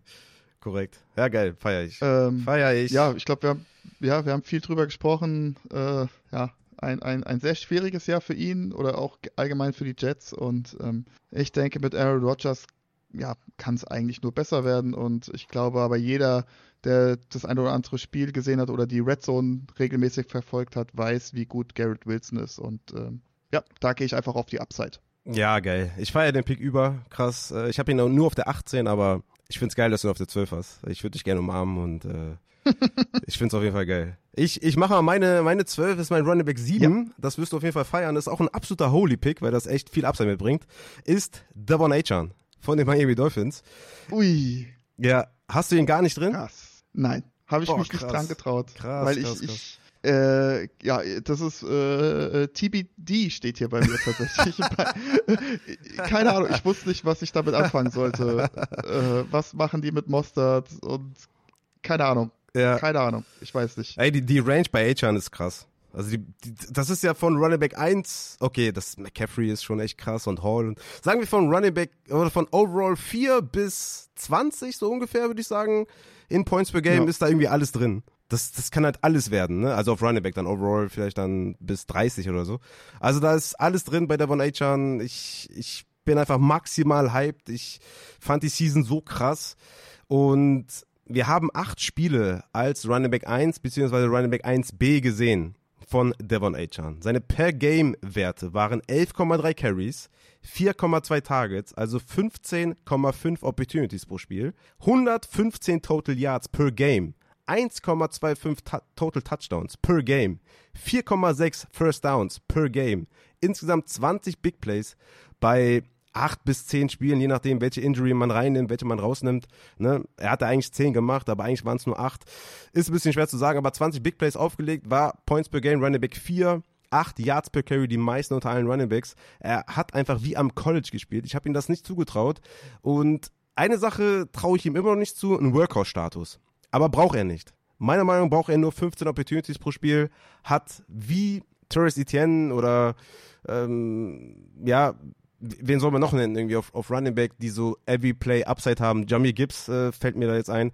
Korrekt. Ja, geil, feier ich. Ähm, feier ich. Ja, ich glaube, wir haben, ja, wir haben viel drüber gesprochen. Äh, ja, ein, ein, ein sehr schwieriges Jahr für ihn oder auch allgemein für die Jets. Und ähm, ich denke, mit Aaron Rodgers ja, kann es eigentlich nur besser werden. Und ich glaube aber jeder, der das ein oder andere Spiel gesehen hat oder die Red Zone regelmäßig verfolgt hat, weiß, wie gut Garrett Wilson ist. Und ähm, ja, da gehe ich einfach auf die Upside. Ja, geil. Ich feiere den Pick über. Krass. Äh, ich habe ihn nur auf der 18, aber ich finde es geil, dass du ihn auf der 12 hast. Ich würde dich gerne umarmen und äh, ich finde es auf jeden Fall geil. Ich, ich mache mal meine, meine 12 ist mein Running Back 7. Ja. Das wirst du auf jeden Fall feiern. Das ist auch ein absoluter Holy Pick, weil das echt viel Upside mitbringt. Ist Devon Achan von den Miami Dolphins. Ui. Ja, hast du ihn gar nicht drin? Krass. Nein, habe ich Boah, mich krass. nicht dran getraut. Krass, weil krass, ich, krass. ich äh, ja, das ist äh, äh TBD steht hier bei mir tatsächlich. Keine Ahnung, ich wusste nicht, was ich damit anfangen sollte. Äh, was machen die mit Mostard und keine Ahnung. Ja. Keine Ahnung, ich weiß nicht. Ey, die, die Range bei Achan ist krass. Also die, die, das ist ja von Running Back 1, okay, das McCaffrey ist schon echt krass und Hall. Und sagen wir von Running Back oder von Overall 4 bis 20 so ungefähr, würde ich sagen, in Points per Game ja. ist da irgendwie alles drin. Das, das kann halt alles werden, ne? Also auf Running Back dann Overall vielleicht dann bis 30 oder so. Also da ist alles drin bei Devon Achan. Ich, ich bin einfach maximal hyped. Ich fand die Season so krass. Und wir haben acht Spiele als Running Back 1 bzw. Running Back 1b gesehen von Devon Achan. Seine Per-Game-Werte waren 11,3 Carries, 4,2 Targets, also 15,5 Opportunities pro Spiel, 115 Total Yards per Game, 1,25 Total Touchdowns per Game, 4,6 First Downs per Game, insgesamt 20 Big Plays bei acht bis zehn Spielen, je nachdem, welche Injury man reinnimmt, welche man rausnimmt. Ne? Er hatte eigentlich zehn gemacht, aber eigentlich waren es nur acht. Ist ein bisschen schwer zu sagen, aber 20 Big Plays aufgelegt, war Points per Game, Running Back 4, 8 Yards per Carry, die meisten unter allen Running Backs. Er hat einfach wie am College gespielt. Ich habe ihm das nicht zugetraut. Und eine Sache traue ich ihm immer noch nicht zu, einen Workhouse-Status. Aber braucht er nicht. Meiner Meinung nach braucht er nur 15 Opportunities pro Spiel, hat wie Torres Etienne oder ähm, ja, wen soll man noch nennen, irgendwie auf, auf Running Back, die so Every Play Upside haben. Jamie Gibbs äh, fällt mir da jetzt ein.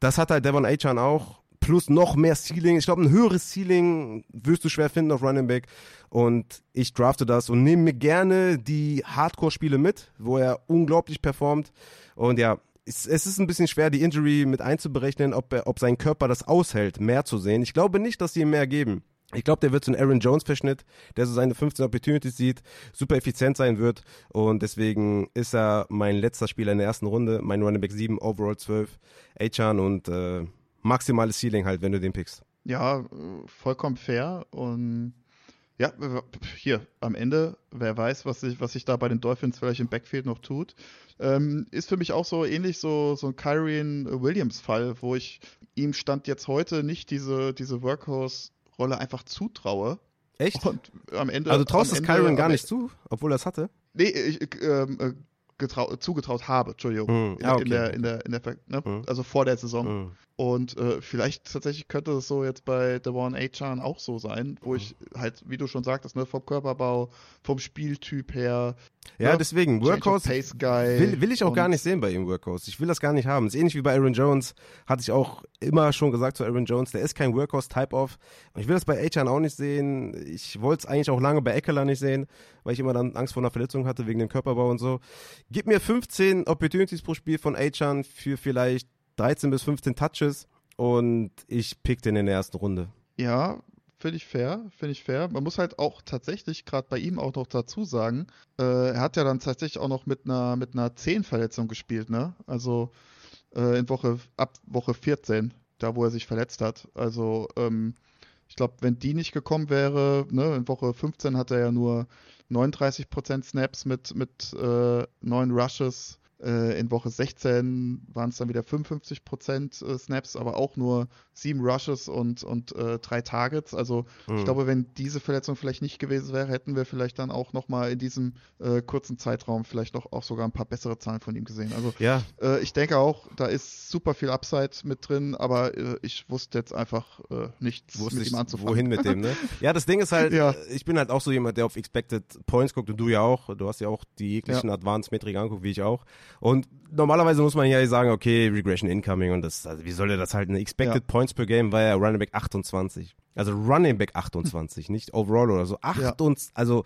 Das hat halt Devon Achan auch. Plus noch mehr Ceiling. Ich glaube, ein höheres Ceiling wirst du schwer finden auf Running Back. Und ich drafte das und nehme mir gerne die Hardcore-Spiele mit, wo er unglaublich performt. Und ja, es, es ist ein bisschen schwer, die Injury mit einzuberechnen, ob, er, ob sein Körper das aushält, mehr zu sehen. Ich glaube nicht, dass sie ihm mehr geben. Ich glaube, der wird so ein Aaron Jones-Verschnitt, der so seine 15 Opportunities sieht, super effizient sein wird. Und deswegen ist er mein letzter Spieler in der ersten Runde, mein Running Back 7, Overall 12, Achan und äh, maximales Ceiling halt, wenn du den pickst. Ja, vollkommen fair. Und ja, hier am Ende, wer weiß, was sich, was sich da bei den Dolphins vielleicht im Backfield noch tut. Ähm, ist für mich auch so ähnlich so, so ein Kyrian Williams-Fall, wo ich ihm stand jetzt heute nicht diese, diese Workhorse Rolle einfach zutraue. Echt? Und am Ende. Also du traust es Kyron gar nicht zu, obwohl er es hatte? Nee, ich, ähm, äh, zugetraut habe, Entschuldigung. Mm, ah, okay. in, der, in der, in der, ne? mm. also vor der Saison. Mm. Und äh, vielleicht tatsächlich könnte es so jetzt bei The One Chan auch so sein, wo ich halt, wie du schon sagtest, ne, vom Körperbau, vom Spieltyp her. Ja, ne, deswegen, Workhorse will, will ich auch gar nicht sehen bei ihm, Workhorse. Ich will das gar nicht haben. ist ähnlich wie bei Aaron Jones, hatte ich auch immer schon gesagt zu Aaron Jones, der ist kein Workhorse-Type-Off. Ich will das bei Achan auch nicht sehen. Ich wollte es eigentlich auch lange bei Eckler nicht sehen, weil ich immer dann Angst vor einer Verletzung hatte wegen dem Körperbau und so. Gib mir 15 Opportunities pro Spiel von Achan für vielleicht 13 bis 15 Touches und ich pick den in der ersten Runde. Ja, finde ich fair, finde ich fair. Man muss halt auch tatsächlich gerade bei ihm auch noch dazu sagen, äh, er hat ja dann tatsächlich auch noch mit einer mit einer Zehenverletzung gespielt, ne? Also äh, in Woche ab Woche 14, da wo er sich verletzt hat. Also ähm, ich glaube, wenn die nicht gekommen wäre, ne, in Woche 15 hat er ja nur 39% Snaps mit, mit äh, 9 Rushes in Woche 16 waren es dann wieder 55% äh, Snaps, aber auch nur sieben Rushes und, und äh, drei Targets. Also mhm. ich glaube, wenn diese Verletzung vielleicht nicht gewesen wäre, hätten wir vielleicht dann auch nochmal in diesem äh, kurzen Zeitraum vielleicht noch auch sogar ein paar bessere Zahlen von ihm gesehen. Also ja. Äh, ich denke auch, da ist super viel Upside mit drin, aber äh, ich wusste jetzt einfach äh, nichts wusste mit ihm anzufangen. Wohin mit dem, ne? ja, das Ding ist halt, ja. ich bin halt auch so jemand, der auf Expected Points guckt und du ja auch. Du hast ja auch die jeglichen ja. Advanced-Metriken anguckt, wie ich auch. Und normalerweise muss man ja sagen, okay, Regression Incoming und das, also wie soll er das halten? Expected ja. Points per Game war ja Running Back 28. Also Running Back 28, nicht Overall oder so. 8 ja. und, also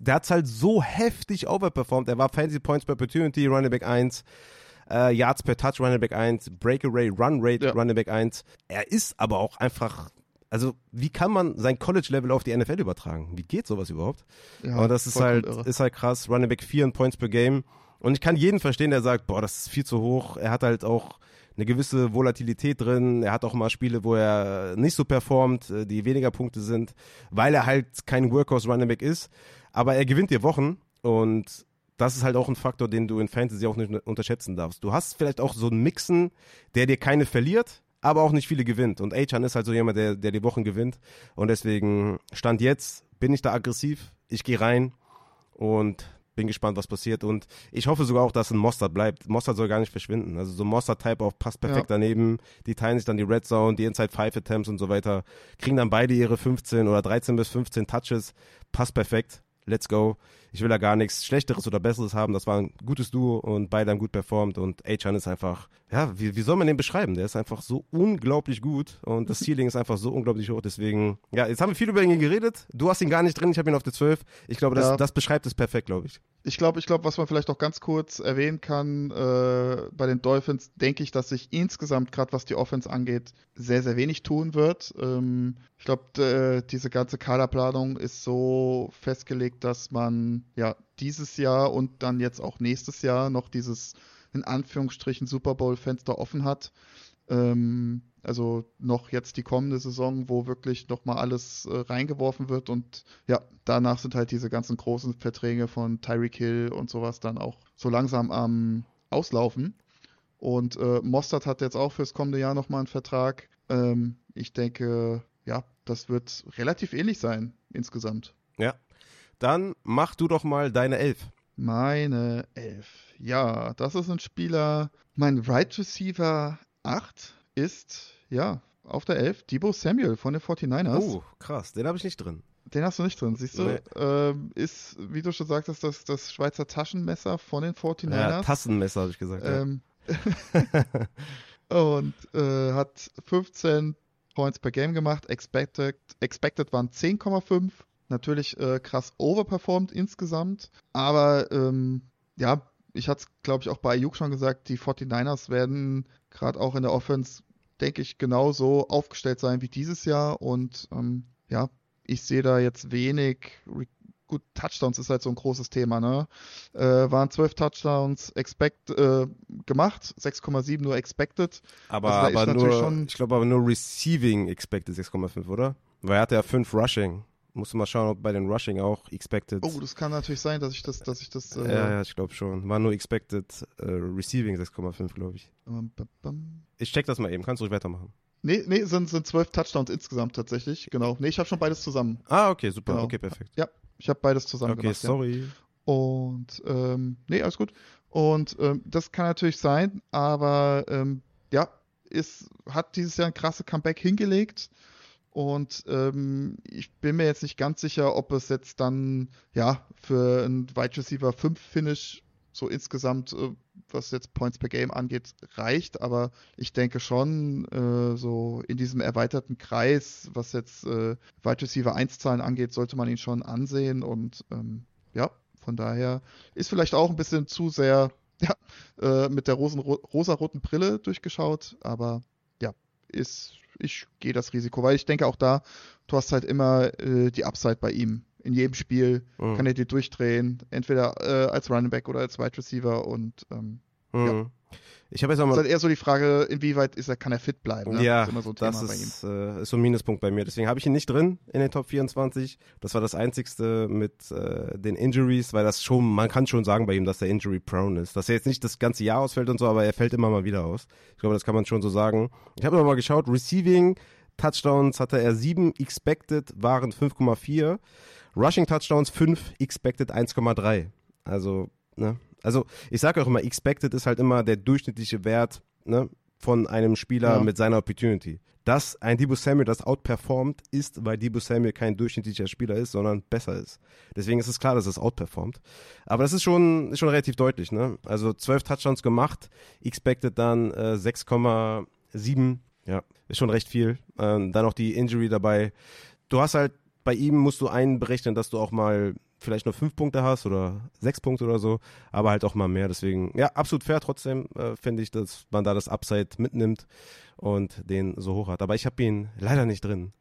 der hat halt so heftig overperformed. Er war Fantasy Points per Opportunity, Running Back 1. Äh, Yards per Touch, Running Back 1, Breakaway, Run Rate, ja. Running Back 1. Er ist aber auch einfach also wie kann man sein College-Level auf die NFL übertragen? Wie geht sowas überhaupt? Ja, und das ist halt, ist halt krass. Running Back 4 in Points per Game. Und ich kann jeden verstehen, der sagt, boah, das ist viel zu hoch. Er hat halt auch eine gewisse Volatilität drin. Er hat auch mal Spiele, wo er nicht so performt, äh, die weniger Punkte sind, weil er halt kein Workhorse Running Back ist. Aber er gewinnt dir Wochen und das ist halt auch ein Faktor, den du in Fantasy auch nicht unterschätzen darfst. Du hast vielleicht auch so einen Mixen, der dir keine verliert, aber auch nicht viele gewinnt. Und Achan ist halt so jemand, der, der die Wochen gewinnt. Und deswegen, Stand jetzt, bin ich da aggressiv. Ich gehe rein und bin gespannt, was passiert. Und ich hoffe sogar auch, dass ein Mostert bleibt. Mostert soll gar nicht verschwinden. Also so Mostert-Type auch passt perfekt ja. daneben. Die teilen sich dann die Red Zone, die Inside Five Attempts und so weiter. Kriegen dann beide ihre 15 oder 13 bis 15 Touches. Passt perfekt. Let's go. Ich will da gar nichts Schlechteres oder Besseres haben. Das war ein gutes Duo und beide haben gut performt. Und Achan ist einfach, ja, wie, wie soll man den beschreiben? Der ist einfach so unglaublich gut und das Ceiling ist einfach so unglaublich hoch. Deswegen, ja, jetzt haben wir viel über ihn geredet. Du hast ihn gar nicht drin, ich habe ihn auf der 12. Ich glaube, das, ja. das beschreibt es perfekt, glaube ich. Ich glaube, ich glaube, was man vielleicht auch ganz kurz erwähnen kann, äh, bei den Dolphins denke ich, dass sich insgesamt, gerade was die Offense angeht, sehr, sehr wenig tun wird. Ähm, ich glaube, diese ganze Kaderplanung ist so festgelegt, dass man ja dieses Jahr und dann jetzt auch nächstes Jahr noch dieses in Anführungsstrichen Super Bowl-Fenster offen hat. Ähm, also noch jetzt die kommende Saison, wo wirklich nochmal alles äh, reingeworfen wird und ja, danach sind halt diese ganzen großen Verträge von Tyreek Hill und sowas dann auch so langsam am Auslaufen. Und äh, Mostert hat jetzt auch fürs kommende Jahr nochmal einen Vertrag. Ähm, ich denke, ja, das wird relativ ähnlich sein insgesamt. Ja. Dann mach du doch mal deine Elf. Meine Elf. Ja, das ist ein Spieler. Mein Right Receiver 8 ist, ja, auf der 11 Debo Samuel von den 49ers. Oh, krass, den habe ich nicht drin. Den hast du nicht drin, siehst du? Nee. Ähm, ist, wie du schon sagtest, das, das Schweizer Taschenmesser von den 49ers. Ja, Tassenmesser, habe ich gesagt. Ähm, ja. und äh, hat 15 Points per Game gemacht. Expected, expected waren 10,5. Natürlich äh, krass overperformed insgesamt. Aber ähm, ja, ich hatte es, glaube ich, auch bei Ayuk schon gesagt, die 49ers werden gerade auch in der Offense, denke ich, genauso aufgestellt sein wie dieses Jahr. Und ähm, ja, ich sehe da jetzt wenig. Gut, Touchdowns ist halt so ein großes Thema, ne? Äh, waren 12 Touchdowns expect, äh, gemacht, 6,7 nur expected. Aber, also aber nur, ich glaube aber nur receiving expected 6,5, oder? Weil er hatte ja 5 Rushing. Musst du mal schauen, ob bei den Rushing auch expected. Oh, das kann natürlich sein, dass ich das, dass ich das. Äh ja, ja, ich glaube schon. War nur expected äh, Receiving 6,5, glaube ich. Ich check das mal eben. Kannst du ruhig weitermachen. Nee, nee, sind, sind zwölf Touchdowns insgesamt tatsächlich. Genau. Nee, ich habe schon beides zusammen. Ah, okay, super. Genau. Okay, perfekt. Ja, ich habe beides zusammen okay, gemacht. Okay, sorry. Ja. Und, ähm, nee, alles gut. Und ähm, das kann natürlich sein, aber ähm, ja, ist, hat dieses Jahr ein krasses Comeback hingelegt. Und ähm, ich bin mir jetzt nicht ganz sicher, ob es jetzt dann, ja, für ein Wide Receiver 5 Finish so insgesamt, äh, was jetzt Points per Game angeht, reicht. Aber ich denke schon, äh, so in diesem erweiterten Kreis, was jetzt äh, Wide Receiver 1 Zahlen angeht, sollte man ihn schon ansehen. Und ähm, ja, von daher ist vielleicht auch ein bisschen zu sehr ja, äh, mit der rosaroten Brille durchgeschaut. Aber ist ich gehe das Risiko, weil ich denke auch da, du hast halt immer äh, die Upside bei ihm. In jedem Spiel mhm. kann er dir durchdrehen, entweder äh, als Running Back oder als Wide Receiver und ähm, mhm. ja. Ich habe jetzt auch mal. Das ist halt eher so die Frage, inwieweit ist er, kann er fit bleiben? Ne? Ja, das, ist, so das ist, äh, ist, so ein Minuspunkt bei mir. Deswegen habe ich ihn nicht drin in den Top 24. Das war das einzigste mit äh, den Injuries, weil das schon, man kann schon sagen bei ihm, dass er injury prone ist. Dass er jetzt nicht das ganze Jahr ausfällt und so, aber er fällt immer mal wieder aus. Ich glaube, das kann man schon so sagen. Ich habe mal geschaut, Receiving Touchdowns hatte er 7, expected waren 5,4. Rushing Touchdowns 5, expected 1,3. Also, ne? Also ich sage auch immer, expected ist halt immer der durchschnittliche Wert ne, von einem Spieler ja. mit seiner Opportunity. Dass ein Debo Samuel das outperformt, ist, weil Debo Samuel kein durchschnittlicher Spieler ist, sondern besser ist. Deswegen ist es klar, dass es outperformt. Aber das ist schon, ist schon relativ deutlich. Ne? Also 12 Touchdowns gemacht, expected dann äh, 6,7. Ja, ist schon recht viel. Ähm, dann noch die Injury dabei. Du hast halt, bei ihm musst du einberechnen, dass du auch mal vielleicht nur fünf Punkte hast oder sechs Punkte oder so, aber halt auch mal mehr. Deswegen, ja, absolut fair trotzdem, äh, finde ich, dass man da das Upside mitnimmt und den so hoch hat. Aber ich habe ihn leider nicht drin.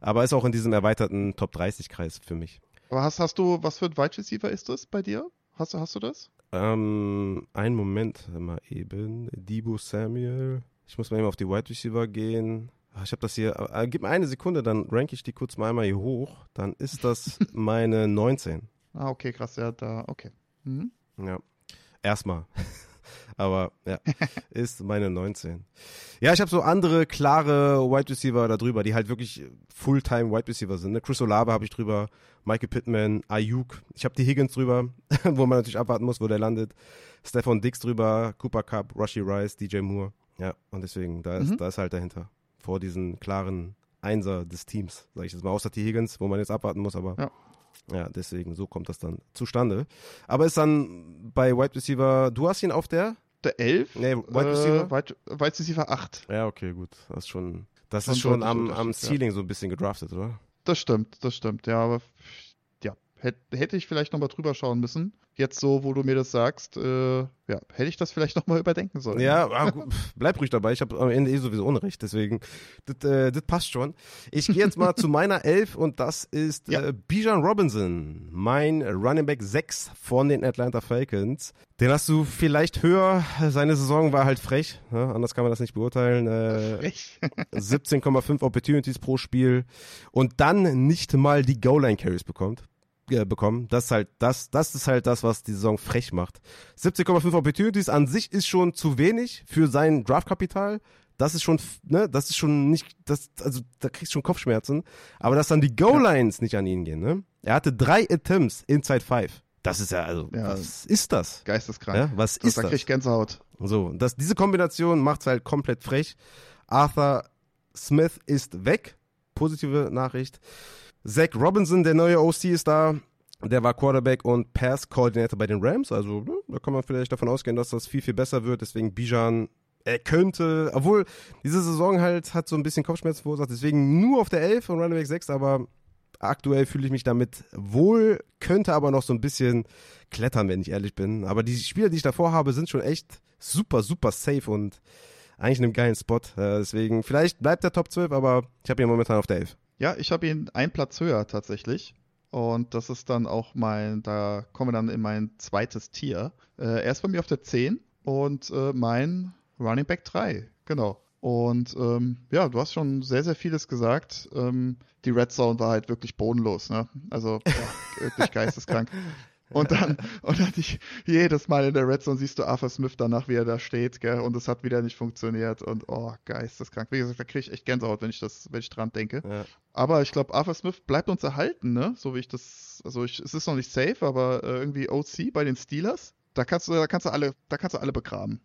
Aber ist auch in diesem erweiterten Top 30-Kreis für mich. Aber hast, hast du, was für ein Wide Receiver ist das bei dir? Hast, hast du das? Ähm, einen Moment mal eben. Debo Samuel. Ich muss mal eben auf die Wide Receiver gehen. Ah, ich habe das hier, äh, gib mir eine Sekunde, dann ranke ich die kurz mal einmal hier hoch. Dann ist das meine 19. Ah, okay, krass, ja, da, okay. Mhm. Ja, erstmal. aber ja, ist meine 19. Ja, ich habe so andere klare Wide Receiver da drüber, die halt wirklich Fulltime Wide Receiver sind. Ne? Chris Olave habe ich drüber, Michael Pittman, Ayuk. Ich habe die Higgins drüber, wo man natürlich abwarten muss, wo der landet. Stefan Dix drüber, Cooper Cup, Rushy Rice, DJ Moore. Ja, und deswegen, da ist, mhm. da ist halt dahinter. Vor diesen klaren Einser des Teams, sage ich jetzt mal, außer T. Higgins, wo man jetzt abwarten muss, aber ja. ja. deswegen, so kommt das dann zustande. Aber ist dann bei Wide Receiver, du hast ihn auf der? Der 11? Nee, Wide Receiver? Äh, Wide, Wide Receiver 8. Ja, okay, gut. Das ist schon, das ist schon am, am Ceiling ja. so ein bisschen gedraftet, oder? Das stimmt, das stimmt, ja, aber hätte ich vielleicht nochmal drüber schauen müssen jetzt so, wo du mir das sagst, äh, ja, hätte ich das vielleicht nochmal überdenken sollen. Ja, ah, bleib ruhig dabei. Ich habe am Ende eh sowieso Unrecht, deswegen, das äh, passt schon. Ich gehe jetzt mal zu meiner Elf und das ist ja. äh, Bijan Robinson, mein Running Back 6 von den Atlanta Falcons. Den hast du vielleicht höher. Seine Saison war halt frech, ne? anders kann man das nicht beurteilen. Äh, frech. 17,5 Opportunities pro Spiel und dann nicht mal die Goal-Line-Carries bekommt äh, bekommen. Das ist halt das, das ist halt das, was die Saison frech macht. 17,5 Opportunities an sich ist schon zu wenig für sein Draftkapital. Das ist schon, ne, das ist schon nicht, das, also da kriegst du schon Kopfschmerzen. Aber dass dann die Goal-Lines ja. nicht an ihn gehen, ne? Er hatte drei Attempts inside five. Das ist ja, also, ja, was ist das? Geisteskrank. Ja, was das, ist da das? Da krieg ich Gänsehaut. So, das, diese Kombination macht's halt komplett frech. Arthur Smith ist weg. Positive Nachricht. Zach Robinson, der neue OC, ist da. Der war Quarterback und Pass-Coordinator bei den Rams. Also ne, da kann man vielleicht davon ausgehen, dass das viel, viel besser wird. Deswegen Bijan, er könnte, obwohl diese Saison halt hat so ein bisschen Kopfschmerzen verursacht. Deswegen nur auf der 11 und Running Back 6, aber aktuell fühle ich mich damit wohl, könnte aber noch so ein bisschen klettern, wenn ich ehrlich bin. Aber die Spieler, die ich davor habe, sind schon echt super, super safe und eigentlich in einem geilen Spot. Äh, deswegen, vielleicht bleibt der Top 12, aber ich habe ihn momentan auf der 11. Ja, ich habe ihn einen Platz höher tatsächlich. Und das ist dann auch mein, da kommen wir dann in mein zweites Tier. Äh, er ist bei mir auf der 10 und äh, mein Running Back 3, genau. Und ähm, ja, du hast schon sehr, sehr vieles gesagt. Ähm, die Red Zone war halt wirklich bodenlos, ne? Also ja, wirklich geisteskrank. Und dann, und dann ich, jedes Mal in der Red Zone siehst du Arthur Smith danach, wie er da steht, gell, und es hat wieder nicht funktioniert und oh, geisteskrank. Wie gesagt, da kriege ich echt Gänsehaut, wenn ich das, wenn ich dran denke. Ja. Aber ich glaube, Arthur Smith bleibt uns erhalten, ne? So wie ich das, also ich, es ist noch nicht safe, aber äh, irgendwie OC bei den Steelers, da kannst du, da kannst du alle, da kannst du alle begraben.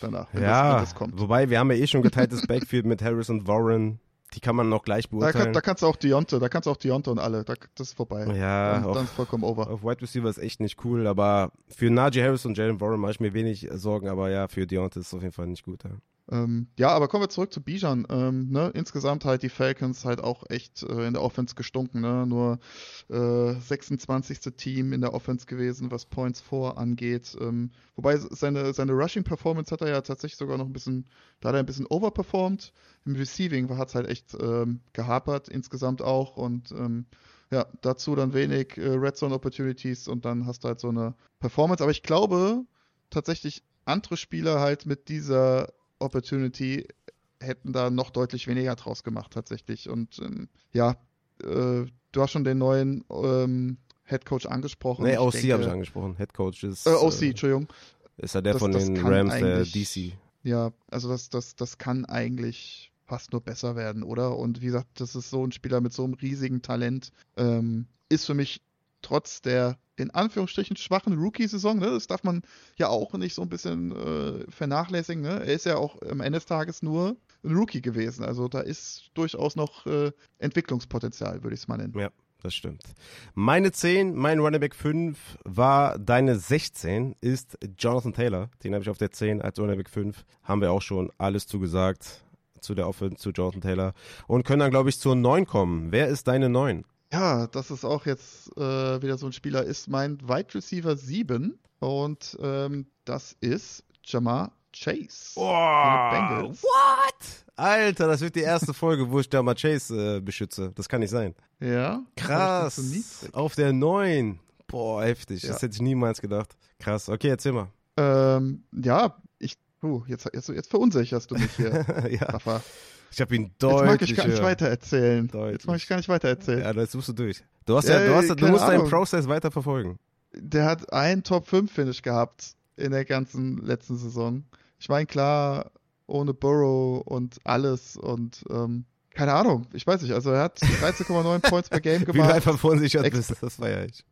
Danach, wenn ja, das, wenn das kommt. Wobei, wir haben ja eh schon geteiltes Backfield mit Harris und Warren die kann man noch gleich beurteilen. Da, kann, da kannst du auch Deonte, da kannst du auch Deonte und alle, da, das ist vorbei. Ja, dann, auf, dann ist vollkommen over. Auf Wide Receiver ist echt nicht cool, aber für Najee Harris und Jalen Warren mache ich mir wenig Sorgen, aber ja, für Deonte ist es auf jeden Fall nicht gut. Ja. Ähm, ja, aber kommen wir zurück zu Bijan. Ähm, ne? Insgesamt halt die Falcons halt auch echt äh, in der Offense gestunken. Ne? Nur äh, 26. Team in der Offense gewesen, was Points vor angeht. Ähm, wobei seine, seine Rushing-Performance hat er ja tatsächlich sogar noch ein bisschen, da hat er ein bisschen overperformed. Im Receiving hat es halt echt ähm, gehapert insgesamt auch und ähm, ja, dazu dann wenig äh, Red Zone Opportunities und dann hast du halt so eine Performance. Aber ich glaube tatsächlich, andere Spieler halt mit dieser Opportunity hätten da noch deutlich weniger draus gemacht tatsächlich. Und ähm, ja, äh, du hast schon den neuen ähm, Head Coach angesprochen. Nee, OC habe ich angesprochen. Head Coach ist. Äh, OC, äh, Entschuldigung. Ist ja der das, von das den Rams, der DC. Ja, also das, das, das kann eigentlich fast nur besser werden, oder? Und wie gesagt, das ist so ein Spieler mit so einem riesigen Talent. Ähm, ist für mich trotz der in Anführungsstrichen schwachen Rookie-Saison, ne, das darf man ja auch nicht so ein bisschen äh, vernachlässigen. Ne? Er ist ja auch am Ende des Tages nur ein Rookie gewesen. Also da ist durchaus noch äh, Entwicklungspotenzial, würde ich es mal nennen. Ja. Das stimmt. Meine 10, mein Running Back 5 war deine 16, ist Jonathan Taylor. Den habe ich auf der 10 als Running Back 5. Haben wir auch schon alles zugesagt zu der Offense, zu Jonathan Taylor. Und können dann, glaube ich, zur 9 kommen. Wer ist deine 9? Ja, das ist auch jetzt äh, wieder so ein Spieler, ist mein Wide Receiver 7 und ähm, das ist Jamar Chase. Oh, what? Alter, das wird die erste Folge, wo ich Jamar Chase äh, beschütze. Das kann nicht sein. Ja. Krass. So Auf der 9. Boah, heftig. Ja. Das hätte ich niemals gedacht. Krass. Okay, erzähl mal. Ähm, ja, ich, uh, jetzt, jetzt, jetzt verunsicherst du mich hier, ja. Rafa. Ich habe ihn deutlich. Jetzt mag ich gar nicht weiter erzählen. Jetzt mag ich gar nicht weiter erzählen. Ja, das musst du durch. Du hast ja, ja du, hast, du musst Ahnung. deinen Prozess weiter verfolgen. Der hat einen Top 5 Finish gehabt in der ganzen letzten Saison. Ich meine, klar, ohne Burrow und alles und ähm, keine Ahnung, ich weiß nicht, also er hat 13,9 Points per Game gemacht. Wie du einfach verunsichert bist, das feiere ich.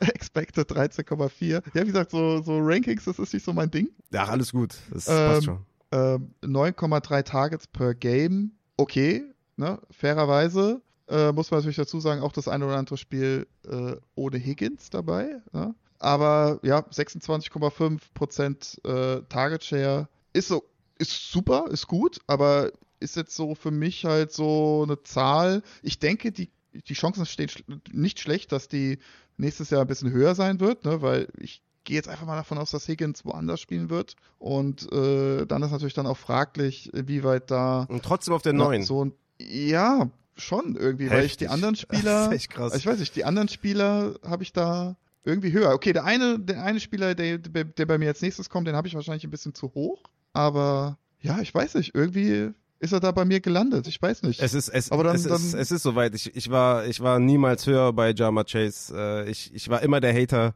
Expected 13,4. Ja, wie gesagt, so, so Rankings, das ist nicht so mein Ding. Ja, alles gut, das Ähm, passt schon. Ähm, 9,3 Targets per Game, okay, ne, fairerweise. Äh, muss man natürlich dazu sagen, auch das eine oder andere Spiel äh, ohne Higgins dabei. Ne? Aber ja, 26,5% äh, Target Share ist so, ist super, ist gut, aber ist jetzt so für mich halt so eine Zahl. Ich denke, die, die Chancen stehen sch nicht schlecht, dass die nächstes Jahr ein bisschen höher sein wird, ne? weil ich gehe jetzt einfach mal davon aus, dass Higgins woanders spielen wird. Und äh, dann ist natürlich dann auch fraglich, wie weit da Und trotzdem auf der noch 9. so. Ja, schon irgendwie, weil ich die Heftig. anderen Spieler. Das ist echt krass. Ich weiß nicht, die anderen Spieler habe ich da irgendwie höher. Okay, der eine, der eine Spieler, der, der, bei mir als nächstes kommt, den habe ich wahrscheinlich ein bisschen zu hoch. Aber ja, ich weiß nicht, irgendwie ist er da bei mir gelandet. Ich weiß nicht. Es ist, es, Aber dann- es, ist, es ist soweit. Ich, ich, war, ich war niemals höher bei Jama Chase. Äh, ich, ich war immer der Hater.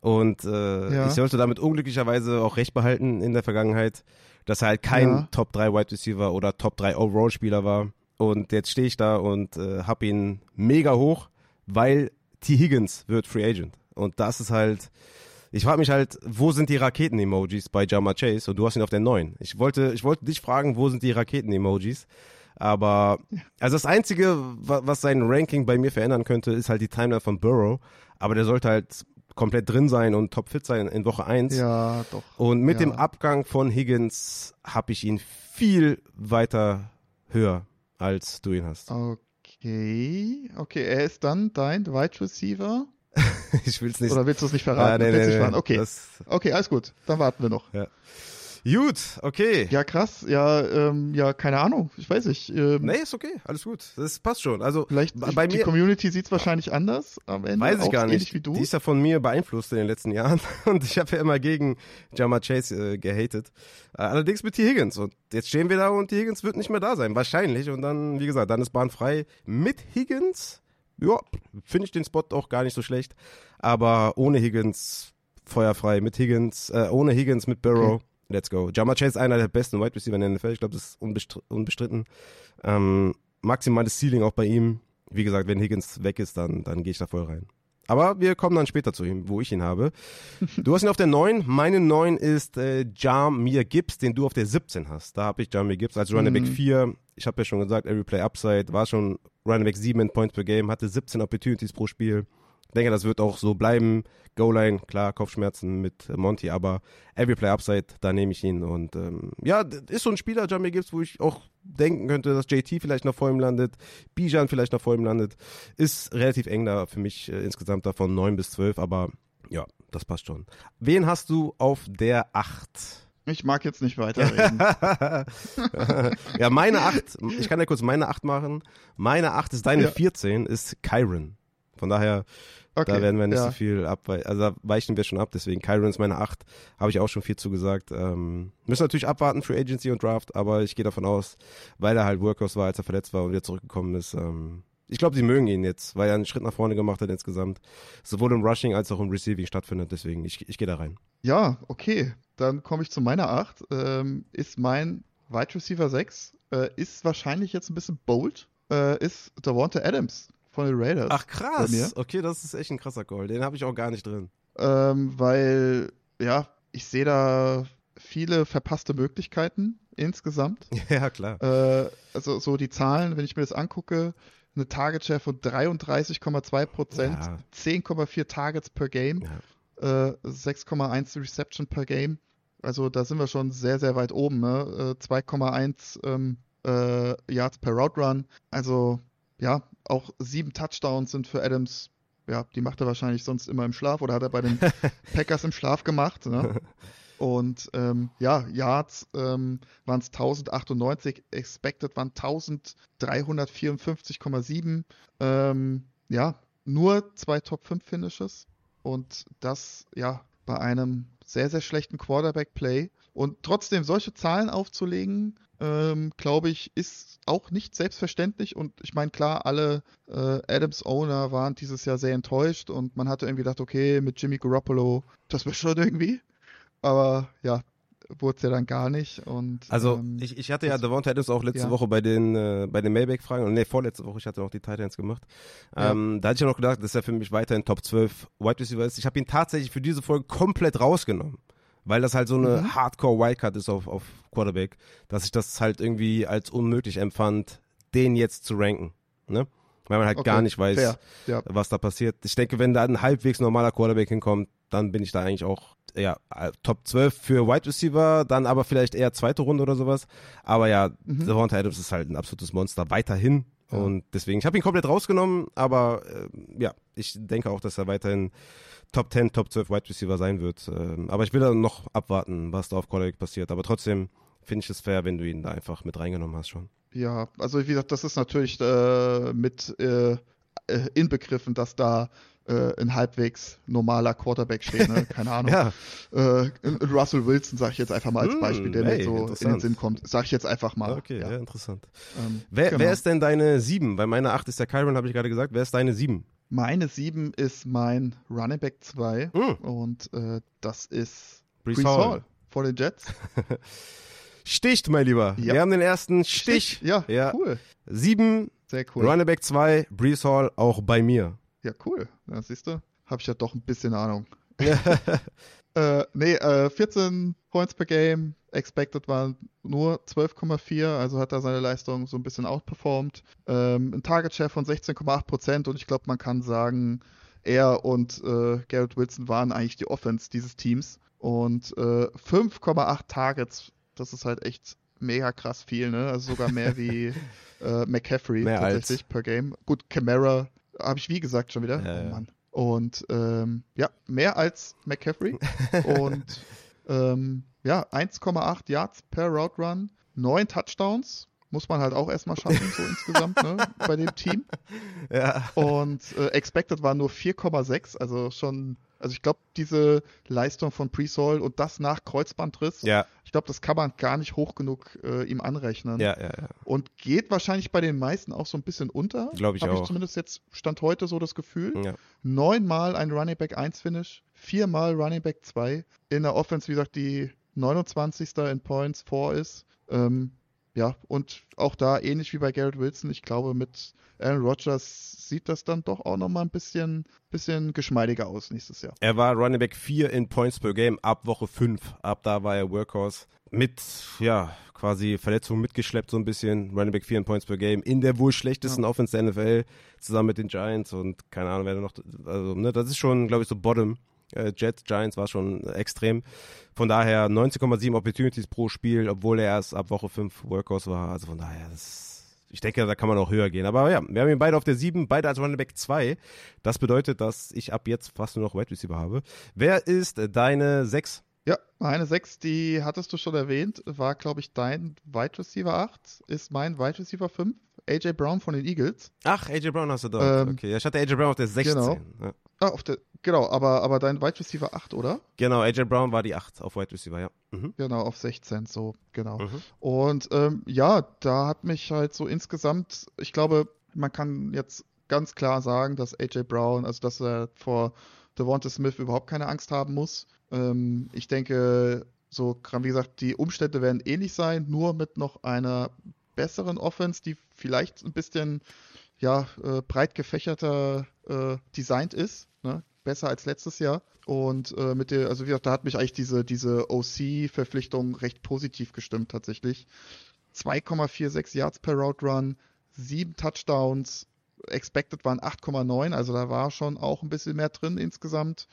Und äh, Ja. ich sollte damit unglücklicherweise auch recht behalten in der Vergangenheit, dass er halt kein Ja. Top 3 Wide Receiver oder Top 3 Overall Spieler war. Und jetzt stehe ich da und äh, hab ihn mega hoch, weil T. Higgins wird Free Agent. Und das ist halt, ich frage mich halt, wo sind die Raketen-Emojis bei Jama Chase? Und du hast ihn auf der 9. Ich wollte, ich wollte dich fragen, wo sind die Raketen-Emojis? Aber, also das Einzige, wa- was sein Ranking bei mir verändern könnte, ist halt die Timeline von Burrow. Aber der sollte halt komplett drin sein und topfit sein in Woche 1. ja, doch. Und mit Ja. dem Abgang von Higgins habe ich ihn viel weiter höher, als du ihn hast. Okay. Okay, er ist dann dein Wide Receiver. Ich will es nicht. Oder willst du es nicht Ah, verraten? nee, du nee, nee, verraten? Okay. Das, Okay, alles gut. Dann warten wir noch. Gut, okay. Ja, krass. Ja, ähm, ja, keine Ahnung. Ich weiß nicht. Ähm, Nee, ist okay, alles gut. Das passt schon. Also Vielleicht, bei die mir Community sieht es wahrscheinlich anders am Ende. weiß ich gar nicht. wie du. Die ist ja von mir beeinflusst in den letzten Jahren und ich habe ja immer gegen Jama Chase äh, gehatet. Äh, allerdings mit T. Higgins und jetzt stehen wir da und T. Higgins wird nicht mehr da sein, wahrscheinlich. Und dann, wie gesagt, dann ist Bahn frei mit Higgins. Ja, finde ich den Spot auch gar nicht so schlecht. Aber ohne Higgins feuerfrei, mit Higgins, äh, ohne Higgins mit Burrow. Let's go. Jama Chase ist einer der besten Wide Receiver in der NFL. Ich glaube, das ist unbestr unbestritten. Ähm, maximales Ceiling auch bei ihm. Wie gesagt, wenn Higgins weg ist, dann, dann gehe ich da voll rein. Aber wir kommen dann später zu ihm, wo ich ihn habe. Du hast ihn auf der 9. Meine 9 ist äh, Jamir Gibbs, den du auf der 17 hast. Da habe ich Jamir Gibbs als Running Back Mhm. 4. Ich habe ja schon gesagt, Every Play Upside war schon Running Back 7 in Points per Game, hatte 17 Opportunities pro Spiel. Ich denke, das wird auch so bleiben. Goal-Line, klar, Kopfschmerzen mit Monty, aber Every Play Upside, da nehme ich ihn. Und ähm, ja, ist so ein Spieler, Jamie Gibbs, wo ich auch denken könnte, dass JT vielleicht noch vor ihm landet, Bijan vielleicht noch vor ihm landet. Ist relativ eng da für mich äh, insgesamt da von 9 bis 12, aber ja, das passt schon. Wen hast du auf der 8? Ich mag jetzt nicht weiterreden. ja, meine 8, ich kann ja kurz meine 8 machen. Meine 8 ist deine Ja. 14, ist Kyron. Von daher Okay. da werden wir nicht ja. so viel abweichen. Also da weichen wir schon ab, deswegen Kyron ist meine 8. Habe ich auch schon viel zugesagt. Ähm, müssen natürlich abwarten für Agency und Draft, aber ich gehe davon aus, weil er halt Workhorse war, als er verletzt war und wieder zurückgekommen ist. Ähm, ich glaube, sie mögen ihn jetzt, weil er einen Schritt nach vorne gemacht hat insgesamt. Sowohl im Rushing als auch im Receiving stattfindet. Deswegen, ich, ich gehe da rein. Ja, okay. Dann komme ich zu meiner 8. Ähm, ist mein Wide Receiver 6. Äh, ist wahrscheinlich jetzt ein bisschen bold. Äh, ist Davante Adams von den Raiders. Ach krass. Okay, das ist echt ein krasser Call. Den habe ich auch gar nicht drin. Ähm, weil, ja, ich sehe da viele verpasste Möglichkeiten insgesamt. ja, klar. Äh, also so die Zahlen, wenn ich mir das angucke, eine Target Share von 33,2 Prozent, Ja. 10,4 Targets per Game, äh, 6,1 Reception per Game. Also da sind wir schon sehr, sehr weit oben. Ne? Äh, 2,1 ähm, äh, Yards per Route Run. Also ja, auch sieben Touchdowns sind für Adams. Ja, die macht er wahrscheinlich sonst immer im Schlaf oder hat er bei den Packers im Schlaf gemacht. Ne? Und ähm, ja, Yards ähm, waren es 1098, expected waren 1354,7. Ähm, ja, nur zwei Top 5 Finishes und das ja bei einem sehr, sehr schlechten Quarterback-Play. Und trotzdem solche Zahlen aufzulegen, ähm, glaube ich, ist auch nicht selbstverständlich. Und ich meine, klar, alle äh, Adams-Owner waren dieses Jahr sehr enttäuscht und man hatte irgendwie gedacht, okay, mit Jimmy Garoppolo, das wird schon irgendwie. aber ja, wurde es ja dann gar nicht. Und, also ähm, ich, ich hatte ja Devonta Adams auch letzte ja. Woche bei den äh, bei den Mailback-Fragen, und nee, vorletzte Woche, ich hatte noch die Titans gemacht. Ja. Ähm, da hatte ich ja noch gedacht, dass er für mich weiterhin Top 12 Wide Receiver ist. Ich habe ihn tatsächlich für diese Folge komplett rausgenommen. Weil das halt so eine mhm. Hardcore-Wildcard ist auf, auf Quarterback, dass ich das halt irgendwie als unmöglich empfand, den jetzt zu ranken. Ne? Weil man halt okay. gar nicht weiß, ja. was da passiert. Ich denke, wenn da ein halbwegs normaler Quarterback hinkommt, dann bin ich da eigentlich auch ja, Top 12 für Wide Receiver, dann aber vielleicht eher zweite Runde oder sowas. Aber ja, mhm. Devonta Adams ist halt ein absolutes Monster weiterhin. Ja. Und deswegen, ich habe ihn komplett rausgenommen, aber äh, ja, ich denke auch, dass er weiterhin Top 10, Top 12 Wide Receiver sein wird. Ähm, aber ich will dann noch abwarten, was da auf Quarterback passiert. Aber trotzdem finde ich es fair, wenn du ihn da einfach mit reingenommen hast schon. Ja, also wie gesagt, das ist natürlich äh, mit äh, äh inbegriffen, dass da äh, ein halbwegs normaler Quarterback steht, ne? keine Ahnung. ja. äh, Russell Wilson sage ich jetzt einfach mal als hm, Beispiel, der hey, mir so in den Sinn kommt. Sage ich jetzt einfach mal. Okay, ja, ja interessant. Ähm, wer, genau. wer ist denn deine 7? Weil meine 8 ist der Kyron, habe ich gerade gesagt. Wer ist deine 7? Meine 7 ist mein Running Back 2 mm. und äh, das ist Brees Hall. Vor den Jets. Sticht, mein Lieber. Ja. Wir haben den ersten Stich. Stich. Ja, ja, cool. 7, Sehr cool. Running Back 2, Brees Hall auch bei mir. Ja, cool. Ja, siehst du, habe ich ja doch ein bisschen Ahnung. äh, nee, äh, 14 Points per Game, expected waren nur 12,4, also hat er seine Leistung so ein bisschen outperformed. Ähm, ein Target Share von 16,8% und ich glaube, man kann sagen, er und äh, Garrett Wilson waren eigentlich die Offense dieses Teams. Und äh, 5,8 Targets, das ist halt echt mega krass viel, ne? Also sogar mehr wie äh, McCaffrey mehr tatsächlich als. per Game. Gut, Camara habe ich wie gesagt schon wieder. Ja, oh Mann. Und ähm, ja, mehr als McCaffrey. und ähm, ja, 1,8 Yards per Route Run, 9 Touchdowns. Muss man halt auch erstmal schaffen, so insgesamt, ne, bei dem Team. Ja. Und äh, Expected war nur 4,6, also schon also ich glaube, diese Leistung von Presol und das nach Kreuzbandriss, ja. ich glaube, das kann man gar nicht hoch genug äh, ihm anrechnen. Ja, ja, ja. Und geht wahrscheinlich bei den meisten auch so ein bisschen unter. Glaube ich Hab auch. Habe ich zumindest jetzt Stand heute so das Gefühl. Ja. Neunmal ein Running Back 1 Finish, viermal Running Back 2. In der Offense, wie gesagt, die 29. in Points 4 ist. Ähm, ja, und auch da ähnlich wie bei Garrett Wilson, ich glaube, mit Aaron Rodgers sieht das dann doch auch nochmal ein bisschen, bisschen geschmeidiger aus nächstes Jahr. Er war Running Back 4 in Points per Game ab Woche 5. Ab da war er Workhorse. Mit, ja, quasi Verletzungen mitgeschleppt, so ein bisschen. Running Back 4 in Points per Game. In der wohl schlechtesten ja. Offense der NFL. Zusammen mit den Giants und keine Ahnung, wer da noch. Also, ne, das ist schon, glaube ich, so Bottom. Äh, Jets, Giants war schon extrem. Von daher 19,7 Opportunities pro Spiel, obwohl er erst ab Woche 5 Workhorse war. Also von daher, das, ich denke, da kann man auch höher gehen. Aber ja, wir haben ihn beide auf der 7, beide als Running Back 2. Das bedeutet, dass ich ab jetzt fast nur noch Wide Receiver habe. Wer ist deine 6? Ja, meine 6, die hattest du schon erwähnt, war, glaube ich, dein Wide Receiver 8, ist mein Wide Receiver 5. AJ Brown von den Eagles. Ach, AJ Brown hast du da. Ähm, okay, ich hatte AJ Brown auf der 16. Genau. Ja. Ah, auf der, genau, aber, aber dein Wide Receiver 8, oder? Genau, AJ Brown war die 8 auf Wide Receiver, ja. Mhm. Genau, auf 16, so, genau. Mhm. Und ähm, ja, da hat mich halt so insgesamt, ich glaube, man kann jetzt ganz klar sagen, dass AJ Brown, also dass er vor Devonta Smith überhaupt keine Angst haben muss. Ähm, ich denke, so, wie gesagt, die Umstände werden ähnlich sein, nur mit noch einer besseren Offense, die vielleicht ein bisschen ja, äh, breit gefächerter äh, designt ist, ne? Besser als letztes Jahr. Und äh, mit der, also wie gesagt, da hat mich eigentlich diese, diese OC-Verpflichtung recht positiv gestimmt tatsächlich. 2,46 Yards per Route Run, sieben Touchdowns, expected waren 8,9, also da war schon auch ein bisschen mehr drin insgesamt.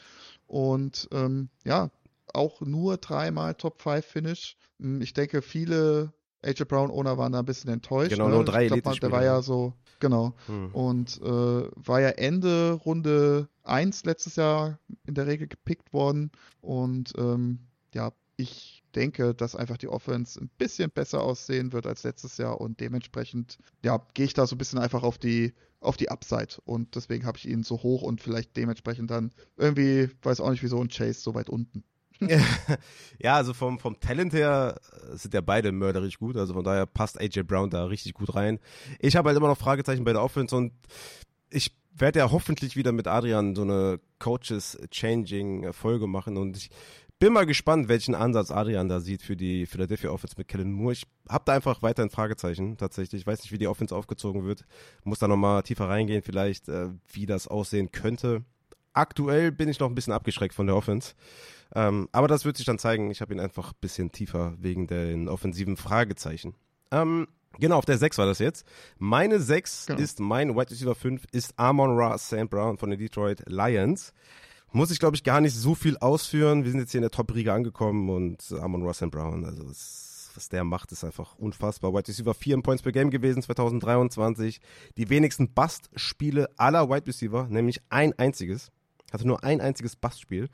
Und ähm, ja, auch nur dreimal Top 5 Finish. Hm, ich denke, viele AJ Brown Owner waren da ein bisschen enttäuscht. Genau, ne? nur drei ich glaub, Der war ja so, genau. Hm. Und äh, war ja Ende Runde 1 letztes Jahr in der Regel gepickt worden. Und ähm, ja, ich denke, dass einfach die Offense ein bisschen besser aussehen wird als letztes Jahr und dementsprechend, ja, gehe ich da so ein bisschen einfach auf die, auf die Upside und deswegen habe ich ihn so hoch und vielleicht dementsprechend dann irgendwie, weiß auch nicht wieso, ein Chase so weit unten. Ja, also vom, vom Talent her sind ja beide mörderisch gut. Also von daher passt AJ Brown da richtig gut rein. Ich habe halt immer noch Fragezeichen bei der Offense und ich werde ja hoffentlich wieder mit Adrian so eine Coaches Changing Folge machen und ich bin mal gespannt, welchen Ansatz Adrian da sieht für die Philadelphia Offense mit Kellen Moore. Ich habe da einfach weiterhin Fragezeichen tatsächlich. Ich weiß nicht, wie die Offense aufgezogen wird. Muss da nochmal tiefer reingehen, vielleicht, äh, wie das aussehen könnte. Aktuell bin ich noch ein bisschen abgeschreckt von der Offense. Ähm, aber das wird sich dann zeigen. Ich habe ihn einfach ein bisschen tiefer wegen den offensiven Fragezeichen. Ähm, genau, auf der 6 war das jetzt. Meine 6 genau. ist, mein Wide Receiver 5 ist Amon Ra St. Brown von den Detroit Lions. Muss ich, glaube ich, gar nicht so viel ausführen. Wir sind jetzt hier in der Top-Riege angekommen und Amon Ra St. Brown, also was der macht, ist einfach unfassbar. Wide Receiver 4 Points per Game gewesen 2023. Die wenigsten Bust-Spiele aller Wide Receiver, nämlich ein einziges. Hatte nur ein einziges Bust-Spiel.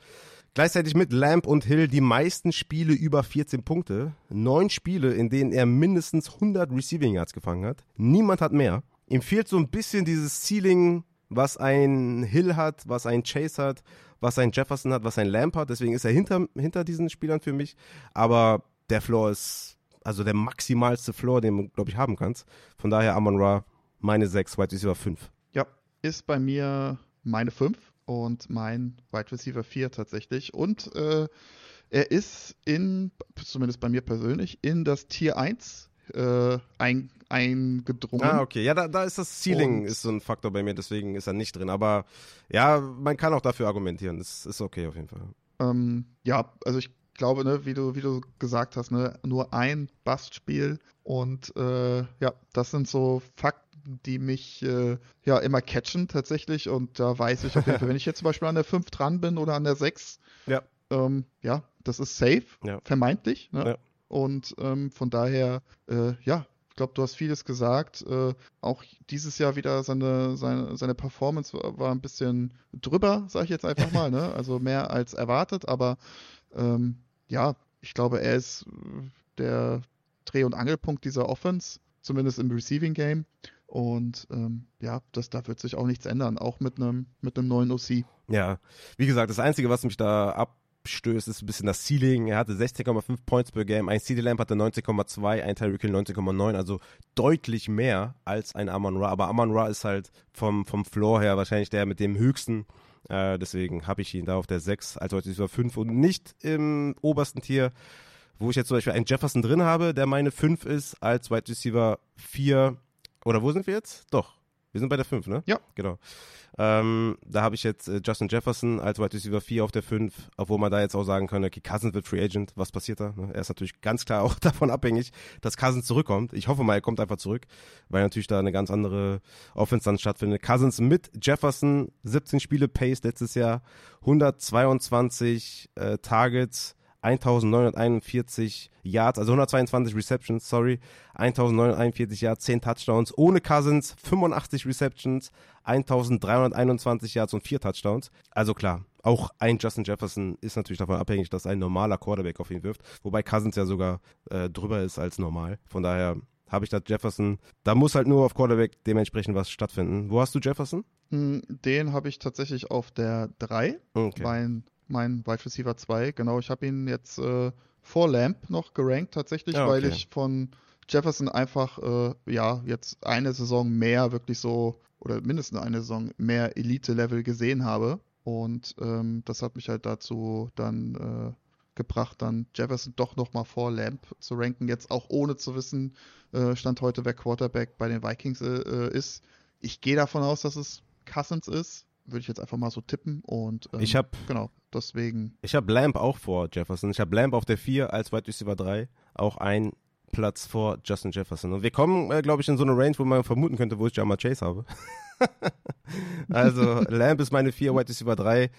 Gleichzeitig mit Lamp und Hill die meisten Spiele über 14 Punkte. Neun Spiele, in denen er mindestens 100 Receiving Yards gefangen hat. Niemand hat mehr. Ihm fehlt so ein bisschen dieses Ceiling, was ein Hill hat, was ein Chase hat, was ein Jefferson hat, was ein Lamp hat. Deswegen ist er hinter, hinter diesen Spielern für mich. Aber der Floor ist also der maximalste Floor, den du, glaube ich, haben kannst. Von daher Amon Ra, meine 6, Wide Receiver 5. Ja, ist bei mir meine 5 und mein Wide Receiver 4 tatsächlich. Und äh, er ist in, zumindest bei mir persönlich, in das Tier 1 äh, ein, eingedrungen. Ah, okay. Ja, da, da ist das Ceiling und, ist so ein Faktor bei mir, deswegen ist er nicht drin. Aber ja, man kann auch dafür argumentieren. Das ist okay auf jeden Fall. Ähm, ja, also ich glaube, ne, wie du, wie du gesagt hast, ne, nur ein Bastspiel und äh, ja, das sind so Fakten die mich äh, ja immer catchen tatsächlich. Und da weiß ich auf jeden Fall, wenn ich jetzt zum Beispiel an der 5 dran bin oder an der 6, ja, ähm, ja das ist safe, ja. vermeintlich. Ne? Ja. Und ähm, von daher, äh, ja, ich glaube, du hast vieles gesagt. Äh, auch dieses Jahr wieder seine, seine, seine Performance war, war ein bisschen drüber, sage ich jetzt einfach mal. ne? Also mehr als erwartet, aber ähm, ja, ich glaube, er ist äh, der Dreh- und Angelpunkt dieser Offense, zumindest im Receiving Game. Und ähm, ja, das, da wird sich auch nichts ändern, auch mit einem mit neuen OC. Ja, wie gesagt, das Einzige, was mich da abstößt, ist ein bisschen das Ceiling. Er hatte 16,5 Points per Game, ein CD Lamp hatte 19,2, ein Tyreek Hill 19,9, also deutlich mehr als ein Amon Ra. Aber Amon Ra ist halt vom, vom Floor her wahrscheinlich der mit dem höchsten. Äh, deswegen habe ich ihn da auf der 6 als heute über 5 und nicht im obersten Tier, wo ich jetzt zum Beispiel einen Jefferson drin habe, der meine 5 ist, als Wide Receiver 4 oder wo sind wir jetzt? Doch. Wir sind bei der 5, ne? Ja. Genau. Ähm, da habe ich jetzt äh, Justin Jefferson als Wide Receiver 4 auf der 5, obwohl man da jetzt auch sagen könnte, okay, Cousins wird Free Agent, was passiert da? Ne? Er ist natürlich ganz klar auch davon abhängig, dass Cousins zurückkommt. Ich hoffe mal, er kommt einfach zurück, weil natürlich da eine ganz andere Offense dann stattfindet. Cousins mit Jefferson, 17 Spiele Pace letztes Jahr, 122 äh, Targets, 1941 Yards, also 122 Receptions, sorry, 1941 Yards, 10 Touchdowns, ohne Cousins, 85 Receptions, 1321 Yards und 4 Touchdowns. Also klar, auch ein Justin Jefferson ist natürlich davon abhängig, dass ein normaler Quarterback auf ihn wirft, wobei Cousins ja sogar äh, drüber ist als normal. Von daher habe ich da Jefferson. Da muss halt nur auf Quarterback dementsprechend was stattfinden. Wo hast du Jefferson? Hm, den habe ich tatsächlich auf der 3. Okay. Mein mein Wide Receiver 2. Genau, ich habe ihn jetzt äh, vor Lamp noch gerankt tatsächlich, ja, okay. weil ich von Jefferson einfach, äh, ja, jetzt eine Saison mehr wirklich so, oder mindestens eine Saison mehr Elite-Level gesehen habe. Und ähm, das hat mich halt dazu dann äh, gebracht, dann Jefferson doch nochmal vor Lamp zu ranken. Jetzt auch ohne zu wissen, äh, Stand heute, wer Quarterback bei den Vikings äh, äh, ist. Ich gehe davon aus, dass es Cousins ist würde ich jetzt einfach mal so tippen und ähm, ich habe genau deswegen. Ich habe Lamp auch vor Jefferson. Ich habe Lamp auf der 4 als Wide Receiver 3 auch ein Platz vor Justin Jefferson. Und wir kommen äh, glaube ich in so eine Range wo man vermuten könnte wo ich Jamal Chase habe. Also Lamp ist meine 4 Wide Receiver 3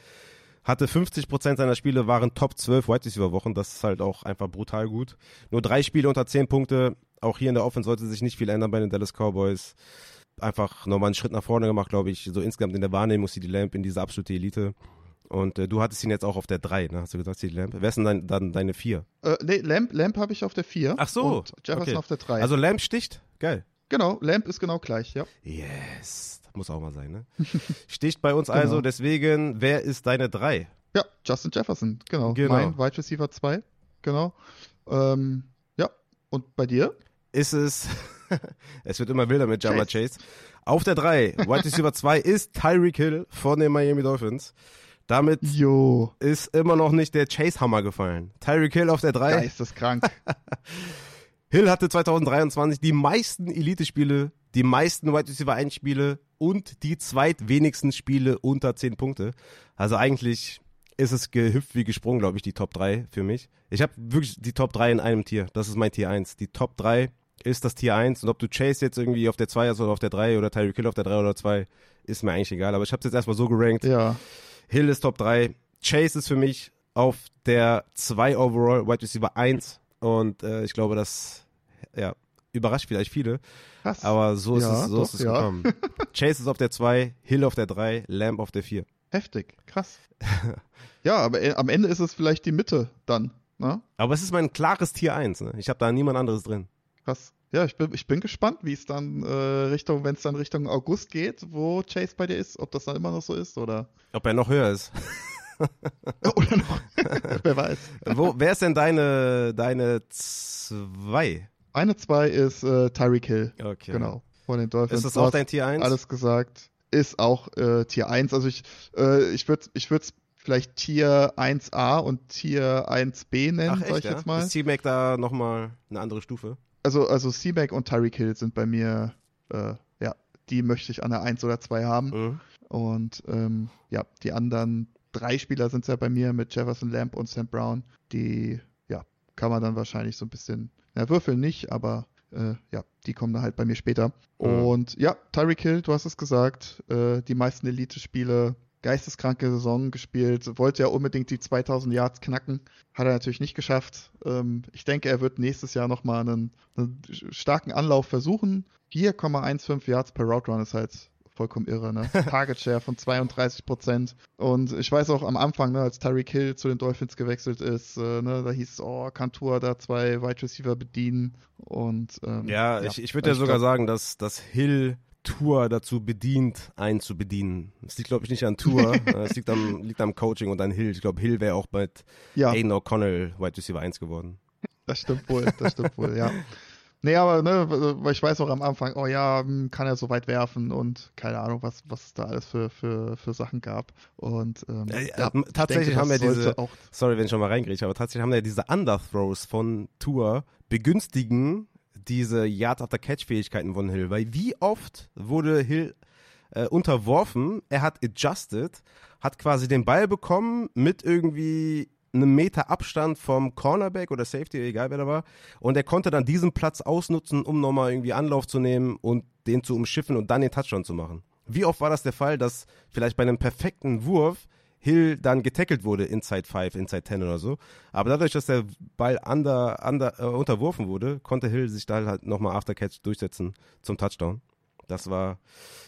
hatte 50% seiner Spiele waren Top 12 Wide Receiver Wochen. Das ist halt auch einfach brutal gut. Nur drei Spiele unter 10 Punkte. Auch hier in der Offense sollte sich nicht viel ändern bei den Dallas Cowboys einfach nochmal einen Schritt nach vorne gemacht, glaube ich. So insgesamt in der Wahrnehmung CD Lamp in diese absolute Elite. Und äh, du hattest ihn jetzt auch auf der 3, ne? Hast du gesagt, CD Lamp? Wer ist denn dein, dann deine 4? Äh, nee, Lamp, Lamp habe ich auf der 4. Ach so. Und Jefferson okay. auf der 3. Also Lamp sticht? Geil. Genau, Lamp ist genau gleich, ja. Yes. Das muss auch mal sein, ne? Sticht bei uns also, genau. also, deswegen, wer ist deine 3? Ja, Justin Jefferson, genau. genau. Mein Wide Receiver 2, genau. Ähm, ja, und bei dir? Ist es, es wird immer wilder mit Jama Chase. Chase. Auf der 3, White Receiver 2 ist Tyreek Hill von den Miami Dolphins. Damit Jo, ist immer noch nicht der Chase-Hammer gefallen. Tyreek Hill auf der 3. geisteskrank. Hill hatte 2023 die meisten Elite-Spiele, die meisten Wide Receiver 1 Spiele und die zweitwenigsten Spiele unter 10 Punkte. Also eigentlich ist es gehüpft wie gesprungen, glaube ich, die Top 3 für mich. Ich habe wirklich die Top 3 in einem Tier. Das ist mein Tier 1. Die Top 3 ist das Tier 1 und ob du Chase jetzt irgendwie auf der 2 hast oder auf der 3 oder Tyreek Hill auf der 3 oder 2, ist mir eigentlich egal. Aber ich habe es jetzt erstmal so gerankt. ja, Hill ist Top 3. Chase ist für mich auf der 2 overall, Wide Receiver 1. Und äh, ich glaube, das ja, überrascht vielleicht viele. krass. Aber so ist Ja, es, so doch, ist es ja. gekommen. Chase ist auf der 2, Hill auf der 3, Lamb auf der 4. Heftig, krass. ja, aber äh, am Ende ist es vielleicht die Mitte dann, ne? Aber es ist mein klares Tier 1. Ne? Ich habe da niemand anderes drin. Krass. Ja, ich bin, ich bin gespannt, wie es dann äh, Richtung, wenn es dann Richtung August geht, wo Chase bei dir ist, ob das dann immer noch so ist oder, Ob er noch höher ist. oder noch. Wer weiß. Wo, wer ist denn deine, deine 2? Eine zwei ist äh, Tyreek Hill, Okay. genau, von den Dolphins. Ist das auch dein Tier 1? Alles gesagt. Ist auch äh, Tier 1. Also ich, äh, ich würde ich es vielleicht Tier 1a und Tier 1b nennen, Ach sag echt, ich ja? jetzt mal. Ist T-Mac da nochmal eine andere Stufe? Also, also C-Mac und Tyreek Hill sind bei mir, äh, ja, die möchte ich an der 1 oder 2 haben. Mhm. Und ähm, ja, die anderen drei Spieler sind es ja bei mir mit Jefferson Lamb und Sam Brown. Die, ja, kann man dann wahrscheinlich so ein bisschen, ja, würfeln nicht, aber äh, ja, die kommen dann halt bei mir später. Mhm. Und ja, Tyreek Hill, du hast es gesagt, äh, die meisten Elite-Spiele, geisteskranke Saison gespielt, wollte ja unbedingt die 2000 Yards knacken, hat er natürlich nicht geschafft. Ähm, ich denke, er wird nächstes Jahr nochmal einen, einen starken Anlauf versuchen. 4,15 Yards per Route Run ist halt vollkommen irre, ne? Target Share von 32 Prozent. Und ich weiß auch am Anfang, ne, als Tyreek Hill zu den Dolphins gewechselt ist, äh, ne, da hieß es, oh, kann Tour da zwei Wide Receiver bedienen. Und ähm, Ja, ich, ich würde ja sogar sagen, dass, dass Hill Tour dazu bedient, einen zu bedienen. Es liegt, glaube ich, nicht an Tour. es liegt am, liegt am Coaching und an Hill. Ich glaube, Hill wäre auch bei ja, Aiden O'Connell Wide Receiver 1 geworden. das stimmt wohl, das stimmt wohl, ja. Nee, aber ne, weil ich weiß auch am Anfang, oh ja, hm, kann er so weit werfen und keine Ahnung, was, was es da alles für, für, für Sachen gab. Und ähm, Äh, ja, äh, ich tatsächlich denke, haben das wir diese- Sorry, wenn ich schon mal reingreife, aber tatsächlich haben ja diese Underthrows von Tour begünstigen diese Yard after Catch Fähigkeiten von Hill, weil wie oft wurde Hill äh, unterworfen, er hat adjusted, hat quasi den Ball bekommen mit irgendwie einem Meter Abstand vom Cornerback oder Safety, egal wer da war, und er konnte dann diesen Platz ausnutzen, um nochmal irgendwie Anlauf zu nehmen und den zu umschiffen und dann den Touchdown zu machen. Wie oft war das der Fall, dass vielleicht bei einem perfekten Wurf Hill dann getackelt wurde, Inside 5, Inside 10 oder so. Aber dadurch, dass der Ball under, under, äh, unterworfen wurde, konnte Hill sich da halt nochmal Aftercatch durchsetzen zum Touchdown. Das war,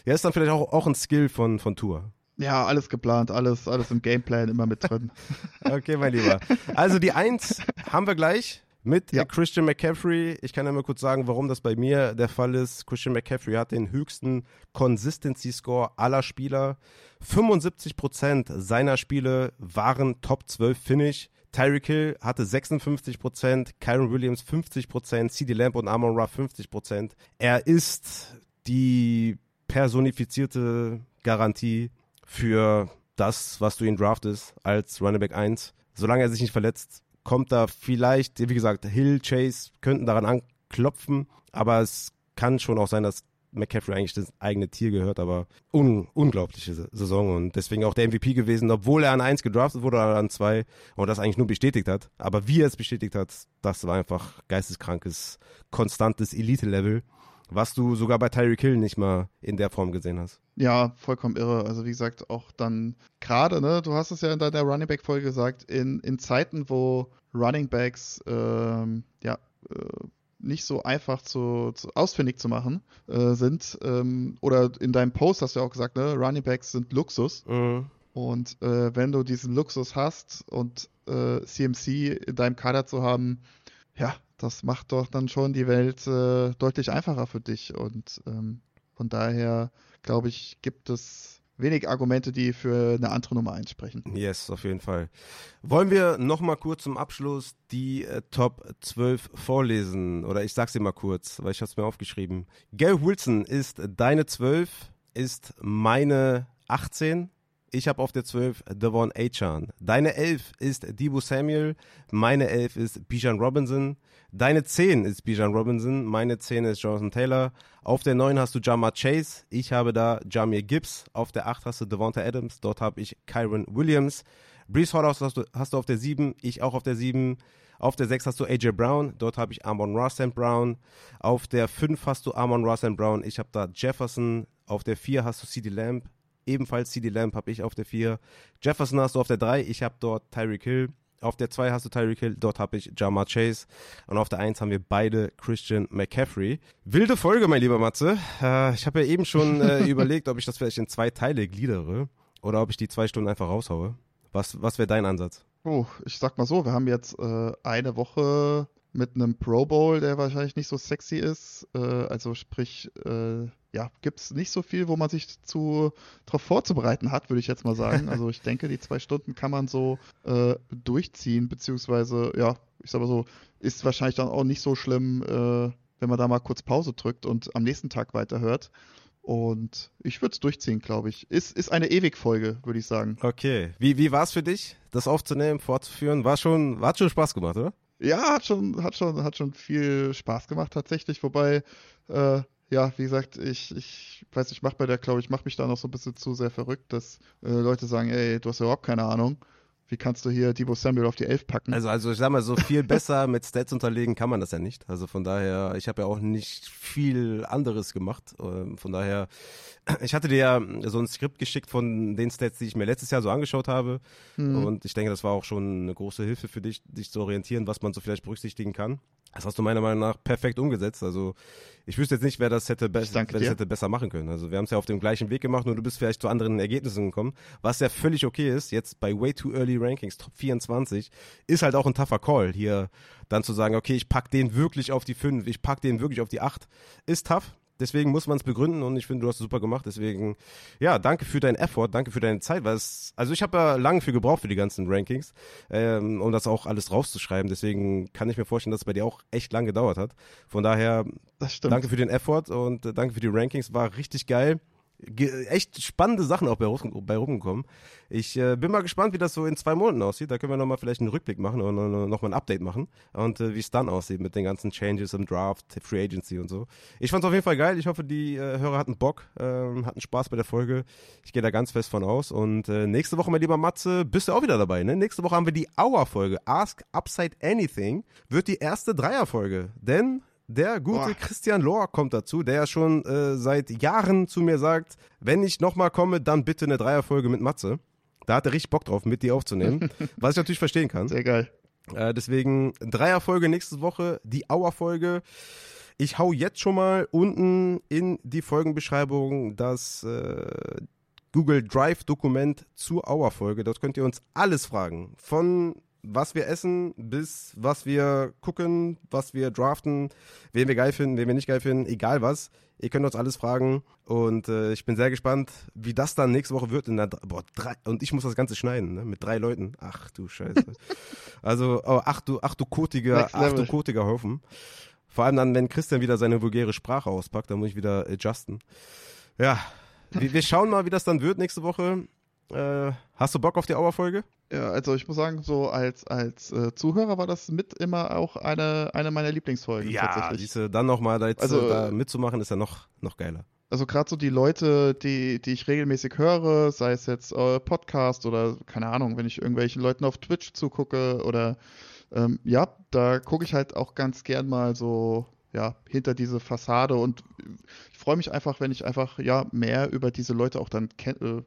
ja, ist dann vielleicht auch, auch ein Skill von, von Tour. Ja, alles geplant, alles, alles im Gameplan immer mit drin. Okay, mein Lieber. Also die Eins haben wir gleich mit Ja. Christian McCaffrey. Ich kann ja mal kurz sagen, warum das bei mir der Fall ist. Christian McCaffrey hat den höchsten Consistency Score aller Spieler. 75% seiner Spiele waren Top 12 Finish. Tyreek Hill hatte 56%, Kyron Williams 50%, CD Lamb und Amon Ra 50%. Er ist die personifizierte Garantie für das, was du ihn draftest als Running Back 1. Solange er sich nicht verletzt, kommt da vielleicht, wie gesagt, Hill, Chase könnten daran anklopfen, aber es kann schon auch sein, dass McCaffrey eigentlich das eigene Tier gehört, aber un unglaubliche Sa- Saison und deswegen auch der MVP gewesen, obwohl er an 1 gedraftet wurde oder an 2 und das eigentlich nur bestätigt hat. Aber wie er es bestätigt hat, das war einfach geisteskrankes, konstantes Elite-Level, was du sogar bei Tyreek Hill nicht mal in der Form gesehen hast. Ja, vollkommen irre. Also wie gesagt, auch dann gerade, ne, du hast es ja in deiner Running Back Folge gesagt, in, in Zeiten, wo Running Backs ähm, ja äh, nicht so einfach zu, zu ausfindig zu machen äh, sind, ähm, oder in deinem Post hast du ja auch gesagt, ne, Running Backs sind Luxus. Mhm. Und äh, wenn du diesen Luxus hast und äh, CMC in deinem Kader zu haben, ja, das macht doch dann schon die Welt äh, deutlich einfacher für dich. Und ähm, von daher, glaube ich, gibt es wenig Argumente, die für eine andere Nummer einsprechen. Yes, auf jeden Fall. Wollen wir noch mal kurz zum Abschluss die äh, Top 12 vorlesen? Oder ich sag's dir mal kurz, weil ich hab's mir aufgeschrieben. Gary Wilson ist deine 12, ist meine 18. Ich habe auf der 12 Devon Achan. Deine 11 ist Debo Samuel. Meine 11 ist Bijan Robinson. Deine 10 ist Bijan Robinson. Meine 10 ist Jonathan Taylor. Auf der 9 hast du Jamar Chase. Ich habe da Jamir Gibbs. Auf der 8 hast du Devonta Adams. Dort habe ich Kyron Williams. Brees Hall hast du, hast du auf der 7. Ich auch auf der 7. Auf der 6 hast du AJ Brown, dort habe ich Amon Ross Brown. Auf der 5 hast du Amon Ross Brown, ich habe da Jefferson. Auf der 4 hast du CD Lamb, ebenfalls CD Lamb habe ich auf der 4. Jefferson hast du auf der 3, ich habe dort Tyreek Hill. Auf der 2 hast du Tyreek Hill, dort habe ich Jamar Chase. Und auf der 1 haben wir beide Christian McCaffrey. Wilde Folge, mein lieber Matze. Äh, ich habe ja eben schon äh, überlegt, ob ich das vielleicht in zwei Teile gliedere oder ob ich die zwei Stunden einfach raushaue. Was, was wäre dein Ansatz? Oh, ich sag mal so, wir haben jetzt äh, eine Woche mit einem Pro Bowl, der wahrscheinlich nicht so sexy ist. Äh, also sprich, äh, ja, gibt es nicht so viel, wo man sich zu darauf vorzubereiten hat, würde ich jetzt mal sagen. Also ich denke, die zwei Stunden kann man so äh, durchziehen, beziehungsweise, ja, ich sag mal so, ist wahrscheinlich dann auch nicht so schlimm, äh, wenn man da mal kurz Pause drückt und am nächsten Tag weiterhört. Und ich würde es durchziehen, glaube ich. Ist, ist eine Ewigfolge, würde ich sagen. Okay. Wie, wie war es für dich, das aufzunehmen, fortzuführen? War schon, hat schon Spaß gemacht, oder? Ja, hat schon, hat schon, hat schon viel Spaß gemacht tatsächlich. Wobei, äh, ja, wie gesagt, ich, ich weiß, ich mache bei der, glaube ich, mache mich da noch so ein bisschen zu sehr verrückt, dass äh, Leute sagen, ey, du hast überhaupt keine Ahnung. Wie kannst du hier Debo Samuel auf die Elf packen? Also, also ich sag mal, so viel besser mit Stats unterlegen kann man das ja nicht. Also von daher, ich habe ja auch nicht viel anderes gemacht. Ähm, von daher, ich hatte dir ja so ein Skript geschickt von den Stats, die ich mir letztes Jahr so angeschaut habe. Hm. Und ich denke, das war auch schon eine große Hilfe für dich, dich zu orientieren, was man so vielleicht berücksichtigen kann. Das hast du meiner Meinung nach perfekt umgesetzt. Also ich wüsste jetzt nicht, wer das hätte, be wer das hätte besser machen können. Also wir haben es ja auf dem gleichen Weg gemacht, nur du bist vielleicht zu anderen Ergebnissen gekommen, was ja völlig okay ist. Jetzt bei Way Too Early Rankings, Top 24, ist halt auch ein tougher Call, hier dann zu sagen, okay, ich pack den wirklich auf die 5, ich pack den wirklich auf die 8. Ist tough, Deswegen muss man es begründen und ich finde, du hast es super gemacht. Deswegen, ja, danke für deinen Effort, danke für deine Zeit, weil es, also ich habe ja lange für gebraucht für die ganzen Rankings, ähm, um das auch alles rauszuschreiben. Deswegen kann ich mir vorstellen, dass es bei dir auch echt lang gedauert hat. Von daher, danke für den Effort und äh, danke für die Rankings, war richtig geil echt spannende Sachen auch bei, bei rumgekommen. Ich äh, bin mal gespannt, wie das so in zwei Monaten aussieht. Da können wir nochmal vielleicht einen Rückblick machen oder nochmal ein Update machen und äh, wie es dann aussieht mit den ganzen Changes im Draft, Free Agency und so. Ich fand es auf jeden Fall geil. Ich hoffe, die äh, Hörer hatten Bock, ähm, hatten Spaß bei der Folge. Ich gehe da ganz fest von aus. Und äh, nächste Woche, mein lieber Matze, bist du auch wieder dabei. Ne? Nächste Woche haben wir die Hour-Folge. Ask Upside Anything wird die erste Dreier-Folge. Denn der gute Boah. Christian Lohr kommt dazu, der ja schon äh, seit Jahren zu mir sagt, wenn ich nochmal komme, dann bitte eine Dreierfolge mit Matze. Da hat er richtig Bock drauf, mit dir aufzunehmen. was ich natürlich verstehen kann. Sehr geil. Äh, deswegen Dreierfolge nächste Woche, die Auerfolge. Ich hau jetzt schon mal unten in die Folgenbeschreibung das äh, Google Drive Dokument zur Auerfolge. Dort könnt ihr uns alles fragen. Von was wir essen, bis was wir gucken, was wir draften, wen wir geil finden, wen wir nicht geil finden, egal was. Ihr könnt uns alles fragen und äh, ich bin sehr gespannt, wie das dann nächste Woche wird. In der, boah, drei, und ich muss das Ganze schneiden, ne? mit drei Leuten. Ach du Scheiße. also, oh, ach du, ach du kotiger, ach du kotiger Haufen. Vor allem dann, wenn Christian wieder seine vulgäre Sprache auspackt, dann muss ich wieder adjusten. Ja, wir, wir schauen mal, wie das dann wird nächste Woche. Äh, hast du Bock auf die Auerfolge? Ja, also ich muss sagen, so als, als äh, Zuhörer war das mit immer auch eine, eine meiner Lieblingsfolgen. Ja, diese, dann nochmal da, also, da mitzumachen, ist ja noch, noch geiler. Also gerade so die Leute, die, die ich regelmäßig höre, sei es jetzt äh, Podcast oder keine Ahnung, wenn ich irgendwelchen Leuten auf Twitch zugucke oder ähm, ja, da gucke ich halt auch ganz gern mal so ja, hinter diese Fassade und ich freue mich einfach, wenn ich einfach ja mehr über diese Leute auch dann kenne. Äh,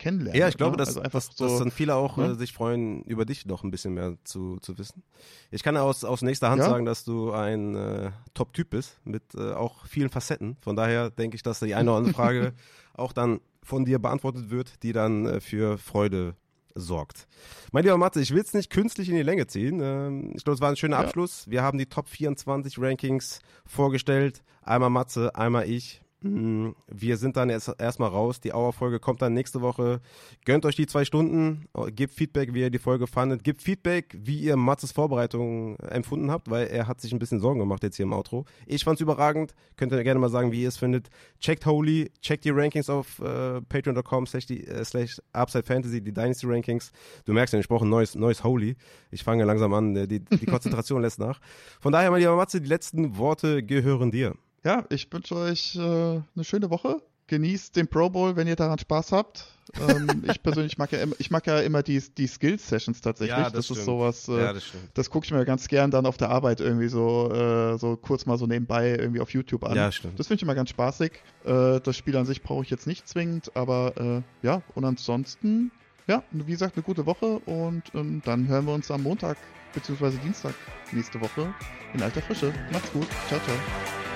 kennenlernen. Ja, ich glaube, ne? dass, also dass, so, dass dann viele auch ne? äh, sich freuen, über dich noch ein bisschen mehr zu, zu wissen. Ich kann aus, aus nächster Hand ja? sagen, dass du ein äh, Top-Typ bist mit äh, auch vielen Facetten. Von daher denke ich, dass die eine oder andere Frage auch dann von dir beantwortet wird, die dann äh, für Freude sorgt. Mein lieber Matze, ich will es nicht künstlich in die Länge ziehen. Ähm, ich glaube, es war ein schöner ja. Abschluss. Wir haben die Top 24 Rankings vorgestellt. Einmal Matze, einmal ich. Mm, wir sind dann erst erstmal raus. Die Hour-Folge kommt dann nächste Woche. Gönnt euch die zwei Stunden, gebt Feedback, wie ihr die Folge fandet. Gebt Feedback, wie ihr Matzes Vorbereitung empfunden habt, weil er hat sich ein bisschen Sorgen gemacht jetzt hier im Outro. Ich fand's überragend. Könnt ihr gerne mal sagen, wie ihr es findet. Checkt Holy, checkt die Rankings auf äh, patreon.com slash, äh, slash Upside Fantasy, die Dynasty Rankings. Du merkst ja, ich brauche ein neues, neues Holy. Ich fange langsam an, die, die Konzentration lässt nach. Von daher, mein lieber Matze, die letzten Worte gehören dir. Ja, ich wünsche euch äh, eine schöne Woche. Genießt den Pro Bowl, wenn ihr daran Spaß habt. ähm, ich persönlich mag ja immer, ich mag ja immer die, die Skills-Sessions tatsächlich. Ja, das, das ist sowas, äh, ja, das, das gucke ich mir ganz gern dann auf der Arbeit irgendwie so, äh, so kurz mal so nebenbei irgendwie auf YouTube an. Ja, stimmt. Das finde ich immer ganz spaßig. Äh, das Spiel an sich brauche ich jetzt nicht zwingend, aber äh, ja, und ansonsten, ja, wie gesagt, eine gute Woche und ähm, dann hören wir uns am Montag bzw. Dienstag nächste Woche in alter Frische. Macht's gut. Ciao, ciao.